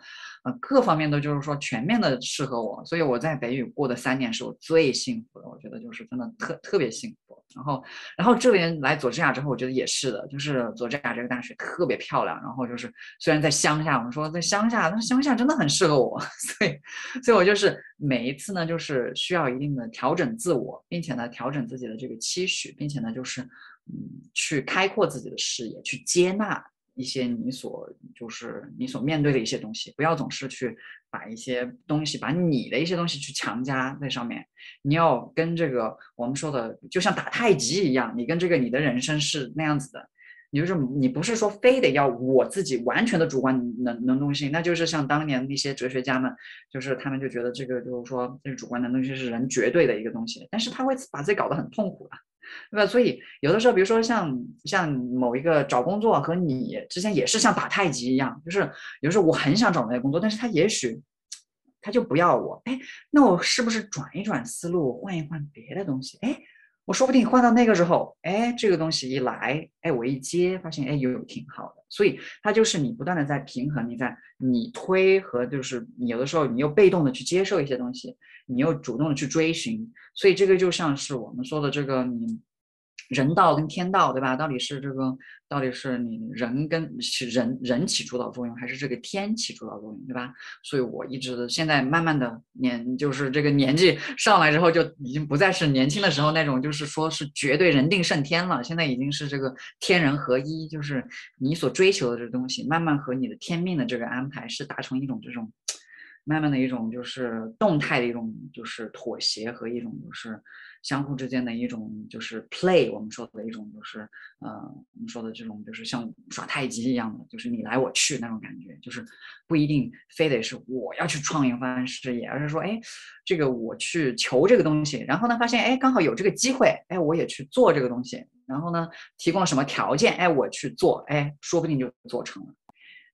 呃，各方面都就是说全面的适合我，所以我在北语过的三年是我最幸福的，我觉得就是真的特特别幸福。然后，然后这边来佐治亚之后，我觉得也是的，就是佐治亚这个大学特别漂亮。然后就是虽然在乡下，我们说在乡下，但是乡下真的很适合我，<laughs> 所以，所以我就是每一次呢，就是需要一定的调整自我，并且呢，调整自己的这个期许，并且呢，就是嗯，去开阔自己的视野，去接纳。一些你所就是你所面对的一些东西，不要总是去把一些东西，把你的一些东西去强加在上面。你要跟这个我们说的，就像打太极一样，你跟这个你的人生是那样子的。你就是你不是说非得要我自己完全的主观能能动性，那就是像当年那些哲学家们，就是他们就觉得这个就是说这个主观能动性是人绝对的一个东西，但是他会把自己搞得很痛苦的。对吧？所以有的时候，比如说像像某一个找工作和你之前也是像打太极一样，就是有时候我很想找那个工作，但是他也许他就不要我，哎，那我是不是转一转思路，换一换别的东西？哎，我说不定换到那个时候，哎，这个东西一来，哎，我一接发现，哎，又有挺好的。所以它就是你不断的在平衡，你在你推和就是有的时候你又被动的去接受一些东西。你又主动的去追寻，所以这个就像是我们说的这个你人道跟天道，对吧？到底是这个，到底是你人跟是人人起主导作用，还是这个天起主导作用，对吧？所以我一直现在慢慢的年，就是这个年纪上来之后，就已经不再是年轻的时候那种，就是说是绝对人定胜天了。现在已经是这个天人合一，就是你所追求的这东西，慢慢和你的天命的这个安排是达成一种这种。慢慢的一种就是动态的一种就是妥协和一种就是相互之间的一种就是 play，我们说的一种就是呃我们说的这种就是像耍太极一样的，就是你来我去那种感觉，就是不一定非得是我要去创一番事业，而是说哎这个我去求这个东西，然后呢发现哎刚好有这个机会，哎我也去做这个东西，然后呢提供了什么条件，哎我去做，哎说不定就做成了。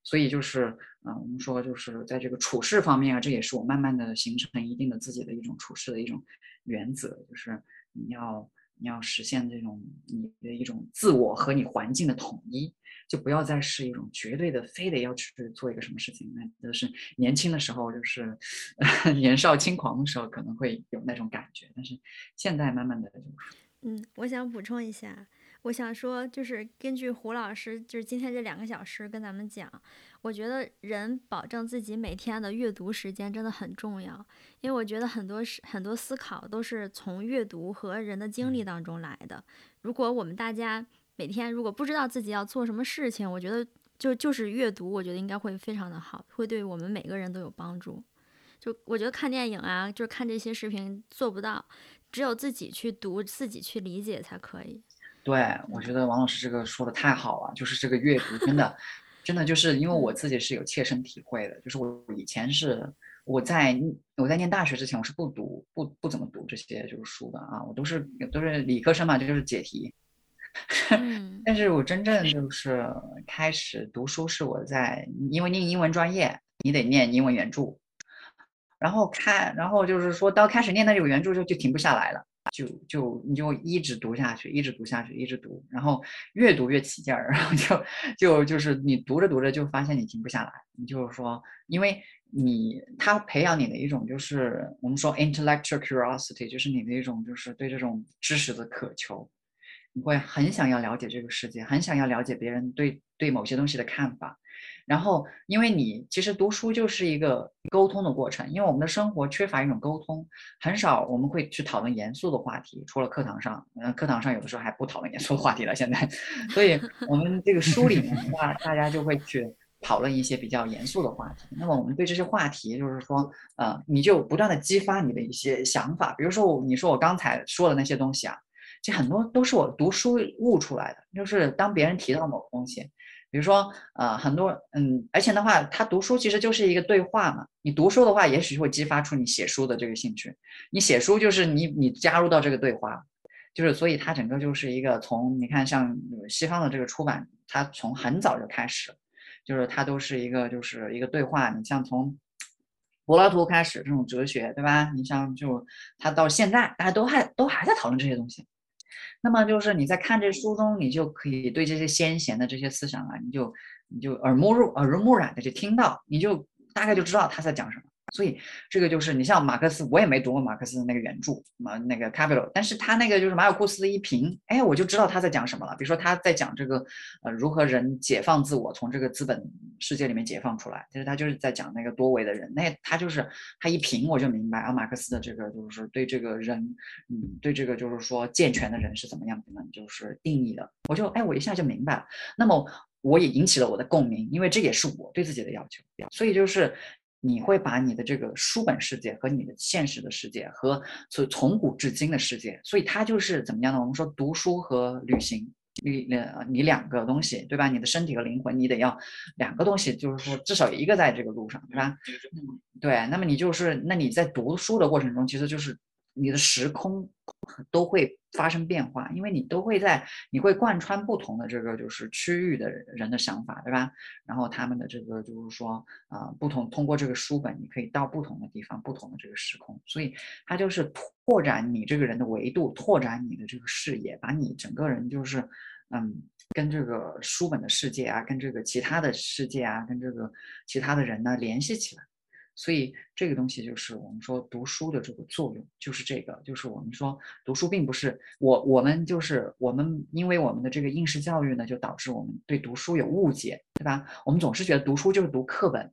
所以就是，嗯，我们说就是在这个处事方面啊，这也是我慢慢的形成一定的自己的一种处事的一种原则，就是你要你要实现这种你的一种自我和你环境的统一，就不要再是一种绝对的非得要去做一个什么事情，那都是年轻的时候就是 <laughs> 年少轻狂的时候可能会有那种感觉，但是现在慢慢的就是，嗯，我想补充一下。我想说，就是根据胡老师，就是今天这两个小时跟咱们讲，我觉得人保证自己每天的阅读时间真的很重要，因为我觉得很多是很多思考都是从阅读和人的经历当中来的。如果我们大家每天如果不知道自己要做什么事情，我觉得就就是阅读，我觉得应该会非常的好，会对我们每个人都有帮助。就我觉得看电影啊，就是看这些视频做不到，只有自己去读，自己去理解才可以。对，我觉得王老师这个说的太好了，就是这个阅读真的，真的就是因为我自己是有切身体会的，就是我以前是我在我在念大学之前，我是不读不不怎么读这些就是书的啊，我都是都是理科生嘛，这就是解题。<laughs> 但是我真正就是开始读书是我在因为念英文专业，你得念英文原著，然后看，然后就是说到开始念那个原著就就停不下来了。就就你就一直读下去，一直读下去，一直读，然后越读越起劲儿，<laughs> 然后就就就是你读着读着就发现你停不下来。你就是说，因为你他培养你的一种就是我们说 intellectual curiosity，就是你的一种就是对这种知识的渴求，你会很想要了解这个世界，很想要了解别人对对某些东西的看法。然后，因为你其实读书就是一个沟通的过程，因为我们的生活缺乏一种沟通，很少我们会去讨论严肃的话题，除了课堂上，嗯，课堂上有的时候还不讨论严肃的话题了。现在，<laughs> 所以我们这个书里面的话，大家就会去讨论一些比较严肃的话题。那么我们对这些话题，就是说，呃，你就不断的激发你的一些想法。比如说，你说我刚才说的那些东西啊，其实很多都是我读书悟出来的。就是当别人提到某个东西。比如说，呃，很多，嗯，而且的话，他读书其实就是一个对话嘛。你读书的话，也许会激发出你写书的这个兴趣。你写书就是你，你加入到这个对话，就是所以它整个就是一个从你看像西方的这个出版，它从很早就开始，就是它都是一个就是一个对话。你像从柏拉图开始这种哲学，对吧？你像就他到现在，大家都还都还在讨论这些东西。那么就是你在看这书中，你就可以对这些先贤的这些思想啊，你就你就耳目入耳濡目染的就听到，你就大概就知道他在讲什么。所以这个就是你像马克思，我也没读过马克思的那个原著嘛，那个《Capital》，但是他那个就是马尔库斯的一评，哎，我就知道他在讲什么了。比如说他在讲这个呃如何人解放自我，从这个资本世界里面解放出来，其实他就是在讲那个多维的人。那他就是他一评我就明白啊，马克思的这个就是对这个人，嗯，对这个就是说健全的人是怎么样的呢？就是定义的，我就哎我一下就明白了。那么我也引起了我的共鸣，因为这也是我对自己的要求，所以就是。你会把你的这个书本世界和你的现实的世界和从从古至今的世界，所以它就是怎么样呢？我们说读书和旅行，你呃你两个东西对吧？你的身体和灵魂，你得要两个东西，就是说至少一个在这个路上，对吧？对，那么你就是那你在读书的过程中，其实就是你的时空都会。发生变化，因为你都会在，你会贯穿不同的这个就是区域的人的想法，对吧？然后他们的这个就是说，啊，不同通过这个书本，你可以到不同的地方，不同的这个时空，所以它就是拓展你这个人的维度，拓展你的这个视野，把你整个人就是，嗯，跟这个书本的世界啊，跟这个其他的世界啊，跟这个其他的人呢联系起来。所以这个东西就是我们说读书的这个作用，就是这个，就是我们说读书并不是我我们就是我们，因为我们的这个应试教育呢，就导致我们对读书有误解，对吧？我们总是觉得读书就是读课本，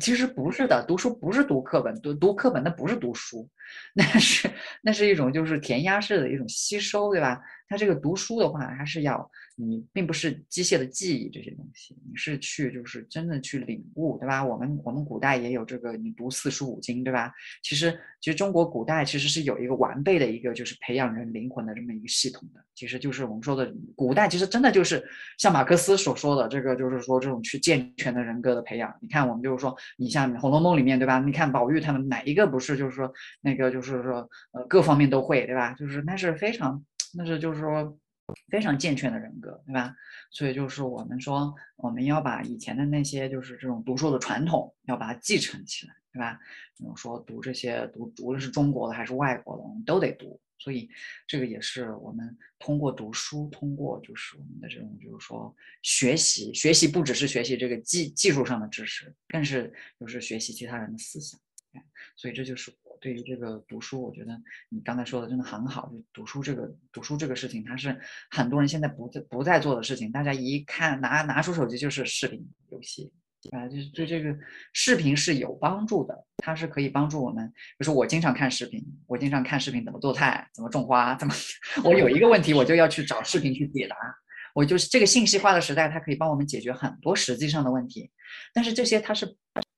其实不是的，读书不是读课本，读读课本那不是读书，<laughs> 那是那是一种就是填鸭式的一种吸收，对吧？它这个读书的话，还是要。你并不是机械的记忆这些东西，你是去就是真的去领悟，对吧？我们我们古代也有这个，你读四书五经，对吧？其实其实中国古代其实是有一个完备的一个就是培养人灵魂的这么一个系统的，其实就是我们说的古代其实真的就是像马克思所说的这个，就是说这种去健全的人格的培养。你看我们就是说，你像《红楼梦》里面，对吧？你看宝玉他们哪一个不是就是说那个就是说呃各方面都会，对吧？就是那是非常那是就是说。非常健全的人格，对吧？所以就是我们说，我们要把以前的那些就是这种读书的传统，要把它继承起来，对吧？比如说读这些读，无论是中国的还是外国的，我们都得读。所以这个也是我们通过读书，通过就是我们的这种就是说学习，学习不只是学习这个技技术上的知识，更是就是学习其他人的思想。所以这就是。对于这个读书，我觉得你刚才说的真的很好。就读书这个读书这个事情，它是很多人现在不在不再做的事情。大家一看拿拿出手机就是视频游戏，啊，就是对这个视频是有帮助的，它是可以帮助我们。比如说我经常看视频，我经常看视频怎么做菜，怎么种花，怎么 <laughs> 我有一个问题我就要去找视频去解答。我就是这个信息化的时代，它可以帮我们解决很多实际上的问题，但是这些它是。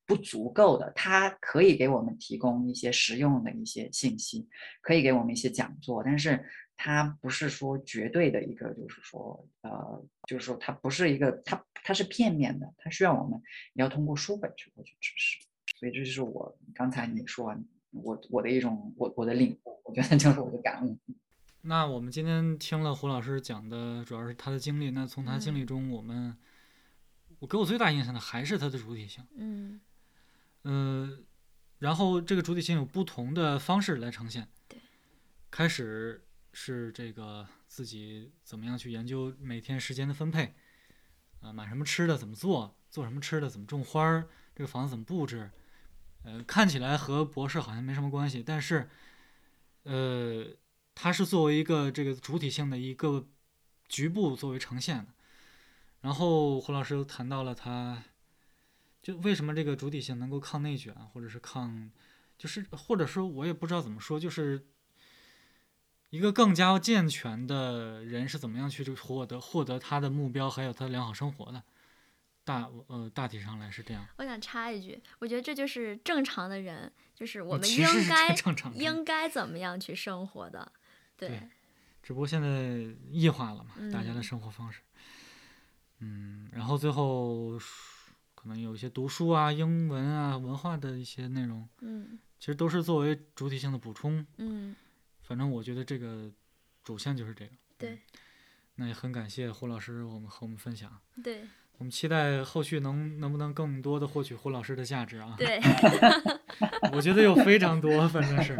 不足够的，它可以给我们提供一些实用的一些信息，可以给我们一些讲座，但是它不是说绝对的一个，就是说，呃，就是说它不是一个，它它是片面的，它需要我们要通过书本去获取知识。所以这就是我刚才你说我我的一种我我的领悟，我觉得就是我的感悟。那我们今天听了胡老师讲的，主要是他的经历。那从他经历中，我们我给我最大印象的还是他的主体性。嗯。嗯，然后这个主体性有不同的方式来呈现。对，开始是这个自己怎么样去研究每天时间的分配，啊，买什么吃的，怎么做，做什么吃的，怎么种花儿，这个房子怎么布置，呃，看起来和博士好像没什么关系，但是，呃，它是作为一个这个主体性的一个局部作为呈现的。然后胡老师又谈到了他。就为什么这个主体性能够抗内卷，或者是抗，就是或者说，我也不知道怎么说，就是一个更加健全的人是怎么样去获得获得他的目标，还有他良好生活的。大呃大体上来是这样。我想插一句，我觉得这就是正常的人，就是我们应该应该怎么样去生活的。对。只不过现在异化了嘛，大家的生活方式。嗯，然后最后。可能有一些读书啊、英文啊、文化的一些内容，嗯，其实都是作为主体性的补充，嗯，反正我觉得这个主线就是这个，对，那也很感谢胡老师，我们和我们分享，对，我们期待后续能能不能更多的获取胡老师的价值啊？对，<laughs> 我觉得有非常多，反正是。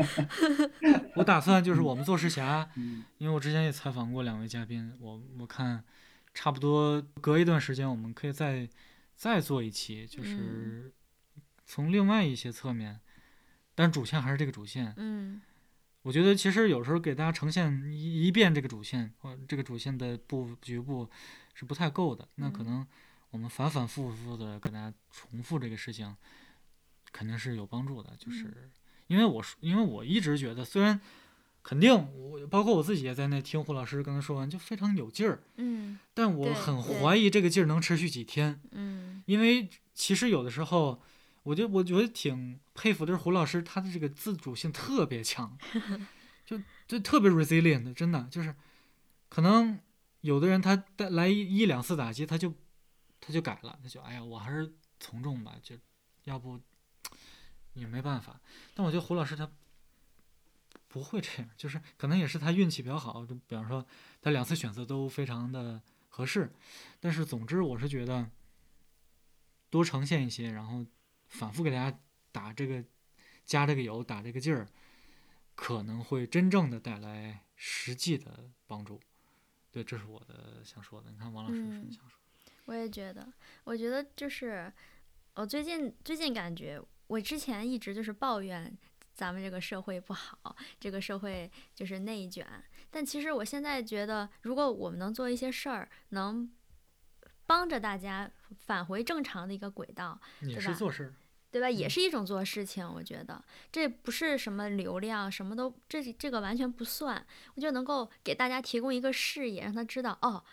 <laughs> 我打算就是我们做实侠，因为我之前也采访过两位嘉宾，我我看差不多隔一段时间我们可以再再做一期，就是从另外一些侧面，但主线还是这个主线。嗯。我觉得其实有时候给大家呈现一一遍这个主线或这个主线的布局部是不太够的，那可能我们反反复复的跟大家重复这个事情，肯定是有帮助的。就是因为我说因为我一直觉得，虽然肯定我包括我自己也在那听胡老师刚才说完，就非常有劲儿，嗯，但我很怀疑这个劲儿能持续几天，嗯，因为其实有的时候。我觉得我觉得挺佩服的是胡老师，他的这个自主性特别强，<laughs> 就就特别 resilient，真的就是，可能有的人他带来一一两次打击，他就他就改了，他就哎呀，我还是从众吧，就要不也没办法。但我觉得胡老师他不会这样，就是可能也是他运气比较好，就比方说他两次选择都非常的合适。但是总之，我是觉得多呈现一些，然后。反复给大家打这个加这个油打这个劲儿，可能会真正的带来实际的帮助。对，这是我的想说的。你看，王老师有什么想说？我也觉得，我觉得就是我最近最近感觉，我之前一直就是抱怨咱们这个社会不好，这个社会就是内卷。但其实我现在觉得，如果我们能做一些事儿，能。帮着大家返回正常的一个轨道，也是做事，对吧？也是一种做事情。我觉得这不是什么流量，什么都这这个完全不算。我就能够给大家提供一个视野，让他知道哦，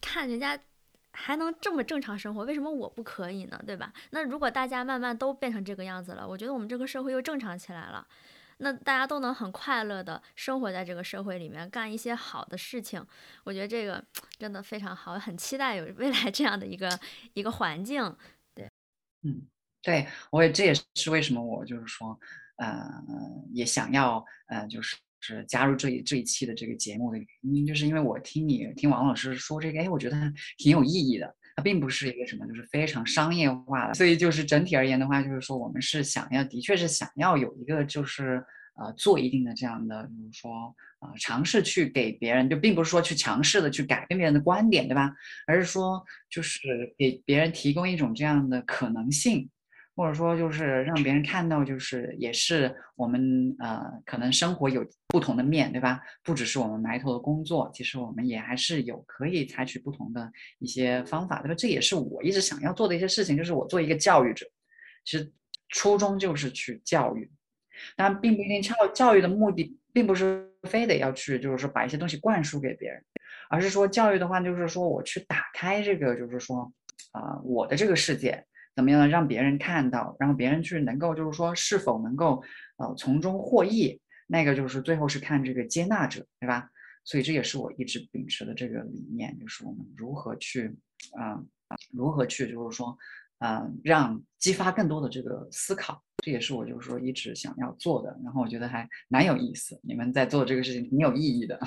看人家还能这么正常生活，为什么我不可以呢？对吧？那如果大家慢慢都变成这个样子了，我觉得我们这个社会又正常起来了。那大家都能很快乐的生活在这个社会里面，干一些好的事情，我觉得这个 <tsk> 真的非常好，很期待有未来这样的一个一个环境。对，嗯，对我也这也是为什么我就是说，呃，也想要呃，就是是加入这一这一期的这个节目的原因，就是因为我听你听王老师说这个，哎，我觉得挺有意义的。它并不是一个什么，就是非常商业化的，所以就是整体而言的话，就是说我们是想要，的确是想要有一个就是呃做一定的这样的，比如说啊尝试去给别人，就并不是说去强势的去改变别人的观点，对吧？而是说就是给别人提供一种这样的可能性。或者说，就是让别人看到，就是也是我们呃，可能生活有不同的面对吧？不只是我们埋头的工作，其实我们也还是有可以采取不同的一些方法，对吧？这也是我一直想要做的一些事情，就是我做一个教育者，其实初衷就是去教育，但并不一定教教育的目的，并不是非得要去，就是说把一些东西灌输给别人，而是说教育的话，就是说我去打开这个，就是说啊，我的这个世界。怎么样？让别人看到，然后别人去能够，就是说是否能够，呃，从中获益。那个就是最后是看这个接纳者，对吧？所以这也是我一直秉持的这个理念，就是我们如何去，啊，如何去，就是说，啊，让激发更多的这个思考。这也是我就是说一直想要做的。然后我觉得还蛮有意思，你们在做这个事情挺有意义的。